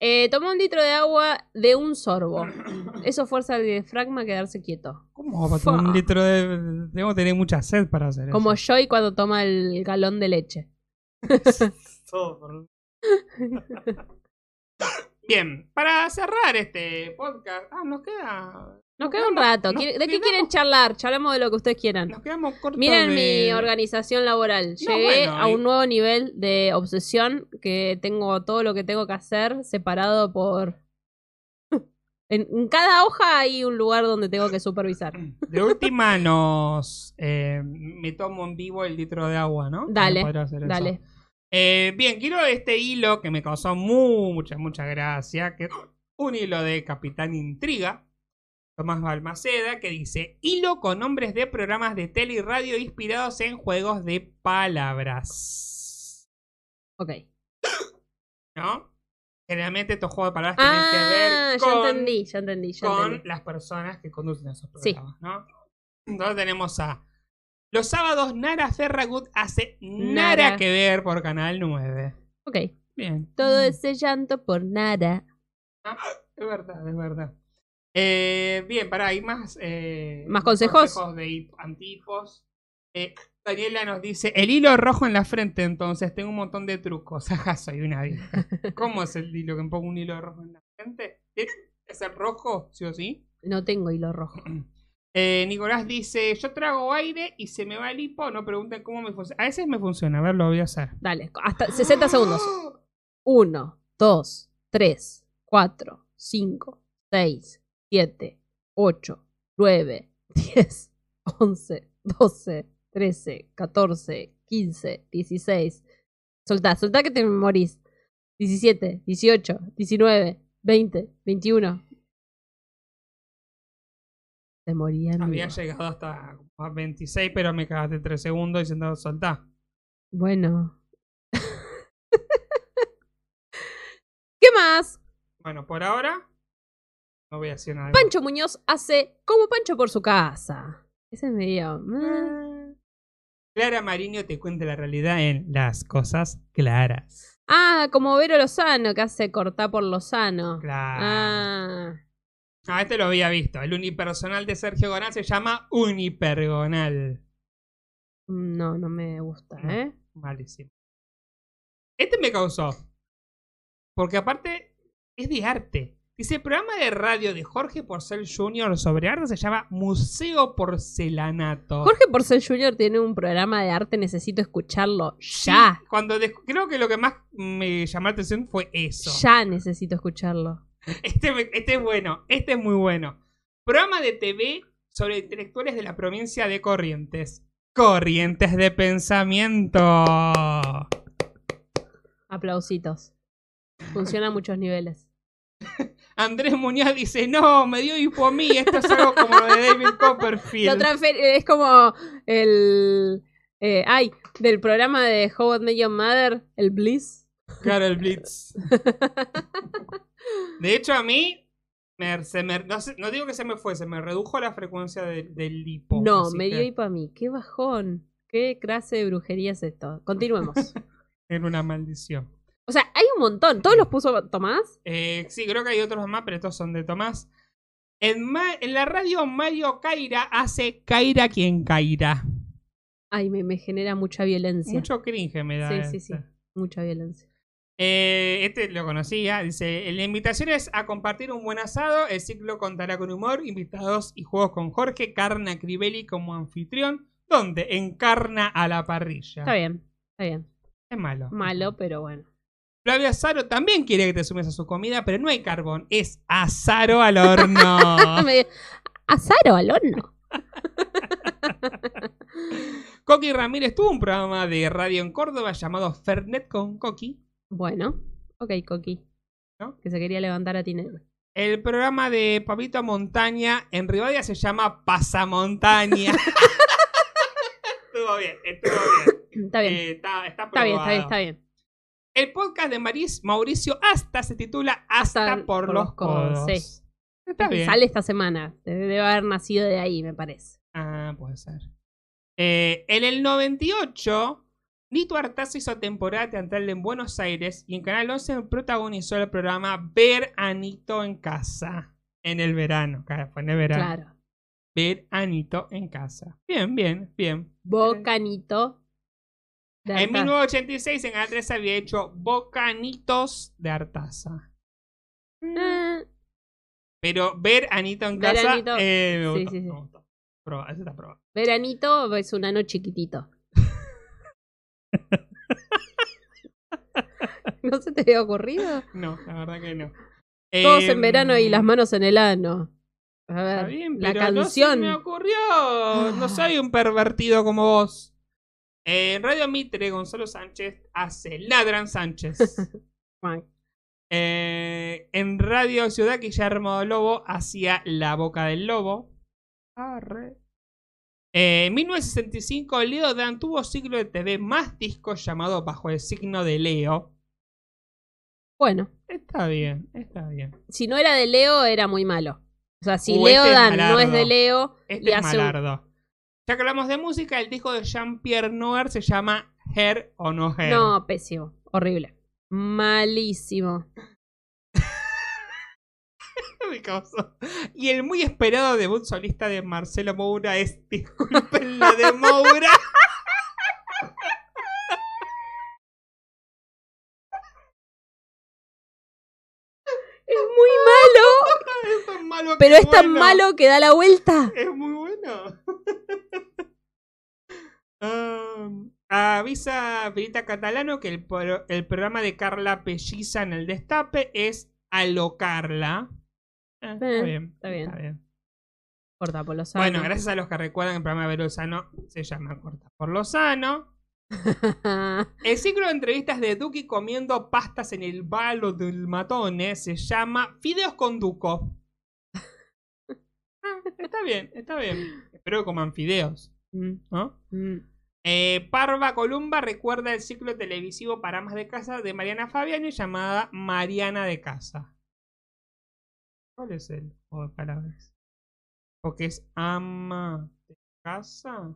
eh, toma un litro de agua de un sorbo. Eso fuerza al diafragma a quedarse quieto. ¿Cómo va a tomar un litro de.? Tengo que tener mucha sed para hacer Como eso. Joy cuando toma el galón de leche. Todo por- Bien, para cerrar este podcast. Ah, nos queda. Nos queda un rato. nos ¿Quiere- ¿De qué quieren charlar? Charlemos de lo que ustedes quieran. Nos quedamos cortos. Miren de... mi organización laboral. No, Llegué bueno, a un nuevo nivel de obsesión que tengo todo lo que tengo que hacer separado por... En, en cada hoja hay un lugar donde tengo que supervisar. De última nos. eh, me tomo en vivo el litro de agua, ¿no? Dale. Dale. Eh, bien, quiero este hilo que me causó mucha, mucha gracia. Que un hilo de Capitán Intriga. Tomás Balmaceda, que dice: Hilo con nombres de programas de tele y radio inspirados en juegos de palabras. Ok. ¿No? Generalmente estos juegos de palabras tienen Ah, que ver ya con, entendí, ya entendí, ya con entendí. las personas que conducen esos Sí. programas, ¿no? Entonces tenemos a los sábados Nara Ferragut hace nada Nara. que ver por Canal 9. Ok. Bien. Todo Mm. ese llanto por nada. Es verdad, es verdad. Eh, bien, pará, hay más. eh, ¿Más consejos? de hip- antipos. Eh, Daniela nos dice: el hilo rojo en la frente, entonces tengo un montón de trucos. Ajá, soy una vieja. ¿Cómo es el hilo que me pongo un hilo rojo en la frente? ¿Es es el rojo, sí o sí? No tengo hilo rojo. Eh, Nicolás dice: Yo trago aire y se me va el hipo. No pregunten cómo me funciona. A veces me funciona, a ver, lo voy a hacer. Dale, hasta 60 segundos. 1, 2, 3, 4, 5, 6, 7, 8, 9, 10, 11, 12, 13, 14, 15, 16. Soltá, soltá que te morís. 17, 18, 19, 20, 21. Te morí, amigo. Había llegado hasta a 26, pero me cagaste 3 segundos diciendo soltá. Bueno. ¿Qué más? Bueno, por ahora no voy a decir nada. Pancho Muñoz hace como Pancho por su casa. Ese es medio. mm. Ah. Clara Mariño te cuenta la realidad en Las Cosas Claras. Ah, como Vero Lozano, que hace cortar por Lozano. Claro. Ah. Ah, este lo había visto. El unipersonal de Sergio Gonal se llama Unipergonal. No, no me gusta. ¿eh? Malísimo. Este me causó. Porque aparte es de arte. Dice, el programa de radio de Jorge Porcel Jr. sobre arte se llama Museo Porcelanato. Jorge Porcel Jr. tiene un programa de arte, necesito escucharlo. Sí, Ya. cuando creo que lo que más me llamó la atención fue eso. Ya necesito escucharlo. Este, este es bueno, este es muy bueno. Programa de TV sobre intelectuales de la provincia de Corrientes. Corrientes de pensamiento. Aplausitos. Funciona a muchos niveles. Andrés Muñoz dice, no, me dio hipo a mí, esto es algo como lo de David Copperfield. Es como el. eh, ay, del programa de How I Met Your Mother, el Bliss. Carol Blitz. De hecho, a mí, me- se me- no, sé- no digo que se me fue, se me redujo la frecuencia de- del hipo. No, me dio que- hipo a mí. Qué bajón. ¿Qué clase de brujería es esto? Continuemos. Era una maldición. O sea, hay un montón. ¿Todos los puso Tomás? Eh, sí, creo que hay otros más, pero estos son de Tomás. En, la radio Mario Caira hace Caira quien Caira. Ay, me, me genera mucha violencia. Mucho cringe me da. Sí, sí, sí. Mucha violencia. Eh, este lo conocía. Dice: La invitación es a compartir un buen asado. El ciclo contará con humor, invitados y juegos con Jorge Carna Crivelli como anfitrión, donde encarna a la parrilla. Está bien, está bien. Es malo. Malo, pero bueno. Flavia Azaro también quiere que te sumes a su comida, pero no hay carbón, es azaro al horno. Azaro al horno. Coqui Ramírez tuvo un programa de radio en Córdoba llamado Fernet con Coqui. Bueno, ok, Coqui. ¿No? Que se quería levantar a Tinelli. El programa de Papito Montaña en Rivadia se llama Pasamontaña. estuvo bien, estuvo bien. Está bien. Eh, está, está está bien, está bien, está bien. El podcast de Maris, Mauricio Hasta se titula Hasta, Hasta por, los codos. sí. Está bien. Sale esta semana. Debe debe haber nacido de ahí, me parece. Ah, puede ser. Eh, en el 98, Nito Artazo hizo temporada teatral en Buenos Aires y en Canal 11 protagonizó el programa Ver a Nito en casa. En el verano, claro, fue en el verano. Claro. Ver a Nito en casa. Bien, bien, bien. Bocanito. De En Artaza. 1986 en Canal 13 había hecho Bocanitos de Artaza. Ah, Pero ver a Nito en casa eh, me sí, gustó, sí, sí. me gustó. Proba, ese está probado. veranito es un ano chiquitito. ¿No se te había ocurrido? No, la verdad que no. Todos en Em, verano y las manos en el ano. A Está ver, bien, la pero no se canción. me ocurrió. No soy un pervertido como vos. En Radio Mitre, Gonzalo Sánchez hace Ladran Sánchez. Eh, en Radio Ciudad, Guillermo Lobo hacía La Boca del Lobo. Arre. Eh, en 1965, Leo Dan tuvo ciclo de TV más discos llamado Bajo el signo de Leo. Bueno, Está bien, está bien. si no era de Leo, era muy malo. O sea, si Uh, Leo este es Dan no es de Leo, Este le es hace un-. Ya que hablamos de música, el disco de Jean-Pierre Noir se llama Her o No Her. No, pésimo. Horrible. Malísimo. Me causó. Y el muy esperado debut solista de Marcelo Moura es Disculpen la de Moura. Es muy malo. es tan malo que Pero es tan bueno. malo que da la vuelta. Es muy bueno. Um, avisa Pirita Catalano que el, pro- el programa de Carla Pelliza en el Destape es Alocarla. Eh, está Eh, bien, está bien. Está bien. Corta por los años. Bueno, gracias a los que recuerdan que el programa de Verosano se llama Corta por Lozano. El ciclo de entrevistas de Duki comiendo pastas en el balo del matone se llama Fideos con Duco. Ah, está bien, está bien. Espero que coman fideos, Mm, ¿no? mm. Eh, Parva Columba recuerda el ciclo televisivo para amas de casa de Mariana Fabiani llamada Mariana de Casa. ¿Cuál es el juego de palabras? Porque es ama de casa.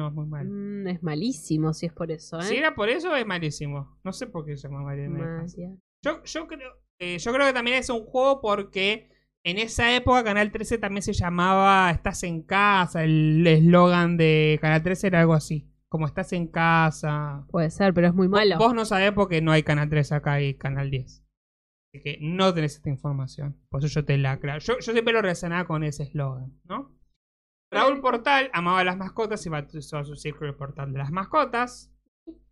No, es muy mal. Mm, es malísimo si es por eso, ¿eh? Si era por eso, es malísimo. No sé por qué se llama Casa. María. Yo, yo, creo, eh, yo creo que también es un juego porque en esa época Canal 13 también se llamaba Estás en casa. El eslogan de Canal 13 era algo así. Como estás en casa. Puede ser, pero es muy malo. Vos no sabés porque no hay Canal 13 acá y Canal 10. Así que no tenés esta información. Por eso yo te la aclaro. Yo, yo siempre lo relacionaba con ese eslogan, ¿no? Raúl Portal amaba las mascotas y bautizó a su círculo el portal de las mascotas.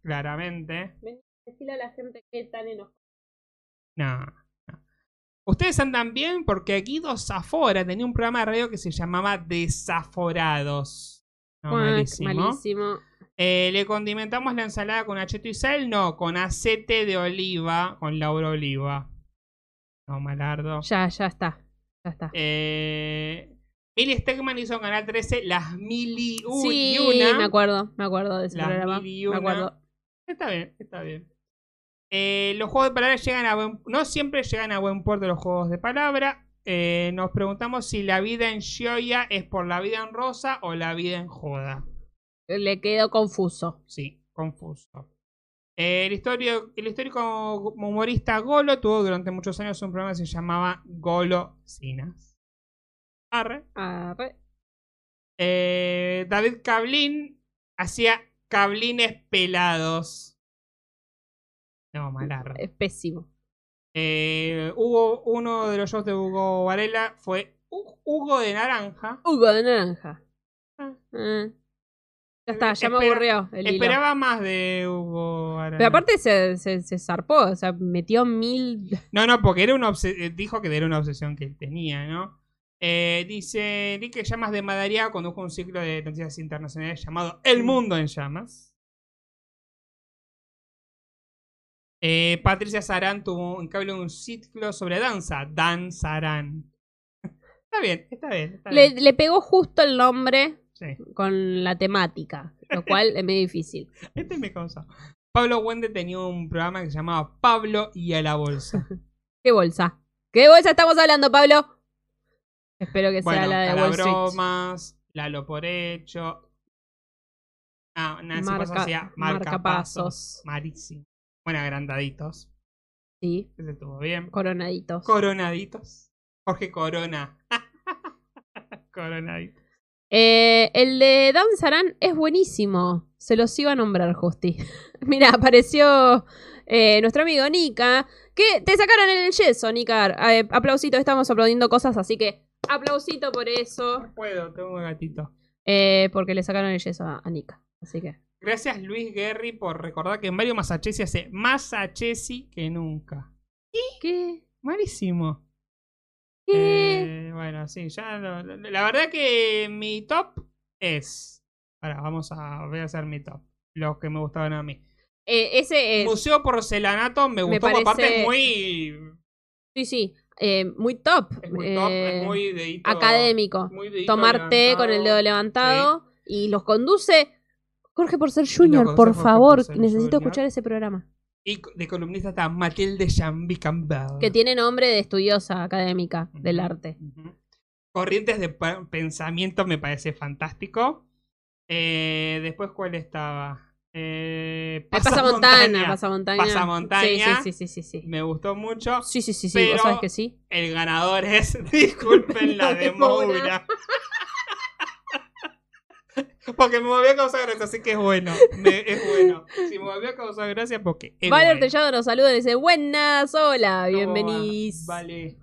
Claramente. Decirle a la gente que están enojados. No, no. Ustedes andan bien porque Guido Zafora tenía un programa de radio que se llamaba Desaforados. No, malísimo. malísimo. Eh, ¿Le condimentamos la ensalada con acheto y sal? No, con aceite de oliva, con Laura Oliva. No, malardo. Ya, ya está. Ya está. Eh, Millie Stegman hizo en Canal 13 Las Mil y un- sí, y una. me acuerdo, me acuerdo de ese Las programa. mil y Me una. acuerdo. Está bien, está bien. Eh, los juegos de palabras llegan a buen... No siempre llegan a buen puerto los juegos de palabra. Eh, nos preguntamos si la vida en Shioya es por la vida en rosa o la vida en joda. Le quedó confuso. Sí, confuso. El, historio- el histórico humorista Golo tuvo durante muchos años un programa que se llamaba Golosinas. Arre. Arre. Eh, David Cablin hacía cablines pelados. No, malar. Es pésimo. Eh, hubo uno de los shows de Hugo Varela fue Hu- Hugo de Naranja. Hugo de naranja. Ah. Eh. Ya está, ya me aburrió el hilo. Esperaba más de Hugo Varela. Pero aparte se, se, se zarpó, o sea, metió mil... No, no, porque era una obse- eh, dijo que era una obsesión que tenía, ¿no? Eh, dice Enrique Llamas de Madariaga condujo un ciclo de noticias internacionales llamado El Mundo en Llamas. Eh, Patricia Sarán tuvo en cable un ciclo sobre danza, está bien, está bien. Está Le, bien. le pegó justo el nombre Sí, con la temática, lo cual es medio difícil. este me causó. Pablo Wende tenía un programa que se llamaba Pablo y a la bolsa. ¿Qué bolsa? ¿Qué bolsa estamos hablando, Pablo? Espero que sea la de Wall Street. bromas, Lalo por hecho. Ah, Nancy Marca- hacía marcapasos. Malísimo. Bueno, agrandaditos. Sí, Ese estuvo bien. coronaditos. Coronaditos. Jorge Corona. Coronaditos. Eh, el de Dan Saran es buenísimo. Se los iba a nombrar, Justi. Mira, apareció eh, nuestro amigo Nika. Que te sacaron el yeso, Nika. Eh, aplausito, estamos aplaudiendo cosas, así que aplausito por eso. No puedo, tengo un gatito. Eh, porque le sacaron el yeso a, a Nika. Así que. Gracias Luis Guerri por recordar que Mario Masachesi hace más Chessy que nunca. ¿Qué? Malísimo. ¿Qué? Eh, bueno, sí, ya la verdad que mi top es. Ahora, vamos a. Voy a hacer mi top. Los que me gustaban a mí. Eh, ese es. Museo Porcelanato me gustó, parece- porque aparte es muy. Sí, sí. Eh, muy top. Es muy top, eh, es muy dedito. académico. muy dedito Tomar té con el dedo levantado. Y los conduce Jorge Porcel lo Jr., conduce por favor. Necesito escuchar ese programa. Y de columnista está Matilde Jambi Campbell. Que tiene nombre de estudiosa académica del arte. Corrientes de pensamiento me parece fantástico. Eh, después, ¿cuál estaba? Eh, Eh, Pasamontana, Pasamontaña. Pasamontaña. Sí, sí, sí, sí, sí. Me gustó mucho. Sí, sí, sí, sí. Pero- ¿Vos sabés que sí? El ganador es, disculpen la de Moura. Porque me volvió a causar gracia, así que es bueno. Me- es bueno. Si me volvió a causar gracia, porque es Vale bueno. Nos saluda y dice, buenas, hola, ¿Cómo bienvenís. va? Vale.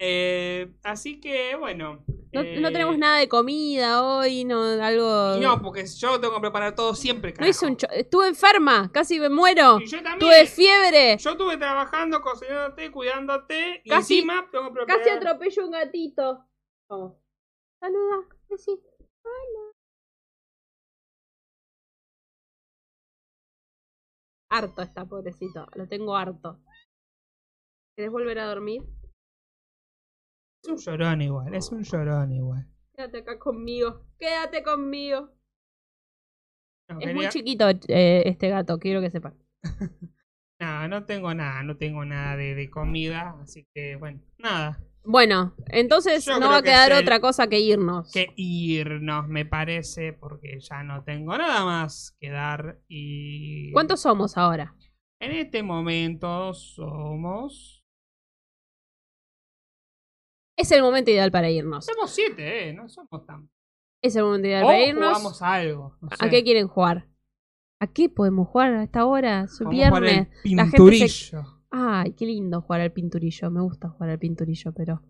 Eh, así que, bueno. No, eh, no tenemos nada de comida hoy, no, algo... y no, porque yo tengo que preparar todo siempre, No carajo. hice un cho- Estuve enferma, casi me muero. Y yo también. Tuve fiebre. Yo estuve trabajando, cocinándote, cuidándote. Y Casi- encima tengo que preparar. Casi atropello un gatito. Vamos. Saluda. Decí. Hola. Harto está, pobrecito. Lo tengo harto. ¿Querés volver a dormir? Es un llorón igual, es un llorón igual. Quédate acá conmigo. Quédate conmigo. No, Es quería- muy chiquito eh, este gato, quiero que sepan. No, no tengo nada, no tengo nada de, de comida, así que bueno, nada. Bueno, entonces Yo no va a que quedar el- otra cosa que irnos. Que irnos, me parece, porque ya no tengo nada más que dar y... ¿Cuántos somos ahora? En este momento somos... Es el momento ideal para irnos. Somos siete, ¿eh? No somos tan... Es el momento ideal O para irnos. jugamos a algo. no ¿A qué quieren jugar? ¿A qué podemos jugar a esta hora? Es viernes. La gente. Ay, qué lindo jugar al pinturillo. Me gusta jugar al pinturillo, pero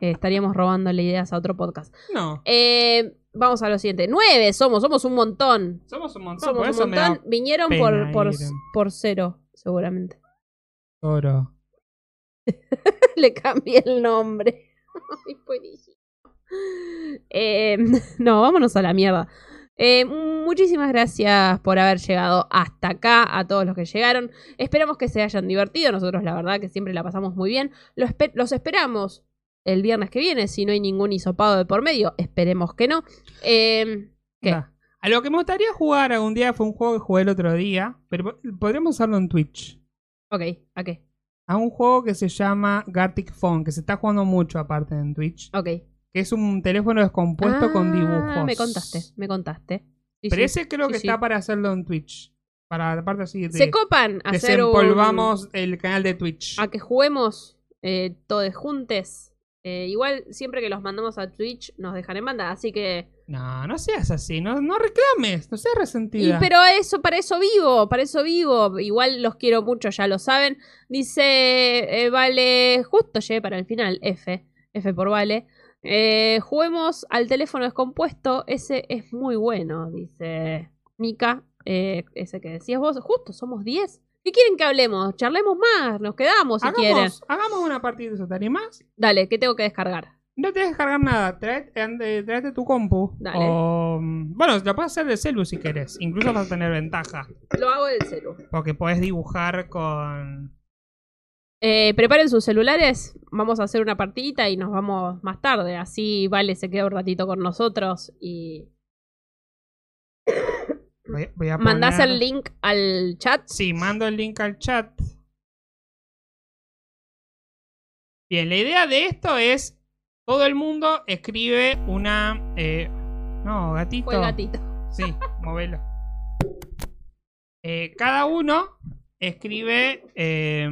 eh, estaríamos robándole ideas a otro podcast. No, Eh, vamos a lo siguiente. Nueve somos, somos un montón. somos un montón, Somos por un eso me montón. da Vinieron por, por, por cero, seguramente. oro. Le cambié el nombre. Ay, buenísimo. Eh, no, vámonos a la mierda. Eh, muchísimas gracias por haber llegado hasta acá, a todos los que llegaron. Esperamos que se hayan divertido. Nosotros, la verdad, que siempre la pasamos muy bien. Los esperamos el viernes que viene, si no hay ningún hisopado de por medio. Esperemos que no. Eh, ¿Qué? Ah, A lo que me gustaría jugar algún día fue un juego que jugué el otro día, pero po- podríamos usarlo en Twitch. ok, ¿a qué? A un juego que se llama Gartic Phone, que se está jugando mucho aparte en Twitch. Ok. Que es un teléfono descompuesto con Ah, dibujos. Me contaste, me contaste. Sí, Pero sí. ese creo Sí, que está para hacerlo en Twitch. Para aparte así de, Se copan a hacer un- desempolvamos el canal de Twitch. a que juguemos eh, todos juntes. Eh, igual, siempre que los mandamos a Twitch, nos dejan en banda, así que. No, no seas así, no, no reclames, no seas Y, resentida. pero eso, para eso vivo, para eso vivo. Igual los quiero mucho, ya lo saben. Dice, eh, vale, justo llegué para el final, F, F por vale. Eh, juguemos al teléfono descompuesto, ese es muy bueno, dice Nika, eh, ese que decías vos. Justo, somos 10. ¿Qué quieren que hablemos? Charlemos más, nos quedamos si quieren. hagamos, hagamos una partida de eso, ¿te animás? Dale, ¿qué tengo que descargar? No te dejes cargar nada, traete, ande- traete tu compu. Dale. O, bueno, lo puedes hacer de celu si querés. Incluso vas a tener ventaja. Lo hago del celu. Porque podés dibujar con. Eh, preparen sus celulares, vamos a hacer una partidita y nos vamos más tarde. Así Vale se queda un ratito con nosotros y Voy, voy a mandás poner- el link al chat. Sí, mando el link al chat. Bien, la idea de esto es. Todo el mundo escribe una. eh, no, gatito. Fue el gatito. Sí, movelo. Eh, cada uno escribe eh,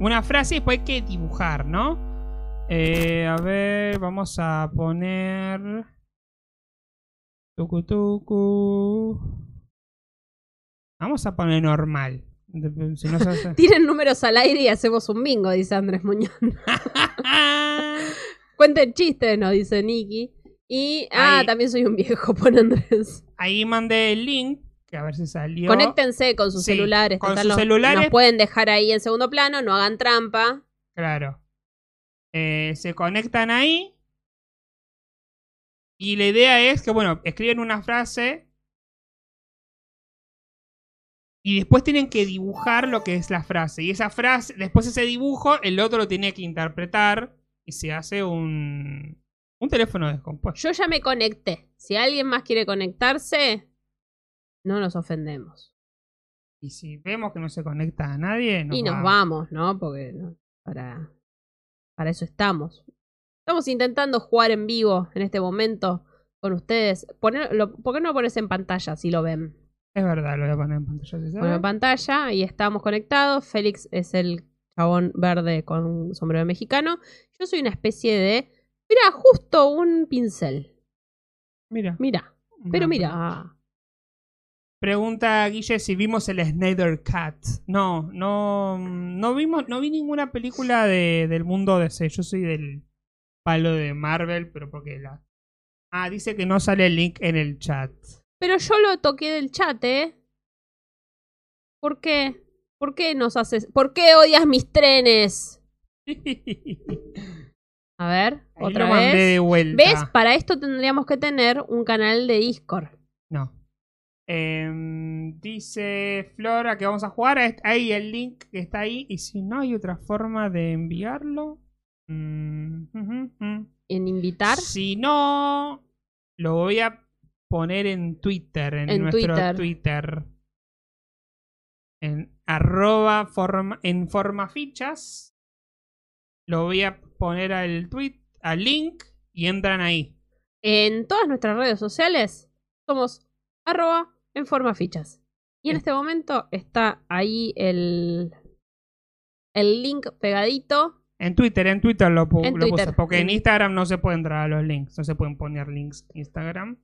una frase y después hay que dibujar, ¿no? Eh, a ver, vamos a poner. Tucu tucu. Vamos a poner normal. Si no se hace- Tiren números al aire y hacemos un bingo, dice Andrés Muñoz. Cuenten chistes, nos dice Nicky. Y, ah, Ahí. también soy un viejo, pone Andrés. Ahí mandé el link, que a ver si salió. Conéctense con sus Sí, celulares. con sus los- celulares. Nos pueden dejar ahí en segundo plano, no hagan trampa. Claro. Eh, se conectan ahí. Y la idea es que, bueno, escriben una frase. Y después tienen que dibujar lo que es la frase. Y esa frase, después ese dibujo, el otro lo tiene que interpretar. Y se hace un, un teléfono descompuesto. Yo ya me conecté. Si alguien más quiere conectarse, no nos ofendemos. Y si vemos que no se conecta a nadie, nos y nos vamos. vamos, ¿no? Porque no- para, para eso estamos. Estamos intentando jugar en vivo en este momento con ustedes. Poner, ¿Por qué no lo pones en pantalla si lo ven? Es verdad, lo voy a poner en pantalla. ¿sí en pantalla y estamos conectados. Félix es el chabón verde con sombrero mexicano. Yo soy una especie de. Mira, justo un pincel. Mira. Mira, pero mira. Pregunta Guille si vimos el Snyder Cut. No, no, no vimos, no vi ninguna película de, del mundo DC. Yo soy del palo de Marvel, pero porque la. Ah, dice que no sale el link en el chat. Pero yo lo toqué del chat, ¿eh? ¿Por qué? ¿Por qué nos haces.? ¿Por qué odias mis trenes? A ver, Ahí otra lo mandé vez. de vuelta. ¿Ves? Para esto tendríamos que tener un canal de Discord. No. Em, dice Flora que vamos a jugar. Ahí el link que está ahí. Y si no hay otra forma de enviarlo. mm. En invitar. Si no, lo voy a poner en Twitter, en, En nuestro Twitter. Twitter. En arroba forma, en forma fichas. Lo voy a poner al tweet, al link y entran ahí. En todas nuestras redes sociales somos arroba en forma fichas. Y en este momento está ahí el, el link pegadito. En Twitter, en Twitter lo, pu- En lo puse, porque en Instagram no se puede entrar a los links, no se pueden poner links en Instagram.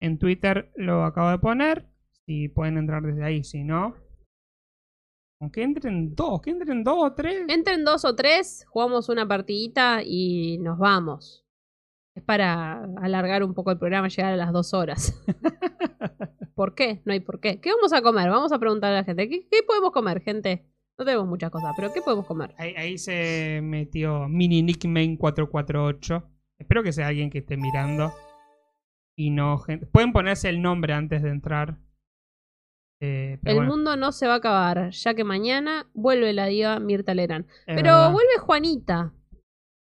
En Twitter lo acabo de poner, si pueden entrar desde ahí, si no. Aunque entren dos, que entren dos o tres. Entren dos o tres, jugamos una partidita y nos vamos. Es para alargar un poco el programa, llegar a las dos horas. ¿Por qué? No hay por qué. ¿Qué vamos a comer? Vamos a preguntar a la gente. ¿Qué, qué podemos comer, gente? No tenemos muchas cosas, pero ¿qué podemos comer? Ahí, ahí se metió Mini Nickman 448. Espero que sea alguien que esté mirando. Y no gente. Pueden ponerse el nombre antes de entrar. Eh, el bueno, mundo no se va a acabar, ya que mañana vuelve la diva Mirta Lerán. es Pero verdad. vuelve Juanita.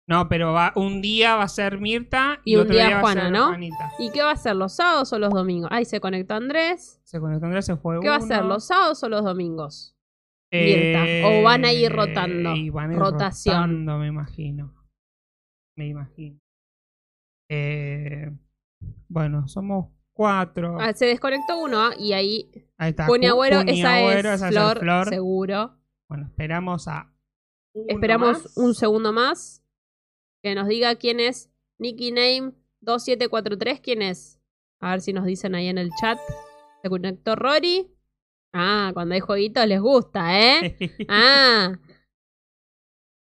No, pero va, un día va a ser Mirta y, Y un otro día día, va Juana, a ser ¿no? Juanita. ¿Y qué va a ser, los sábados o los domingos? Ahí se conectó Andrés. Se conectó Andrés, se fue ¿Qué va a ser, los sábados o los domingos? Mirta? ¿O van a ir rotando? y van a ir Rotación. rotando, me imagino. Me imagino. Eh, bueno, somos 4. Ah, se desconectó uno ah, y ahí Ahí está. Pone Cu- Agüero, esa Agüero, es esa Flor, Flor. seguro. Bueno, esperamos a. Esperamos más. un segundo más. Que nos diga quién es Nicky Name 2743. ¿Quién es? A ver si nos dicen ahí en el chat. Se conectó Rory. Ah, cuando hay jueguitos les gusta, ¿eh? Ah,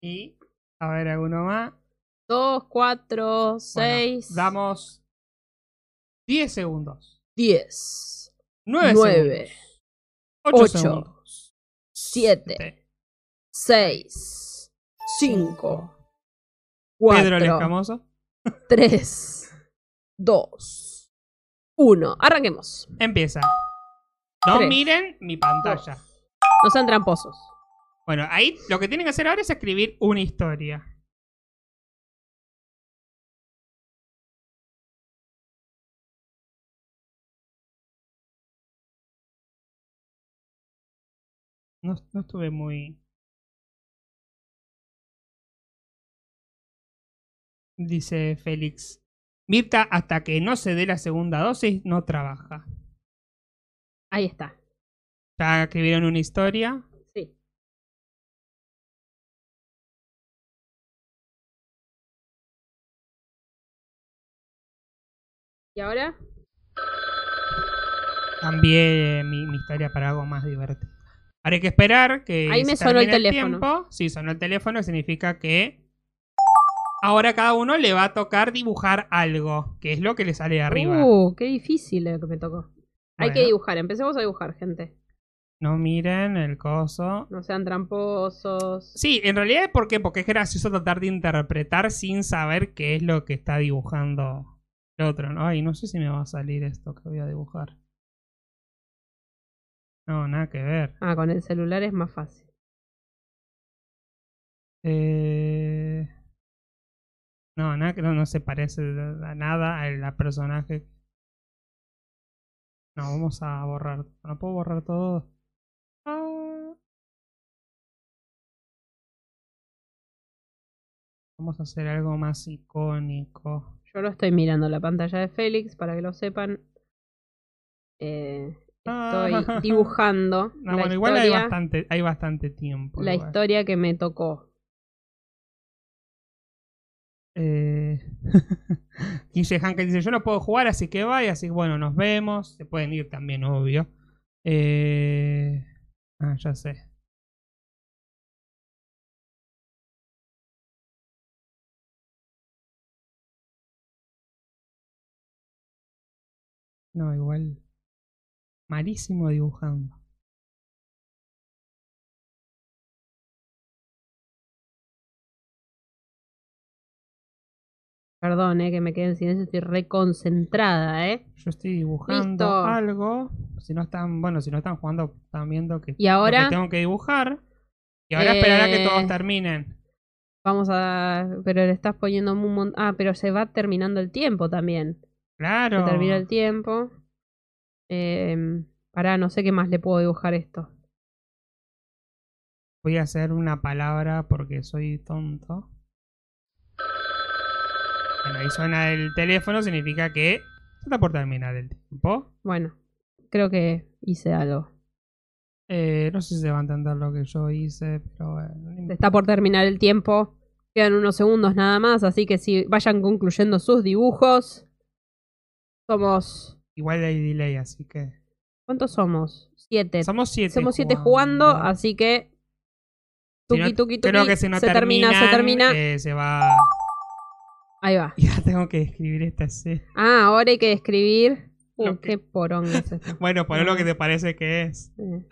y. A ver, alguno más. 2, 4, Bueno, 6, damos 10 segundos. 10, 9 Nueve, segundos. 8 ocho, segundos. 7, 6, 5, Pedro el 4, Escamoso. 3, 2, 1. Arranquemos. Empieza. No Tres. miren mi pantalla. No sean tramposos. Bueno, ahí lo que tienen que hacer ahora es escribir una historia. No, no estuve muy... Dice Félix. Mirta, hasta que no se dé la segunda dosis, no trabaja. Ahí está. Ya escribieron una historia. Sí. ¿Y ahora? Cambié mi, mi historia para algo más divertido. Hay que esperar que. Ahí me sonó el teléfono. tiempo. Sí, sonó el teléfono, significa que. Ahora cada uno le va a tocar dibujar algo, que es lo que le sale de arriba. Uh, qué difícil lo que me tocó. Hay que dibujar. Empecemos a dibujar, gente. No miren el coso. No sean tramposos. Sí, en realidad, ¿por qué? Porque es gracioso tratar de interpretar sin saber qué es lo que está dibujando el otro, ¿no? Y no sé si me va a salir esto que voy a dibujar. No, nada que ver. Ah, con el celular es más fácil. Eh... No, nada que no, no se parece a nada a la personaje. No, vamos a borrar. No puedo borrar todo. Ah. Vamos a hacer algo más icónico. Yo lo estoy mirando la pantalla de Félix para que lo sepan. Eh, estoy Ah. dibujando No, la, bueno, igual hay historia, bastante, hay bastante tiempo. la igual. historia que me tocó. Eh... Hanke dice, yo no puedo jugar, así que vaya, así que bueno, nos vemos. Se pueden ir también, obvio. Eh... Ah, ya sé. No, igual. Malísimo dibujando. Perdón, eh, que me quedé en silencio, estoy reconcentrada, eh. Yo estoy dibujando Listo. algo. Si no están, bueno, si no están jugando, están viendo que, Y lo ahora que tengo que dibujar. Y ahora esperar a que Eh, todos terminen. vamos a. Pero le estás poniendo un montón. Ah, pero se va terminando el tiempo también. Claro. Se termina el tiempo. Eh, pará, no sé qué más le puedo dibujar esto. Voy a hacer una palabra porque soy tonto. Bueno, ahí suena el teléfono, significa que está por terminar el tiempo. Bueno, creo que hice algo. Eh, no sé si se va a entender lo que yo hice, pero bueno. está por terminar el tiempo. Quedan unos segundos nada más, así que si vayan concluyendo sus dibujos. Somos. Igual hay delay, así que. ¿Cuántos somos? Siete. Somos siete. Somos siete jugando, así que. Si no- Tuki, tuki, tuki. Creo que si no se termina, se termina. eh, se va. Ahí va. Ya tengo que escribir esta escena. Ah, ahora hay que escribir. Uh, que- qué porón es esto. Bueno, poner lo que te parece que es. ¿Qué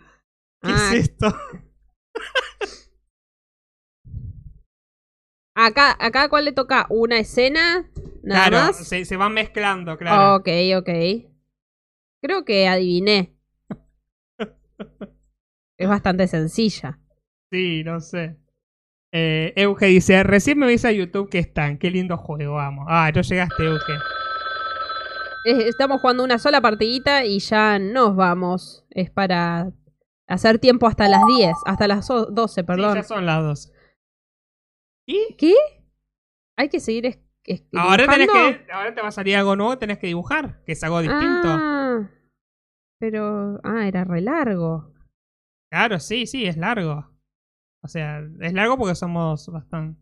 Ah, es esto? acá, acá, ¿cuál le toca? ¿Una escena? Nada claro, más. Se, se van mezclando, claro. Ok, ok. Creo que adiviné. es bastante sencilla. Sí, no sé. Eh, Euge dice, recién me ves a YouTube que están. Qué lindo juego, amo. Ah, no llegaste, Euge. Estamos jugando una sola partidita y ya nos vamos. Es para hacer tiempo hasta las 10, hasta las o- 12, Sí, perdón. ya son las dos. ¿Y? ¿Qué? Hay que seguir es- Ahora, tenés que, ahora te va a salir algo nuevo, tenés que dibujar, que es algo distinto. Ah, pero. Ah, era re largo. Claro, sí, sí, es largo. O sea, es largo porque somos bastante.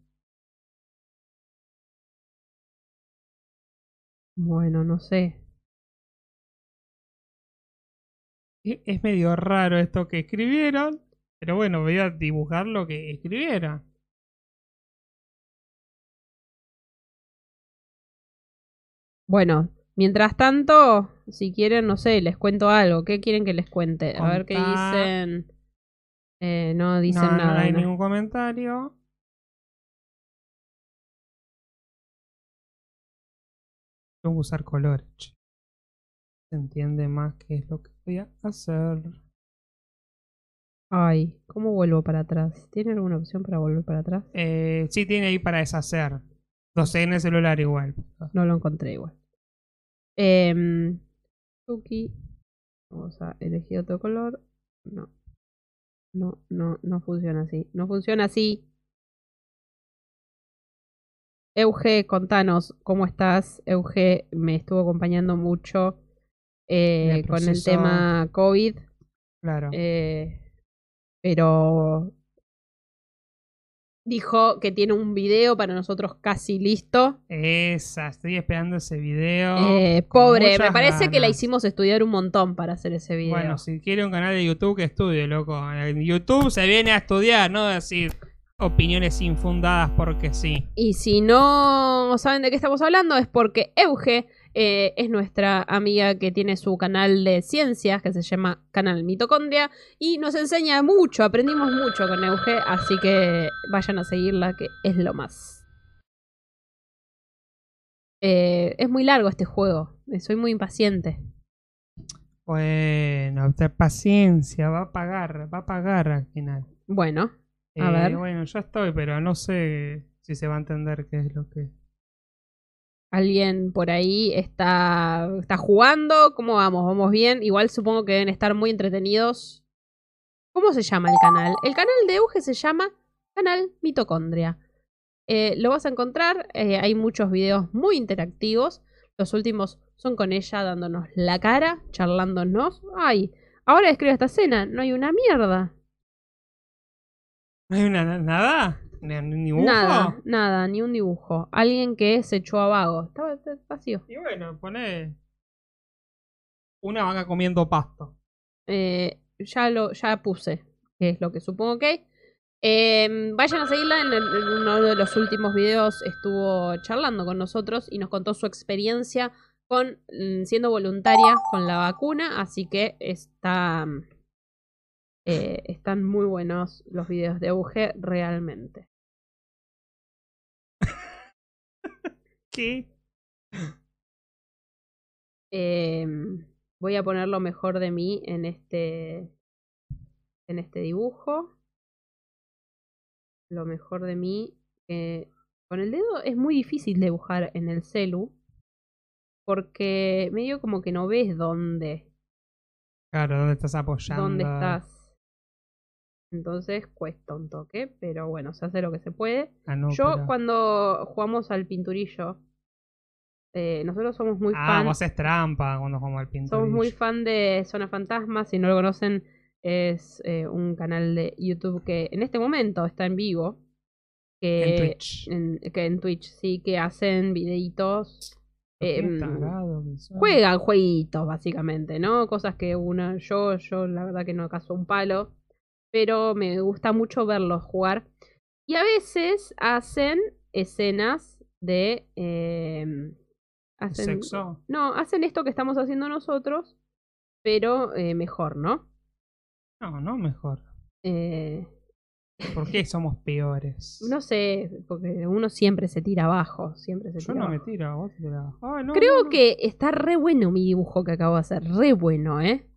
Bueno, no sé. E- Es medio raro esto que escribieron. Pero bueno, voy a dibujar lo que escribieron. Bueno, mientras tanto, si quieren, no sé, les cuento algo. ¿Qué quieren que les cuente? A ver qué dicen. Eh, no dicen no, nada. no hay ¿no? ningún comentario. Tengo que usar colores. Se entiende más qué es lo que voy a hacer. Ay, ¿cómo vuelvo para atrás? ¿Tiene alguna opción para volver para atrás? Eh, sí, tiene ahí para deshacer. No sé, en el celular igual. No lo encontré igual. Eh, Tuki. Vamos a elegir otro color. No. No, no, no funciona así. No funciona así. Euge, contanos cómo estás. Euge me estuvo acompañando mucho eh, el con el tema COVID. Claro. eh, pero dijo que tiene un video para nosotros casi listo. Esa, estoy esperando ese video. Eh, pobre, me parece que la hicimos estudiar un montón para hacer ese video. Bueno, si quiere un canal de YouTube, que estudie, loco. En YouTube se viene a estudiar, no decir opiniones infundadas porque sí. Y si no saben de qué estamos hablando es porque Euge eh, es nuestra amiga que tiene su canal de ciencias que se llama Canal Mitocondria y nos enseña mucho, aprendimos mucho con Euge, así que vayan a seguirla que es lo más. Eh, es muy largo este juego, eh, soy muy impaciente. Bueno, paciencia, va a pagar, va a pagar al final. Bueno, A Eh, ver. Bueno, ya estoy, pero no sé si se va a entender qué es lo que. Alguien por ahí está, está jugando, ¿cómo vamos? ¿Vamos bien? Igual supongo que deben estar muy entretenidos. ¿Cómo se llama el canal? El canal de Euge se llama Canal Mitocondria. Eh, lo vas a encontrar, eh, hay muchos videos muy interactivos. Los últimos son con ella dándonos la cara, charlándonos. Ay, ahora describe esta escena, no hay una mierda. ¿No hay una, nada? ¿Ni, ni dibujo? Nada, nada, ni un dibujo. Alguien que se echó a vago. Estaba estaba vacío. Y bueno, pone. Una vaca comiendo pasto. Eh, ya lo ya puse, que es lo que supongo que hay. Eh, vayan a seguirla. En, el- en uno de los últimos videos estuvo charlando con nosotros y nos contó su experiencia con mm, siendo voluntaria con la vacuna. Así que está, eh, están muy buenos los videos de Euge realmente. ¿Qué? Eh, voy a poner lo mejor de mí en este en este dibujo. Lo mejor de mí. eh, con el dedo es muy difícil dibujar en el celu. Porque medio como que no ves dónde, Claro, ¿dónde estás apoyando? dónde estás. Entonces cuesta un toque, pero bueno, se hace lo que se puede. Ah, no, Yo pero- cuando jugamos al pinturillo, eh, nosotros somos muy Ah, fan. vos es trampa cuando jugamos al pintor. Somos muy fan de Zona Fantasma. Si no lo conocen, es eh, un canal de YouTube que en este momento está en vivo. Que, En Twitch. en- que en Twitch, sí, que hacen videitos. Tarado sos. juegan jueguitos, básicamente, ¿no? Cosas que una. Yo, yo la verdad que no caso un palo. Pero me gusta mucho verlos jugar. Y a veces hacen escenas de. em, hacen, ¿Sexo? no, hacen esto que estamos haciendo nosotros, pero eh, mejor, ¿no? No, no mejor. Eh, ¿Por qué somos peores? no sé, porque uno siempre se tira abajo, siempre se Yo tira no me tiro, vos te tirás. Ay, no, Creo no, no. que está re bueno mi dibujo que acabo de hacer, re bueno, ¿eh?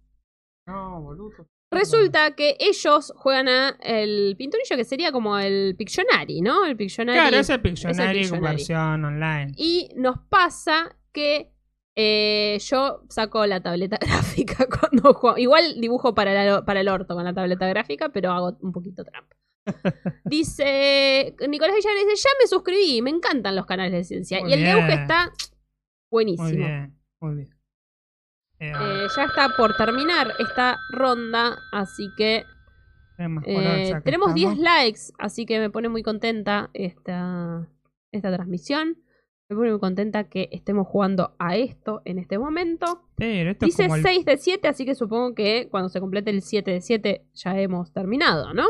No, boludo. Resulta que ellos juegan a el pinturillo que sería como el Pictionary, ¿no? El Pictionary. Claro, es el Pictionary Pictionary. versión online. Y nos pasa que eh, yo saco la tableta gráfica cuando juego. Igual dibujo para, la- para el orto con la tableta gráfica, pero hago un poquito trampa. Dice Nicolás Villar dice, ya me suscribí, me encantan los canales de ciencia. Muy y el de bien. está buenísimo. Muy bien, muy bien. Eh, Eh, ya está por terminar esta ronda, así que es eh, que tenemos 10 estamos. likes, así que me pone muy contenta esta, esta transmisión. Me pone muy contenta que estemos jugando a esto en este momento. Pero esto es Dice el- 6 de 7, así que supongo que cuando se complete el 7 de 7 ya hemos terminado, ¿no?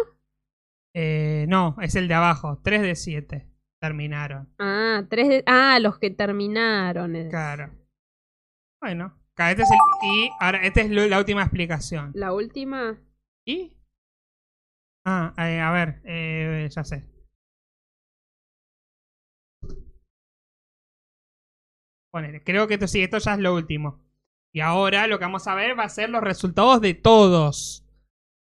eh, no, es el de abajo. 3 de 7. Terminaron. Ah, 3 de... Ah, los que terminaron. es- Claro. Bueno. Este es el- y ahora, esta es la última explicación. La última. ¿Y? Ah, eh, a ver, eh, ya sé. Ponele, creo que esto sí, esto ya es lo último. Y ahora lo que vamos a ver va a ser los resultados de todos.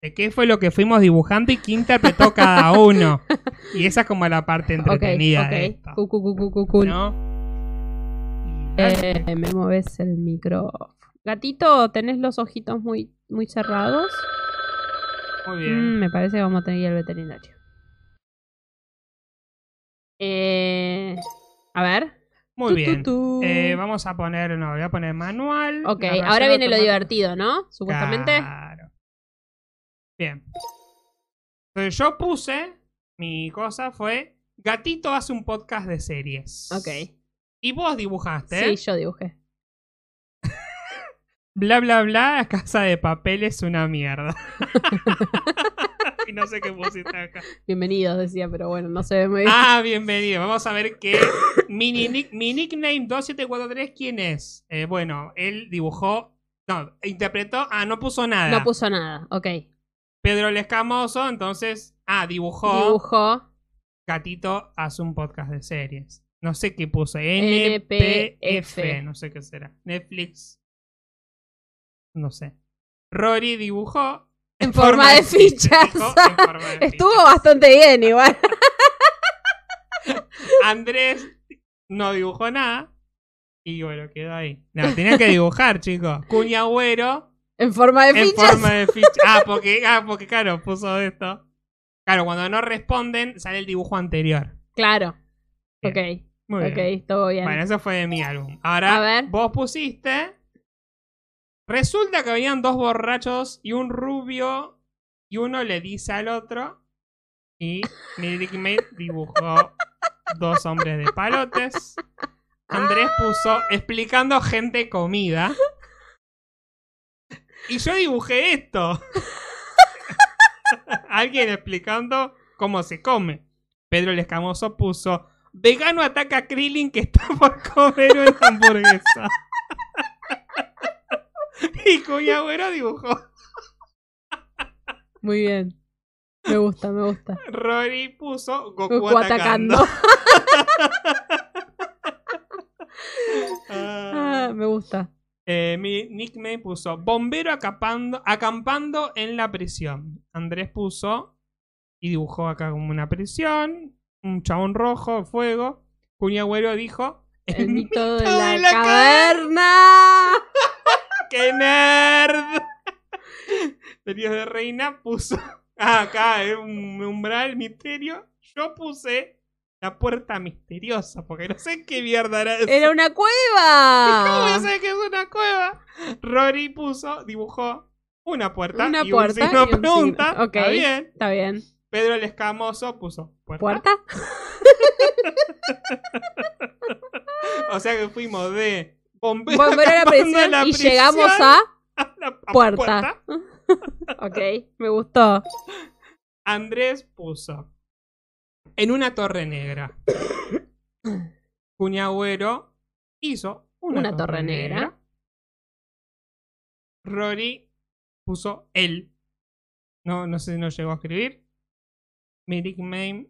De qué fue lo que fuimos dibujando y qué interpretó cada uno. Y esa es como la parte entretenida de ok. esto. Cu, cu, cu, cu, cu, cool. ¿No? Eh, me mueves el micrófono. Gatito, ¿tenés los ojitos muy, muy cerrados? Muy bien. Mm, me parece que vamos a tener que ir al veterinario. Eh, a ver. Muy Tu, bien. tu. Eh, vamos a poner, no, voy a poner manual. Ok, ahora viene lo divertido, ¿no? Supuestamente. Claro. Bien. Entonces yo puse, mi cosa fue, Gatito hace un podcast de series. Ok. Y vos dibujaste. Sí, yo dibujé. Bla, bla, bla, Casa de Papel es una mierda. y no sé qué pusiste acá. Bienvenidos, decía, pero bueno, no se ve muy bien. Ah, bienvenido. Vamos a ver qué. Mi, nick- mi nickname 2743, ¿quién es? Eh, bueno, él dibujó. No, interpretó. Ah, no puso nada. no puso nada. Ok. Pedro el Escamoso, entonces. Ah, dibujó. Dibujó. Gatito hace un podcast de series. No sé qué puso. NPF. No sé qué será. Netflix. No sé. Rory dibujó. En forma de fichas. Dibujó en forma de Estuvo fichas. bastante bien, igual. Andrés no dibujó nada. Y bueno, quedó ahí. No, tenía que dibujar, chicos. Cuñagüero En forma de en fichas. forma de ficha. Ah porque, ah, porque claro, puso esto. Claro, cuando no responden, sale el dibujo anterior. Claro. Bien. Ok. Muy ok, bien. todo bien. Bueno, eso fue de mi álbum. Ahora, A ver. vos pusiste. Resulta que habían dos borrachos y un rubio. Y uno le dice al otro. Y mi nickmate dibujó dos hombres de palotes. Andrés puso explicando gente comida. Y yo dibujé esto. Alguien explicando cómo se come. Pedro el Escamoso puso Vegano ataca a Krillin que está por comer una hamburguesa. y Cuñagüero dibujó. Muy bien. Me gusta, me gusta. Rory puso Goku, Goku atacando. atacando. Ah. Me gusta. Eh, mi nickname puso Bombero acampando, acampando en la prisión. Andrés puso y dibujó acá como una prisión. Un chabón rojo, fuego. Cuñagüero dijo El mito de la, de la caverna. ¡Qué nerd! Dios de Reina puso. Ah, acá, eh, un umbral misterio. Yo puse la puerta misteriosa, porque no sé qué mierda era eso. Era una ¿Cómo cueva. a saber que es una cueva? Rory puso, dibujó una puerta Una y puerta un signo y un pregunta. signo. Ok. Está bien. Está bien. Pedro el Escamoso puso puerta. ¿Puerta? O sea que fuimos de bombero, Bombero a la prisión y llegamos a a la a puerta. Ok, me gustó. Andrés puso en una torre negra. Cuñagüero hizo una, Una torre, torre negra. negra. Rory puso él. No, no sé si no llegó a escribir. Mi nickname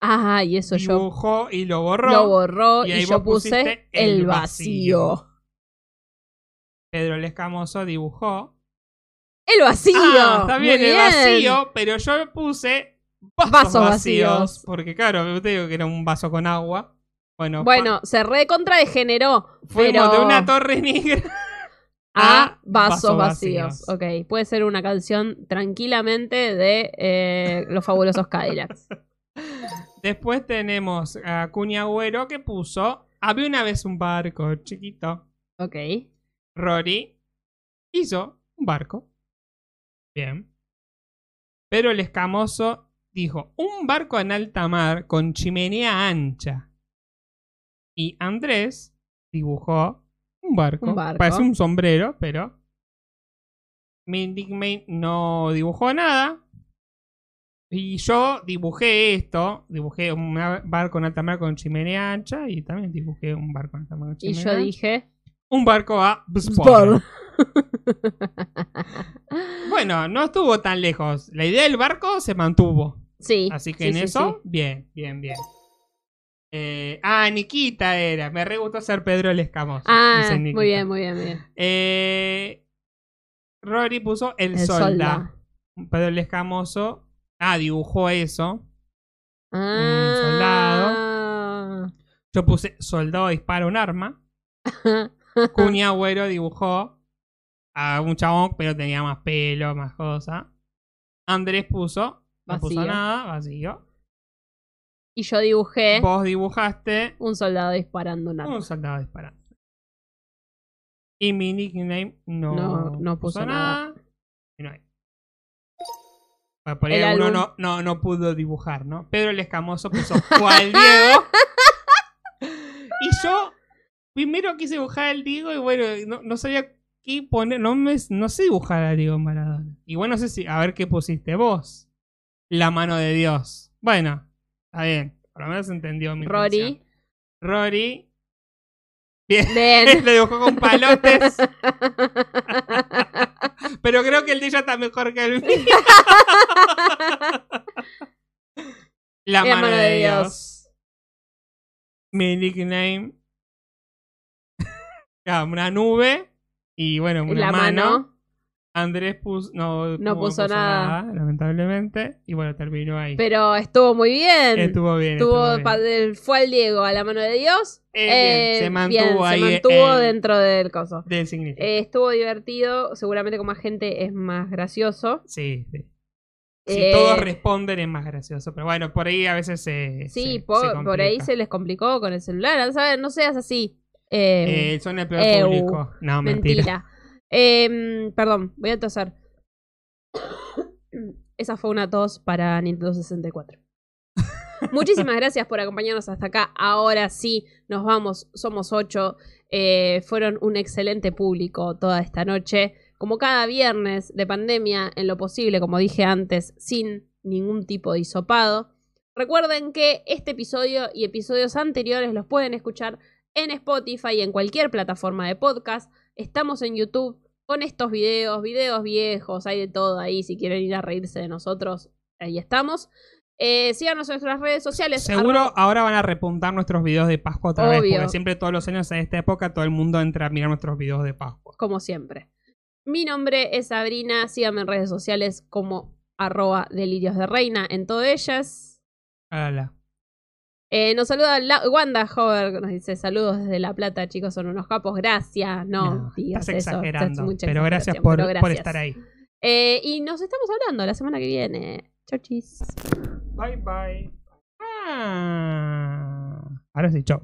Ah, y eso yo dibujó y lo borró. lo borró y y, ahí yo puse el vacío. Pedro el Escamoso dibujó. El vacío. Ah, está bien, el vacío, pero yo puse vasos, Vasos vacíos, vacíos. Porque claro, te digo que era un vaso con agua. Bueno, Bueno, se recontra degeneró. fuimos pero de una torre negra a Vasos, Vasos vacíos. vacíos. Ok, puede ser una canción tranquilamente de eh, los fabulosos Cadillacs. Después tenemos a Cuña Agüero que puso. Había una vez un barco chiquito. Ok. Rory hizo un barco. Bien. Pero el escamoso dijo: un barco en alta mar con chimenea ancha. Y Andrés dibujó un barco. Un barco. Parece un sombrero, pero. Mindy May no dibujó nada. Y yo dibujé esto. Dibujé un barco en alta mar con chimenea ancha. Y también dibujé un barco en alta mar con Y chimenea yo ancha. dije. Un barco a. Sport. Bueno, no estuvo tan lejos. La idea del barco se mantuvo. Sí. Así que sí, en sí, eso, sí. bien, bien, bien. Eh, ah, Nikita era. Me re gustó ser Pedro el Escamoso. Ah, muy bien, muy bien, muy bien. Eh, Rory puso el, El solda. solda. Pedro el Escamoso. Ah, dibujó eso. Ah. soldado. Yo puse soldado dispara un arma. Cuña Agüero dibujó a un chabón, pero tenía más pelo, más cosa. Andrés puso, no puso nada, vacío. Y yo dibujé Vos dibujaste un soldado disparando un arma. un soldado disparando. Y mi nickname no, No- no puso nada. Y no hay. Bueno, por ahí álbum. no, no, no pudo dibujar, ¿no? Pedro el Escamoso puso cual Diego. y yo primero quise dibujar al Diego y bueno, no, no sabía qué poner. No, me, no sé dibujar a Diego Maradona. Y bueno, no sé si. A ver qué pusiste vos. La mano de Dios. Bueno, está bien. Por lo menos entendió mi. Rory. Rory. Bien. Bien. Lo dibujó con palotes. pero creo que el de ella está mejor que el mío. La mano, de Dios. Mi nickname. Ah, una nube. Y bueno, una La mano. mano. Andrés puso, no, No puso nada. lamentablemente. Y bueno, terminó ahí. Pero estuvo muy bien. estuvo bien. Estuvo bien. fue al Diego a la mano de Dios. Eh, bien, Eh, se mantuvo bien, ahí, Se mantuvo dentro del coso. Del significado. Eh, estuvo divertido. Seguramente con más gente es más gracioso. Sí, sí. Si Eh, todos responden es más gracioso. Pero bueno, por ahí a veces se. Sí, se- por, se por ahí se les complicó con el celular. ¿sabes? No seas así. Son el peor público. No, mentira. mentira. Em, perdón, voy a toser. Esa fue una tos para Nintendo 64. Muchísimas gracias por acompañarnos hasta acá. Ahora sí, nos vamos. Somos ocho. Eh, fueron un excelente público toda esta noche. Como cada viernes de pandemia, en lo posible, como dije antes, sin ningún tipo de hisopado. Recuerden que este episodio y episodios anteriores los pueden escuchar en Spotify y en cualquier plataforma de podcast. Estamos en YouTube con estos videos, videos viejos, hay de todo ahí. Si quieren ir a reírse de nosotros, ahí estamos. Eh, síganos en nuestras redes sociales. Seguro arroba- ahora van a repuntar nuestros videos de Pascua otra vez. Porque siempre todos los años en esta época todo el mundo entra a mirar nuestros videos de Pascua. como siempre. Mi nombre es Sabrina. Síganme en redes sociales como arroba delirios de reina en todas ellas. Hágala. Eh, nos saluda la- Wanda Hover, nos dice saludos desde La Plata, chicos, son unos capos, gracias. No, No, digas estás eso, exagerando. estás pero gracias por, pero por gracias. estar ahí. Eh, y nos estamos hablando la semana que viene. Chau, chis. Bye bye. Ah. Ahora sí. Chao.